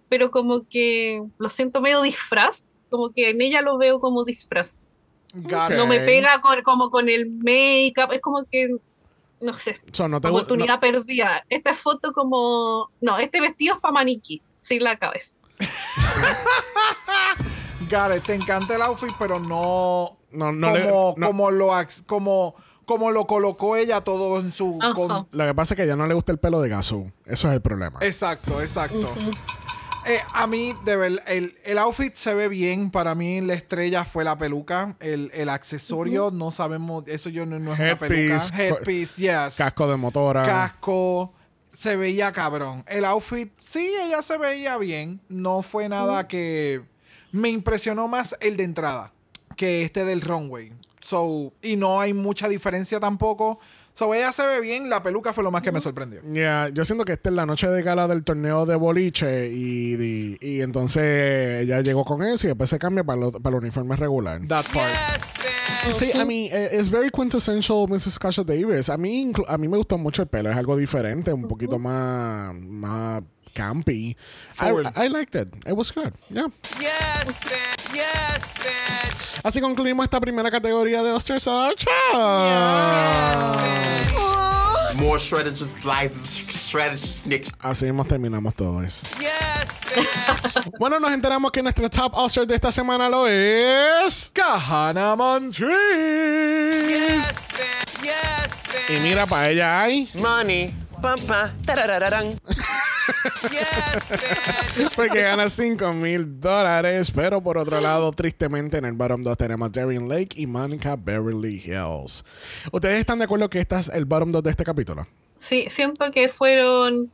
pero como que lo siento medio disfraz, como que en ella lo veo como disfraz. Got No me pega con, como con el make-up, es como que, no sé, So, no te gu- oportunidad perdida. Esta foto como, no, este vestido es para maniquí, sin la cabeza. [laughs] It. Te encanta el outfit, pero no. No, no le- como, no. como lo ax- como, como lo colocó ella todo en su. Con- Lo que pasa es que a ella no le gusta el pelo de Gazoo. Eso es el problema. Exacto, exacto. Eh, a mí, de ver, el, el outfit se ve bien. Para mí, la estrella fue la peluca. El, el accesorio, no sabemos. Eso yo no, no es una peluca. Headpiece, Headpiece, yes. Casco de motora. Casco. Se veía cabrón. El outfit, sí, ella se veía bien. No fue nada que. Me impresionó más el de entrada que este del runway. So, y no hay mucha diferencia tampoco. So, ella se ve bien. La peluca fue lo más que me sorprendió. Yeah, yo siento que esta es la noche de gala del torneo de boliche y, y, y entonces ella llegó con eso y después se cambia para, lo- para el uniforme regular. That part. Sí, a mí es very quintessential Mrs. Kasha Davis. A mí, a mí me gustó mucho el pelo, es algo diferente, un poquito más, más campy. I. I liked it. It was good. Yeah. Así concluimos esta primera categoría de Oster Sacha. More shredded, just slices, shredded, snick. Así mismo terminamos todo eso. [laughs] bueno, nos enteramos que nuestro top All-Star de esta semana lo es. Kahana Montrese. Y mira, para ella hay. Money. Pam, pam, tararararán. Porque gana 5 mil dólares. Pero por otro lado, tristemente, en el bottom 2 tenemos Darien Lake y Monica Beverly Hills. ¿Ustedes están de acuerdo que este es el bottom 2 de este capítulo? Sí, siento que fueron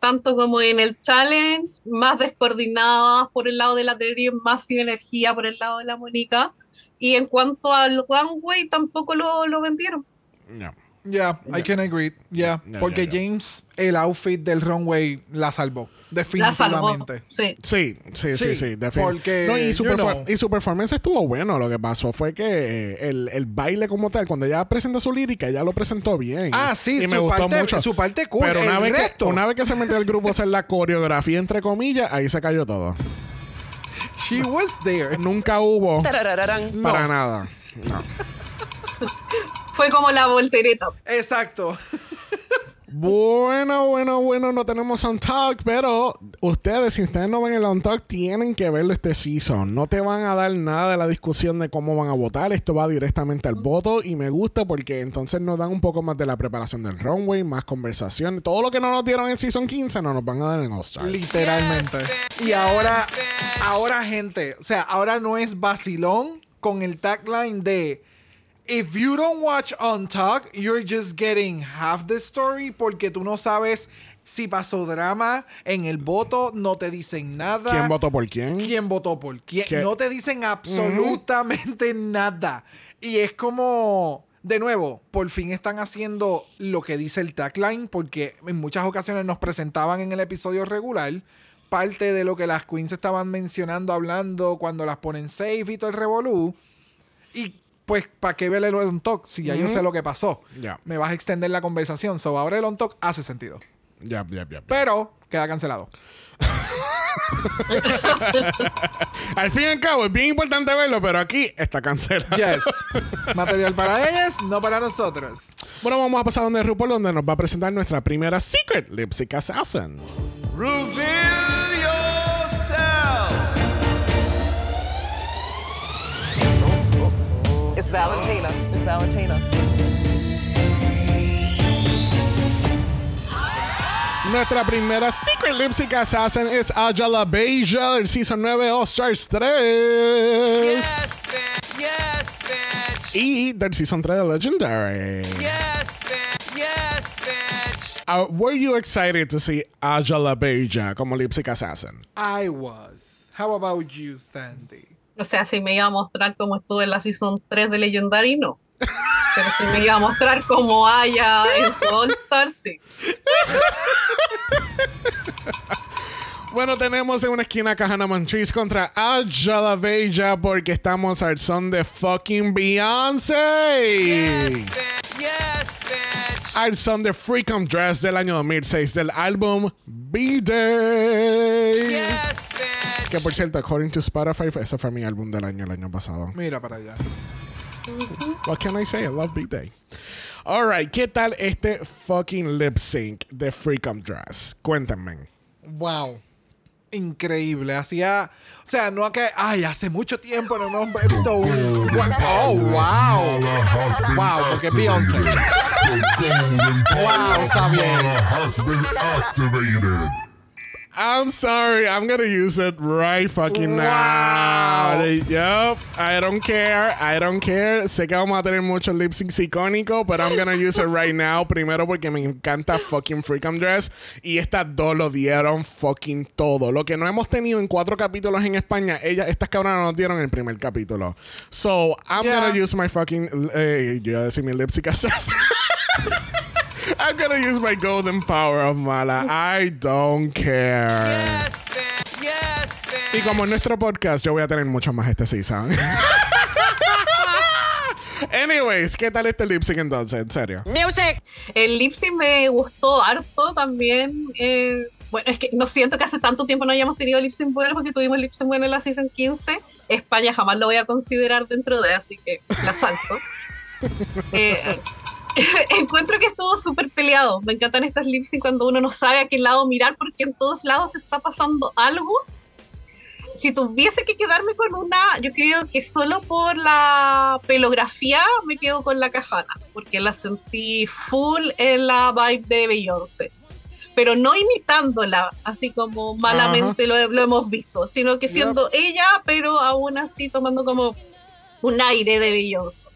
tanto como en el challenge, más descoordinadas por el lado de la teoría, más sin energía por el lado de la Mónica. Y en cuanto al runway, tampoco lo, lo vendieron. No. Yeah, I can agree. Yeah, porque. James, el outfit del runway la salvó. La salvó. Definitivamente. Sí. Sí, sí, sí, Sí, sí, definitivamente. porque, No, y, su you perfor- know. y su performance estuvo bueno. Lo que pasó fue que eh, el, el baile como tal, cuando ella presenta su lírica, ella lo presentó bien. Ah, sí, y me su gustó parte- mucho. su parte cool. Pero una El vez, resto. que, una vez que se metió el grupo a hacer la coreografía, entre comillas, ahí se cayó todo. She was there. Nunca hubo para nada. No. [laughs] Fue como la voltereta. Exacto. Bueno, bueno, bueno, no tenemos on talk, pero ustedes, si ustedes no ven el on talk, tienen que verlo este season. No te van a dar nada de la discusión de cómo van a votar. Esto va directamente al voto y me gusta porque entonces nos dan un poco más de la preparación del runway, más conversación. Todo lo que no nos dieron en season 15 no nos van a dar en All Stars. Literalmente. Y ahora, ahora, gente, o sea, ahora no es vacilón con el tagline de If you don't watch On Talk, you're just getting half the story porque tú no sabes si pasó drama en el voto, no te dicen nada. ¿Quién votó por quién? ¿Quién votó por quién? ¿Qué? No te dicen absolutamente nada. Y es como, de nuevo, por fin están haciendo lo que dice el tagline, porque en muchas ocasiones nos presentaban en el episodio regular parte de lo que las queens estaban mencionando, hablando cuando las ponen safe y todo el revolú. Y pues, ¿para qué ver el on talk si ya yo sé lo que pasó? Ya. Me vas a extender la conversación. So, ahora el on talk hace sentido. Ya, ya, ya. Pero queda cancelado. [laughs] Al fin y al cabo, es bien importante verlo, pero aquí está cancelado. Yes. [laughs] Material para ellas, no para nosotros. Bueno, vamos a pasar donde RuPaul, donde nos va a presentar nuestra primera Secret Lip Sync Assassin. Valentina. It's Valentina. Nuestra primera Secret Lip Sync Assassin es Ajala Beja del Season 9 All Stars 3. Yes, bitch. Yes, bitch. Y del Season 3 de Legendary. Yes, bitch. Yes, bitch. Uh, were you excited to see Ajala Beja como Lip Sync Assassin? I was. How about you, Sandy? O sea, si me iba a mostrar cómo estuvo en la Season 3 de Legendary, no. Pero si me iba a mostrar cómo haya en su All Star, sí. Bueno, tenemos en una esquina a Kahana Montrese contra Ajala Beja porque estamos al son de fucking Beyoncé. Al son de Freakum Dress del año 2006 del álbum B-Day. Que por cierto, according to Spotify, ese fue mi álbum del año el año pasado. Mira para allá. What can I say? I love B-Day. Alright, ¿qué tal este fucking lip sync de Freakum Dress? Cuéntenme. Wow. Increíble. Hacía. O sea, no que. Ay, hace mucho tiempo no hemos visto un. Oh, wow. Wow, porque es Beyoncé. Wow, está bien. I'm sorry. I'm gonna use it right fucking now. Wow. Yup. I don't care. I don't care. Sé que vamos a tener muchos lip syncs icónicos, but I'm gonna use it right now. Primero porque me encanta fucking Freakum Dress. Y estas dos lo dieron fucking todo. Lo que no hemos tenido en cuatro capítulos en España, ellas, estas cabronas nos dieron en el primer capítulo. So, I'm Yeah. gonna use my fucking. Eh, yo iba a decir mi lip sync [laughs] assassin. I'm gonna use my golden power of Mala. I don't care. Y como en nuestro podcast, yo voy a tener mucho más este season. [laughs] Anyways, ¿qué tal este lip sync entonces? En serio. Music. El lip sync me gustó harto también. eh, bueno, es que no siento que hace tanto tiempo no hayamos tenido lip sync bueno porque tuvimos lip sync bueno en la season 15. España jamás lo voy a considerar dentro de, así que la salto. [laughs] Eh, [laughs] encuentro que estuvo súper peleado. Me encantan estas lip sync cuando uno no sabe a qué lado mirar porque en todos lados está pasando algo. Si tuviese que quedarme con una, yo creo que solo por la pelografía me quedo con la cajana, porque la sentí full en la vibe de Beyoncé. Pero no imitándola, así como malamente lo, lo hemos visto, sino que siendo ella, pero aún así tomando como un aire de Beyoncé.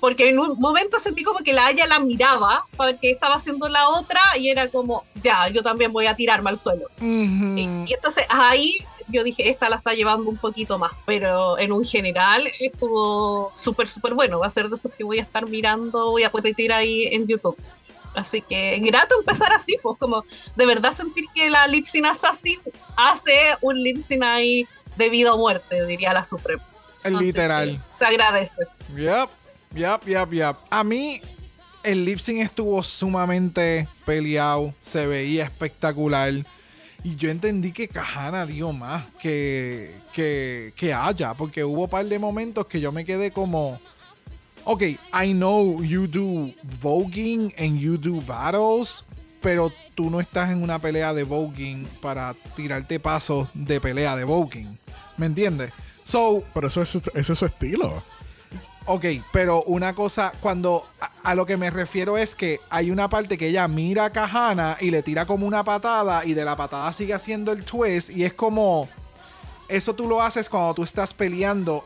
Porque en un momento sentí como que la Aya la miraba porque estaba haciendo la otra y era como, ya, yo también voy a tirarme al suelo. y, y entonces ahí yo dije, esta la está llevando un poquito más, pero en un general estuvo súper, súper bueno. Va a ser de esos que voy a estar mirando, voy a repetir ahí en YouTube. Así que grato empezar así, pues como de verdad sentir que la Lipsin Assassin hace un Lipsin ahí de vida o muerte, diría la Suprema. Literal. Se agradece. Yep, yep, yep, yep. A mí, el lip sync estuvo sumamente peleado, se veía espectacular. Y yo entendí que Kahana dio más que, que, que haya, porque hubo un par de momentos que yo me quedé como. Ok, I know you do voguing and you do battles, pero tú no estás en una pelea de voguing para tirarte pasos de pelea de voguing. ¿Me entiendes? So, Pero eso es, ese es su estilo. Ok, pero una cosa, cuando a, lo que me refiero es que hay una parte que ella mira a Kahana y le tira como una patada y de la patada sigue haciendo el twist y es como, eso tú lo haces cuando tú estás peleando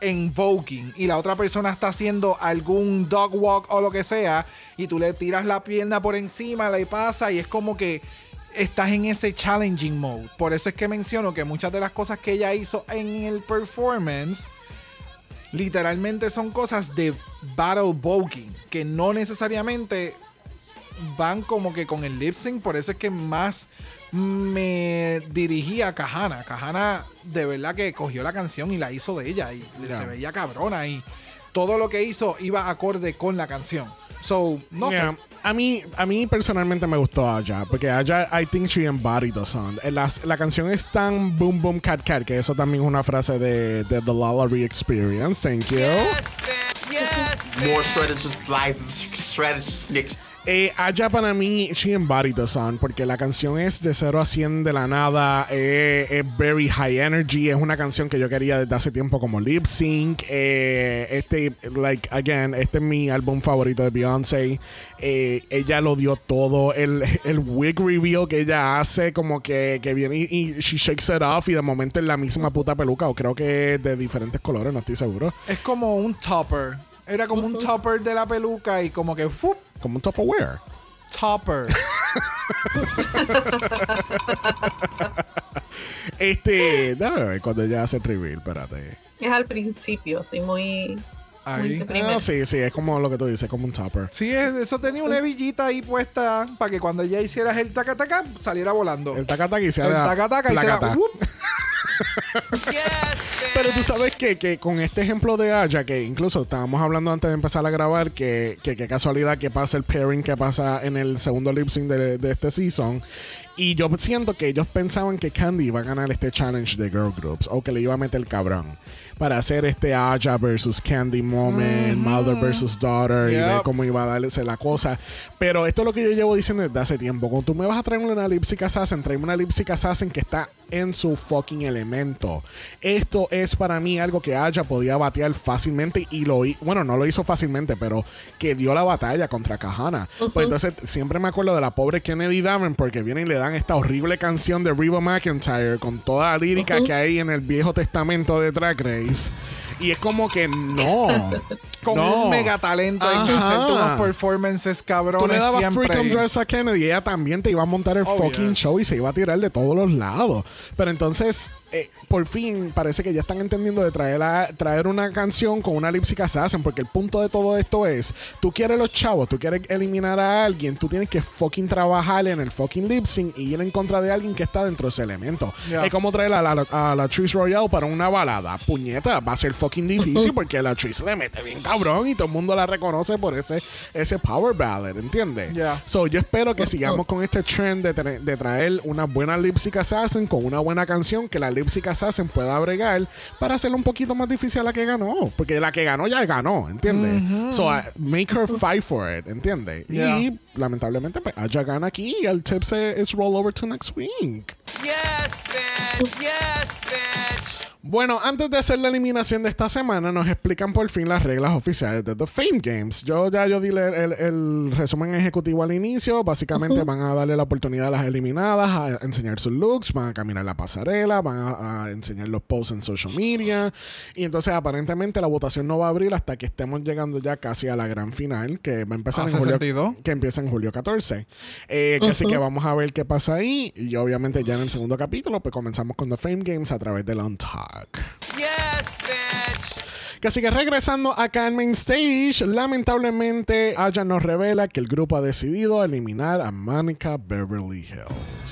en voguing y la otra persona está haciendo algún dog walk o lo que sea y tú le tiras la pierna por encima, le pasa y es como que estás en ese challenging mode. Por eso es que menciono que muchas de las cosas que ella hizo en el performance literalmente son cosas de battle voguing que no necesariamente van como que con el lip sync. Por eso es que más me dirigí a Kahana. Kahana de verdad que cogió la canción y la hizo de ella y se veía cabrona y todo lo que hizo iba acorde con la canción. So, no Yeah. sé. A mí, a mí personalmente me gustó Aya, porque Aya, I think she embodied the song. Eh, las- la canción es tan boom boom cat cat, que eso también es una frase de, de The Lalaurie Experience. Thank you. More shredded, just slices, shredded, snicks. Eh, Aya para mí, she embodied the song, porque la canción es de 0 a 100 de la nada, eh, es very high energy, es una canción que yo quería desde hace tiempo como lip sync. eh, este, like, again, este es mi álbum favorito de Beyoncé. Eh, ella lo dio todo, el, el wig reveal que ella hace, como que, que viene y, y she shakes it off y de momento es la misma puta peluca, o creo que es de diferentes colores, no estoy seguro. Es como un topper. Era como un topper de la peluca y como que ¡fup! Como un Tupperware. topper. [laughs] Este, déjame ver cuando ella hace el reveal, espérate. Es al principio, soy muy, Ahí. Ah, sí, sí, es como lo que tú dices, como un topper. Sí, es- eso tenía una hebillita ahí puesta para que cuando ella hiciera el taca taca saliera volando. El tacataca y se El haga taca taca y placata. hiciera [laughs] Pero tú sabes que, que con este ejemplo de Aya, que incluso estábamos hablando antes de empezar a grabar, que, que, que casualidad que pasa el pairing que pasa en el segundo lip sync de, de este season. Y yo siento que ellos pensaban que Candy iba a ganar este challenge de girl groups o que le iba a meter el cabrón para hacer este Aya versus Candy moment, mother versus daughter y ver cómo iba a darse la cosa. Pero esto es lo que yo llevo diciendo desde hace tiempo. Cuando tú me vas a traer una lip sync assassin, tráeme una lip sync assassin que está en su fucking elemento. Esto es para mí algo que Aya podía batear fácilmente y lo hizo. Bueno, no lo hizo fácilmente, pero que dio la batalla contra Kahana. Pues entonces siempre me acuerdo de la pobre Kennedy Davenport que viene y le dan esta horrible canción de Reba McIntyre con toda la lírica que hay en el Viejo Testamento de Drag Race. Y es como que no. [laughs] Con no. un mega talento en Ajá. hacerte unos performances Tú le cabrones dabas siempre. freaking dress a Kennedy y ella también te iba a montar el Oh, fucking yes. show y se iba a tirar de todos los lados. Pero entonces, eh, por fin, parece que ya están entendiendo de traer, a- traer una canción con una lipsic assassin, porque el punto de todo esto es, tú quieres los chavos, tú quieres eliminar a alguien, tú tienes que fucking trabajar en el fucking lip sync y ir en contra de alguien que está dentro de ese elemento. Yeah. Es como traer a la, a la Royale para una balada. Puñeta, va a ser fucking difícil [laughs] porque la Trish le mete bien cabrón y todo el mundo la reconoce por ese, ese power ballad, ¿entiendes? Yeah. So, yo espero que sigamos con este trend de, tra- de traer una buena lipstick assassin con una buena canción que la lipstick assassin pueda bregar para hacerlo un poquito más difícil a la que ganó. Porque la que ganó ya ganó, ¿entiendes? So, uh, make her fight for it, ¿entiendes? Yeah. Y lamentablemente, pues, Aya gana aquí y el tip se es roll over to next week. Bueno, antes de hacer la eliminación de esta semana, nos explican por fin las reglas oficiales de The Fame Games. Yo ya yo di el, el- el resumen ejecutivo al inicio. Básicamente van a darle la oportunidad a las eliminadas a enseñar sus looks, van a caminar la pasarela, van a, a enseñar los posts en social media. Y entonces aparentemente la votación no va a abrir hasta que estemos llegando ya casi a la gran final, que va a empezar en Hace julio, sentido. que empieza en julio 14. Eh, que Así que vamos a ver qué pasa ahí. Y obviamente ya en el segundo capítulo, pues comenzamos con The Fame Games a través del Untalk. Que así que regresando acá en Main Stage, lamentablemente Aya nos revela que el grupo ha decidido eliminar a Monica Beverly Hills.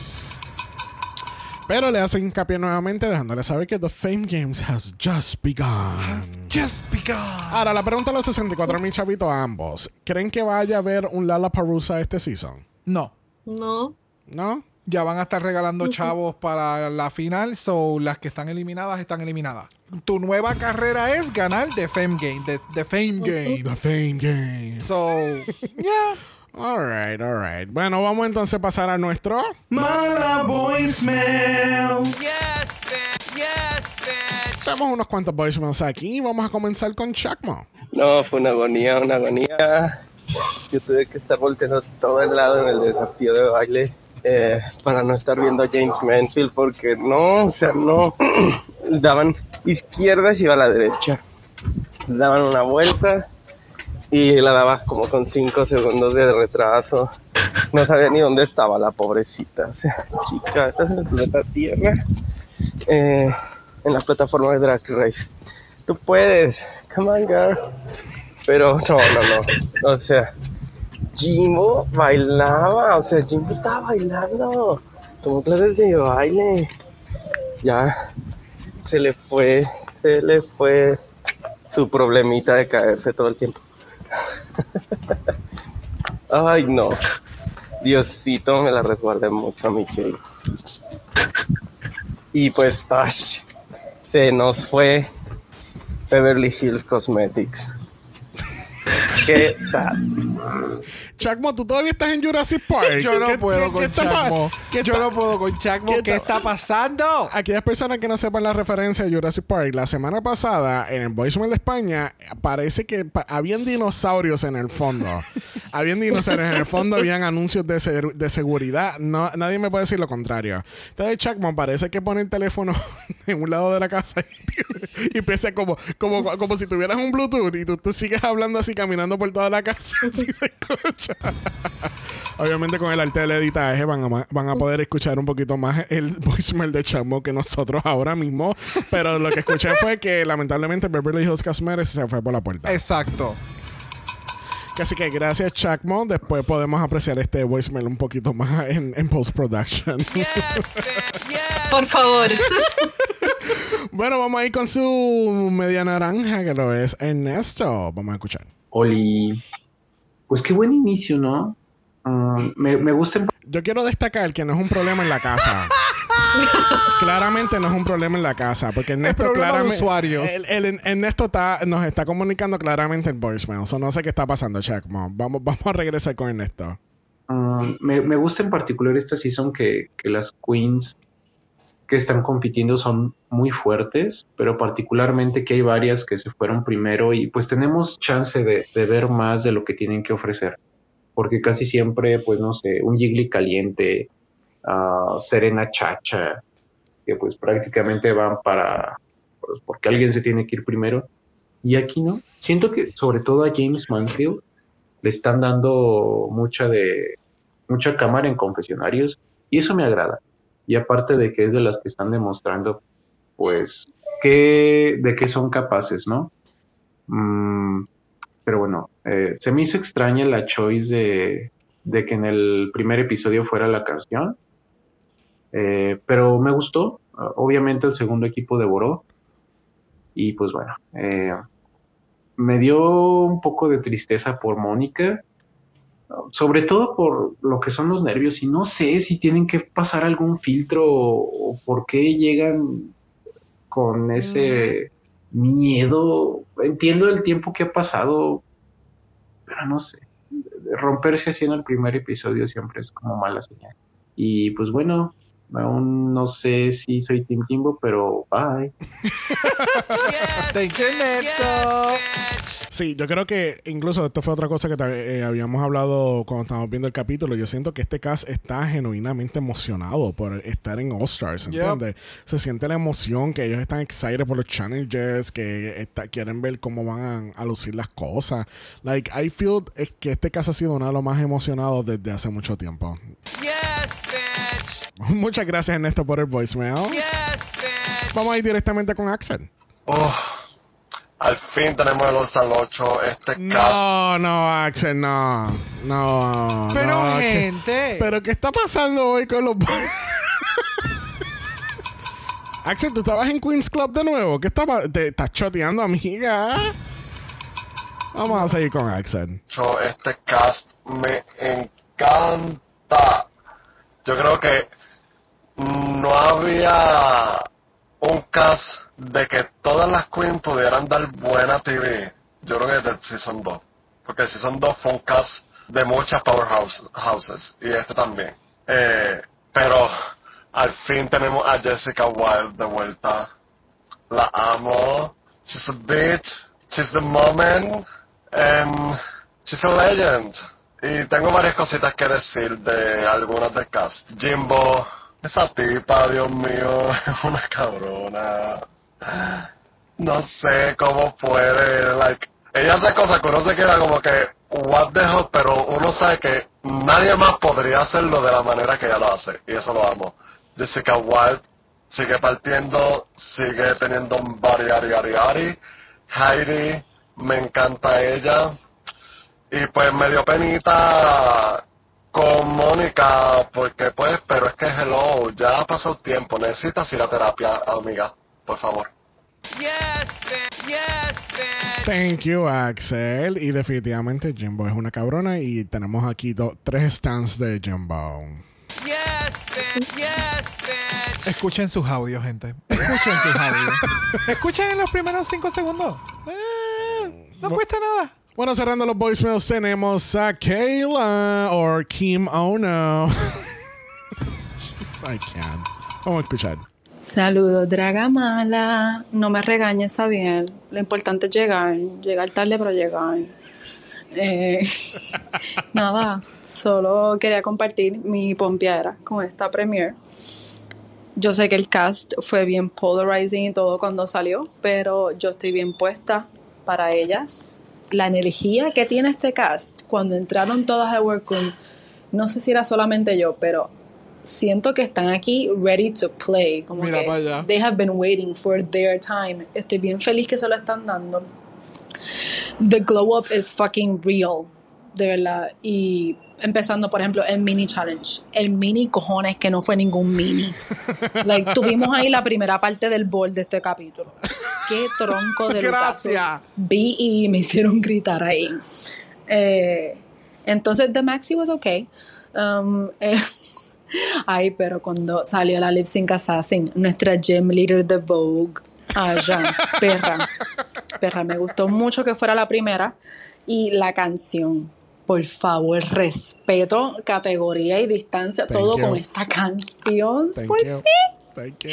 Pero le hacen hincapié nuevamente dejándole saber que The Fame Games has just begun. Just begun. Ahora, la pregunta a los 64 mil chavitos a ambos. ¿Creen que vaya a haber un Lala Parusa este season? No. No. ¿No? Ya van a estar regalando chavos para la final, so las que están eliminadas están eliminadas. Tu nueva carrera es ganar The Fame Game, The, the Fame Game. The Fame Game. So, yeah. Alright, alright. Bueno, vamos entonces a pasar a nuestro. Mala voicemail. Yes, bitch. Yes, bitch. Tenemos unos cuantos voicemails aquí. Vamos a comenzar con Chacmo. No, fue una agonía, una agonía. Yo tuve que estar volteando todo el lado en el desafío de baile eh, para no estar viendo a James Manfield porque no, o sea, no. [clears throat] Daban izquierdas y iba a la derecha. Daban una vuelta y la daba como con 5 segundos de retraso. No sabía ni dónde estaba la pobrecita. O sea, chica, estás en el planeta Tierra, eh, en la plataforma de Drag Race. Tú puedes, come on, girl. Pero no, no, no. O sea, Jimbo bailaba, o sea, Jimbo estaba bailando. Tomó clases de baile. Ya se le fue, se le fue su problemita de caerse todo el tiempo. [laughs] Ay, no. Diosito me la resguarde mucho a mi Jay. Y pues, ay, se nos fue Beverly Hills Cosmetics. Qué sad. Chacmo, tú todavía estás en Jurassic Park. Yo no ¿Qué- puedo con Chacmo. qué Yo no puedo con Chacmo. ¿Qué ¿Qué, está- pasando? Aquellas personas que no sepan la referencia de Jurassic Park, la semana pasada en el Voicemail de España parece que pa- habían dinosaurios en el fondo. [laughs] habían dinosaurios en el fondo, habían anuncios de, de seguridad. No, nadie me puede decir lo contrario. Entonces, Chacmo parece que pone el teléfono [laughs] en un lado de la casa y, y empieza como, como, como si tuvieras un Bluetooth y tú, tú sigues hablando así, caminando por toda la casa. [laughs] Así se escucha. [laughs] Obviamente con el arte del editaje van a, van a poder escuchar un poquito más el [laughs] voicemail de Chamo que nosotros ahora mismo. Pero lo que escuché fue que lamentablemente Beverly Hills Cosmetics se fue por la puerta. Exacto. Así que gracias Chacmo. Después podemos apreciar este voicemail un poquito más en, en post-production. Por favor. [laughs] bueno, vamos a ir con su media naranja que lo es Ernesto. Vamos a escuchar. Oli. Pues qué buen inicio, ¿no? Ah, me, me gusta en Yo quiero destacar que no es un problema en la casa. [laughs] claramente no es un problema en la casa, porque Ernesto claramente usuarios. El, el- Ernesto está, nos está comunicando claramente el voicemail. So no sé qué está pasando, Chacmo. Vamos, vamos a regresar con Ernesto. Ah, me, me gusta en particular esta season que, que las queens que están compitiendo son muy fuertes, pero particularmente que hay varias que se fueron primero y pues tenemos chance de, de ver más de lo que tienen que ofrecer. Porque casi siempre, pues no sé, un Jiggly caliente, ah, Serena Chacha, que pues prácticamente van para, pues, porque alguien se tiene que ir primero. Y aquí no. Siento que sobre todo a James Manfield le están dando mucha de mucha cámara en confesionarios y eso me agrada. Y aparte de que es de las que están demostrando, pues, que, de qué son capaces, ¿no? Mm, pero bueno, eh, se me hizo extraña la choice de, de que en el primer episodio fuera la canción, Eh, pero me gustó. Obviamente el segundo equipo devoró. Y pues bueno, eh, me dio un poco de tristeza por Mónica, sobre todo por lo que son los nervios. Y no sé si tienen que pasar algún filtro o, o por qué llegan con ese miedo. Entiendo el tiempo que ha pasado, pero no sé. Romperse así en el primer episodio siempre es como mala señal. Y pues bueno, aún no sé si soy Team Kimbo, pero bye. [laughs] Thank you, Neto. Sí, yo creo que incluso esto fue otra cosa que eh, habíamos hablado cuando estábamos viendo el capítulo. Yo siento que este cast está genuinamente emocionado por estar en All Stars, Yep. ¿entiendes? Se siente la emoción, que ellos están excited por los challenges, que está- quieren ver cómo van a, a lucir las cosas. Like, I feel es que este cast ha sido uno de los más emocionados desde hace mucho tiempo. [laughs] Muchas gracias, Ernesto, por el voicemail. Vamos a ir directamente con Axel. Oh, al fin tenemos el All-Star 8. Este cast. No, no, Axel, no. No. Pero, no, ¿qué- gente. ¿Pero qué está pasando hoy con los... [laughs] Axel, ¿tú estabas en Queen's Club de nuevo? ¿Qué estaba? ¿Te estás choteando, amiga? Vamos a seguir con Axel. Yo, Este cast me encanta. Yo creo que no había un cast de que todas las queens pudieran dar buena TV. Yo creo que desde el Season 2. Porque el Season 2 fue un cast de muchas powerhouses houses, y este también. Eh, pero al fin tenemos a Jessica Wilde de vuelta. La amo. She's a bitch. She's the moment. And she's a legend. Y tengo varias cositas que decir de algunas del cast. Jimbo, esa tipa, Dios mío, es [laughs] una cabrona. No sé cómo puede, like, ella hace cosas que uno se queda como que, what the hell, pero uno sabe que nadie más podría hacerlo de la manera que ella lo hace, y eso lo amo. Jessica Wilde sigue partiendo, sigue teniendo un body, ari, ari, ari. Heidi, me encanta ella. Y pues me dio penita con Mónica, porque pues, pero es que hello, ya ha pasado tiempo, necesitas ir a terapia, amiga, por favor. Yes, bitch. Yes, bitch. Thank you, Axel. Y definitivamente Jimbo es una cabrona. Y tenemos aquí do- tres stands de Jimbo. Yes, bitch. Yes, bitch. Escuchen sus audios, gente. Escuchen sus audios. [laughs] Escuchen en los primeros cinco segundos. Eh, no cuesta nada. Bueno, cerrando los voicemails, tenemos a Kayla o Kim Ono. [laughs] I can't. Vamos a escuchar. Saludos, draga mala. No me regañes, bien. Lo importante es llegar. Llegar tarde, pero llegar. Eh, [laughs] nada, solo quería compartir mi pompeadera con esta premiere. Yo sé que el cast fue bien polarizing y todo cuando salió, pero yo estoy bien puesta para ellas. La energía que tiene este cast cuando entraron todas a Workroom, no sé si era solamente yo, pero siento que están aquí ready to play. Como Mira que pa' allá. they have been waiting for their time. Estoy bien feliz que se lo están dando. The glow up is fucking real, de verdad. Y empezando, por ejemplo, el mini challenge. El mini cojones que no fue ningún mini. Like, tuvimos ahí la primera parte del bol de este capítulo. Qué tronco de Gracias. Lucas. Vi y me hicieron gritar ahí. Eh, entonces, The Maxi was okay. Um, eh, [laughs] ay, pero cuando salió la lip sync assassin, nuestra gym leader de Vogue, Aja, perra, perra, me gustó mucho que fuera la primera. Y la canción, por favor, respeto, categoría y distancia, Thank todo you. con esta canción. Thank por you. fin. Thank you.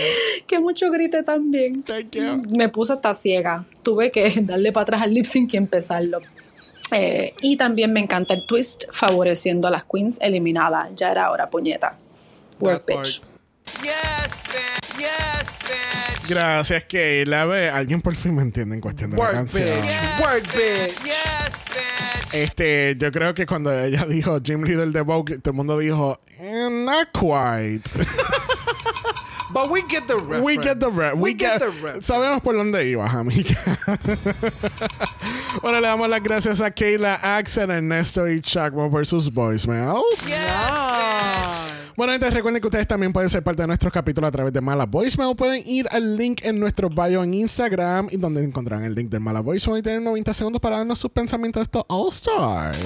Que mucho grite también. Me puse hasta ciega. Tuve que [laughs] darle para atrás al lip sync y empezarlo. Eh, y también me encanta el twist favoreciendo a las queens eliminadas. Ya era hora, puñeta. Work bitch. Yes, bitch. Yes, bitch. Gracias, Kayla. Ve, alguien por fin me entiende en cuestión de la Work canción. bitch. Work bitch. Yes, bitch. Este, yo creo que cuando ella dijo Gym Leader de Vogue, todo el mundo dijo, "Eh, not quite. [laughs] But we get the reference. We get the re- We get the reference. [laughs] Sabemos por dónde ibas, amiga. [laughs] bueno, le damos las gracias a Kayla, Axel, Ernesto y Chacmo por sus voicemails. Bueno, entonces recuerden que ustedes también pueden ser parte de nuestros capítulos a través de Mala Voicemail. Pueden ir al link en nuestro bio en Instagram y donde encontrarán el link del Mala Voicemail y tener 90 segundos para darnos sus pensamientos de estos All Stars.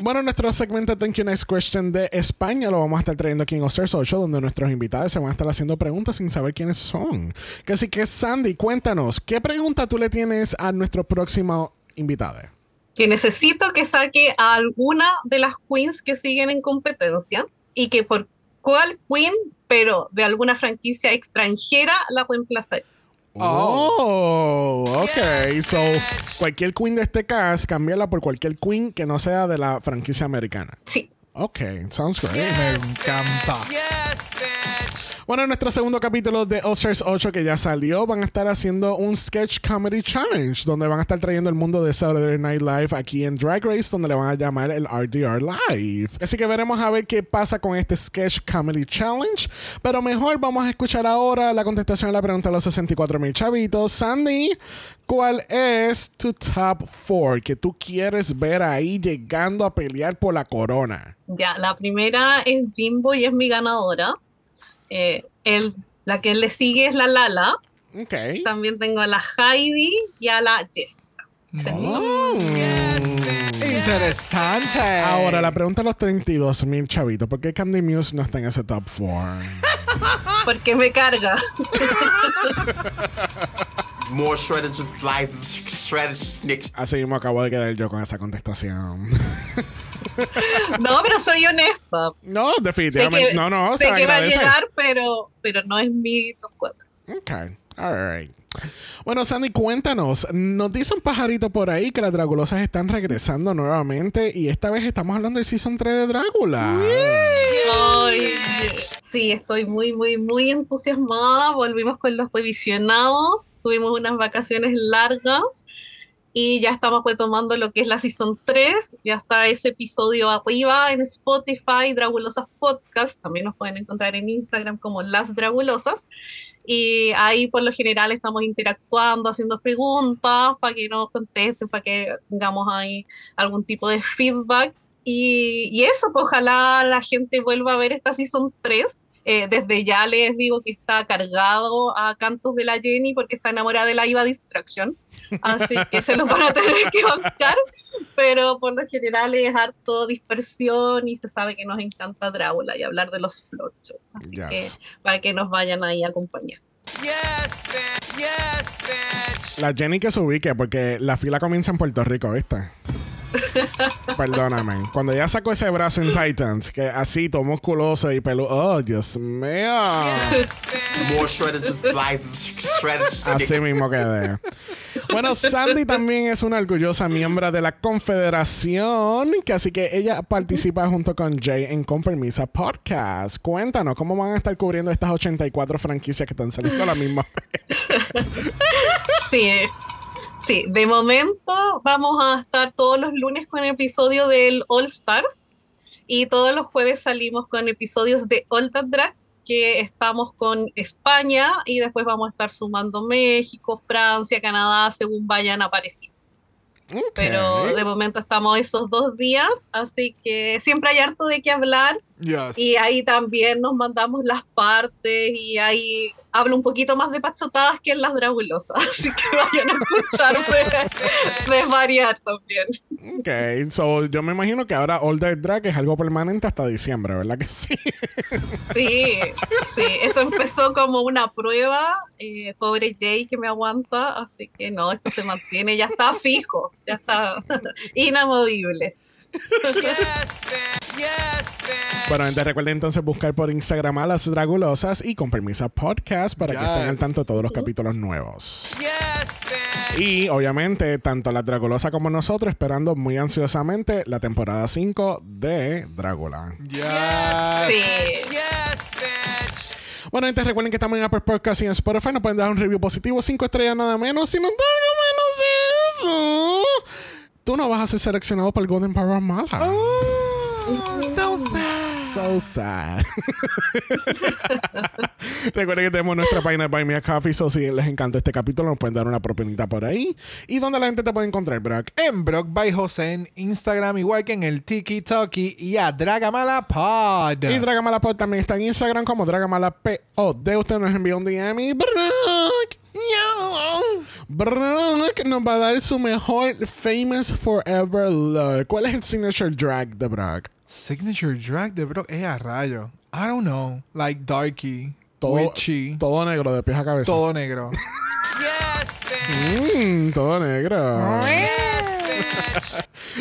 Bueno, nuestro segmento Thank You Next Question de España lo vamos a estar trayendo aquí en All Stars 8, donde nuestros invitados se van a estar haciendo preguntas sin saber quiénes son. Que Así que, Sandy, cuéntanos, ¿qué pregunta tú le tienes a nuestro próximo invitado? Que necesito que saque a alguna de las queens que siguen en competencia y que por cuál queen, pero de alguna franquicia extranjera, la reemplace. Oh, ok. So, cualquier queen de este cast, cámbiala por cualquier queen que no sea de la franquicia americana. Sí. Ok, sounds great. Me encanta. Yes. Bueno, en nuestro segundo capítulo de All Stars 8 que ya salió, van a estar haciendo un Sketch Comedy Challenge, donde van a estar trayendo el mundo de Saturday Night Live aquí en Drag Race, donde le van a llamar el RDR Live. Así que veremos a ver qué pasa con este Sketch Comedy Challenge. Pero mejor vamos a escuchar ahora la contestación a la pregunta de los 64 mil chavitos. Sandy, ¿cuál es tu top 4 que tú quieres ver ahí llegando a pelear por la corona? Ya, la primera es Jimbo y es mi ganadora. Eh, el- la que le sigue es la Lala. Ok. También tengo a la Heidi y a la Jessica. Interesante. Ahora, la pregunta de los 32 mil chavitos, ¿por qué Candy Muse no está en ese top 4? [laughs] porque me carga. [laughs] More shredded just slices, shredded snicks. Así mismo acabo de quedar yo con esa contestación. [laughs] No, pero soy honesta. No, Sé definitivamente. que, no, no, sé se que va a llegar, pero, pero no es mi top cuatro. Ok, alright. Bueno, Sandy, cuéntanos. Nos dice un pajarito por ahí que las Dragulosas están regresando nuevamente y esta vez estamos hablando del Season 3 de Drácula. Sí, estoy muy, muy, muy entusiasmada. Volvimos con los revisionados. Tuvimos unas vacaciones largas y ya estamos retomando lo que es la Season 3. Ya está ese episodio arriba en Spotify, Dragulosas Podcast. También nos pueden encontrar en Instagram como Las Dragulosas. Y ahí por lo general estamos interactuando, haciendo preguntas para que nos contesten, para que tengamos ahí algún tipo de feedback. Y, y eso, pues ojalá la gente vuelva a ver esta Season 3. Eh, desde ya les digo que está cargado a cantos de la Jenny porque está enamorada de la Iva Distraction. Así que se lo van a tener que bancar. Pero por lo general es harto dispersión y se sabe que nos encanta Drácula y hablar de los flochos. Así Yes. que para que nos vayan ahí a acompañar. Yes, bitch. Yes, bitch. La Jenny que se ubique porque la fila comienza en Puerto Rico, ¿viste? [laughs] Perdóname. Cuando ella sacó ese brazo en Titans, que así, todo musculoso y peludo. ¡Oh, Dios mío! More shredded just slices, shredded Así mismo quedé. Bueno, Sandy también es una orgullosa miembro de la Confederación, que así que ella participa junto con Jay en Con Permisa Podcast. Cuéntanos, ¿cómo van a estar cubriendo estas 84 franquicias que están saliendo ahora mismo? Sí, sí, de momento vamos a estar todos los lunes con episodio del All Stars y todos los jueves salimos con episodios de All That Drag que estamos con España y después vamos a estar sumando México, Francia, Canadá según vayan apareciendo. Pero de momento estamos esos dos días, así que siempre hay harto de qué hablar Yes. y ahí también nos mandamos las partes y ahí hablo un poquito más de pachotadas que en las dragulosas. [laughs] Así que vayan a escucharme [laughs] desvariar también. Ok, so yo me imagino que ahora All That Drag es algo permanente hasta diciembre, ¿verdad que sí? [laughs] Sí, sí. Esto empezó como una prueba. eh, pobre Jay que me aguanta. Así que no, esto se mantiene. Ya está fijo. Ya está inamovible. Yes. Yes, bitch. Bueno, gente, recuerden entonces buscar por Instagram a las Dragulosas y con permisa podcast para que estén al tanto de todos los capítulos nuevos. Yes, bitch. Y obviamente, tanto la Dragulosas como nosotros esperando muy ansiosamente la temporada 5 de Drácula. Yes. Sí. Yes, bitch. Bueno, gente, recuerden que estamos en Apple Podcast y en Spotify. Nos pueden dar un review positivo, 5 estrellas nada menos. Si algo menos eso, tú no vas a ser seleccionado para el Golden Power Mala. so sad. So sad. [laughs] Recuerden que tenemos nuestra página de Buy Me a Coffee. So, si les encanta este capítulo, nos pueden dar una propinita por ahí. ¿Y dónde la gente te puede encontrar, Brock? En Brock by José en Instagram, igual que en el Tiki Toki y a Dragamala Pod. Y Dragamalapod también está en Instagram como Dragamalapod. Usted nos envió un DM y Brock. Brock nos va a dar su mejor Famous Forever look. ¿Cuál es el signature drag de Brock? Signature drag de Brock es a rayo. I don't know. Like darky, Todo, witchy, todo negro de pies a cabeza. todo negro. [laughs] Yes. Mm, todo negro.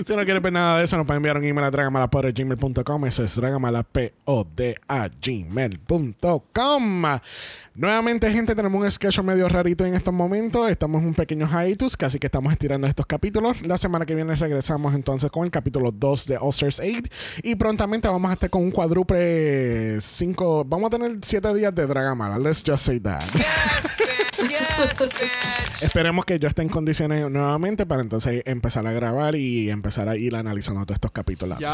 Si no quieres ver nada de eso, nos pueden enviar un email a dragamalapod.gmail.com. Eso es dragamalapod.gmail.com. Nuevamente, gente, tenemos un sketch medio rarito en estos momentos. Estamos en un pequeño hiatus, casi que estamos estirando estos capítulos. La semana que viene regresamos entonces con el capítulo 2 de All Stars 8. Y prontamente vamos a estar con un cuádruple 5. Vamos a tener 7 días de Dragamala. Let's just say that. Bitch. Yes. Esperemos que yo esté en condiciones nuevamente para entonces empezar a grabar y empezar a ir analizando todos estos capítulos. Yes.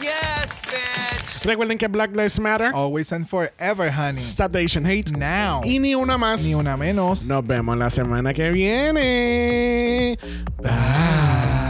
Yes, bitch. Recuerden que Black Lives Matter. Always and forever, honey. Stop the Asian Hate. Now. Y ni una más. Ni una menos. Nos vemos la semana que viene. Bye.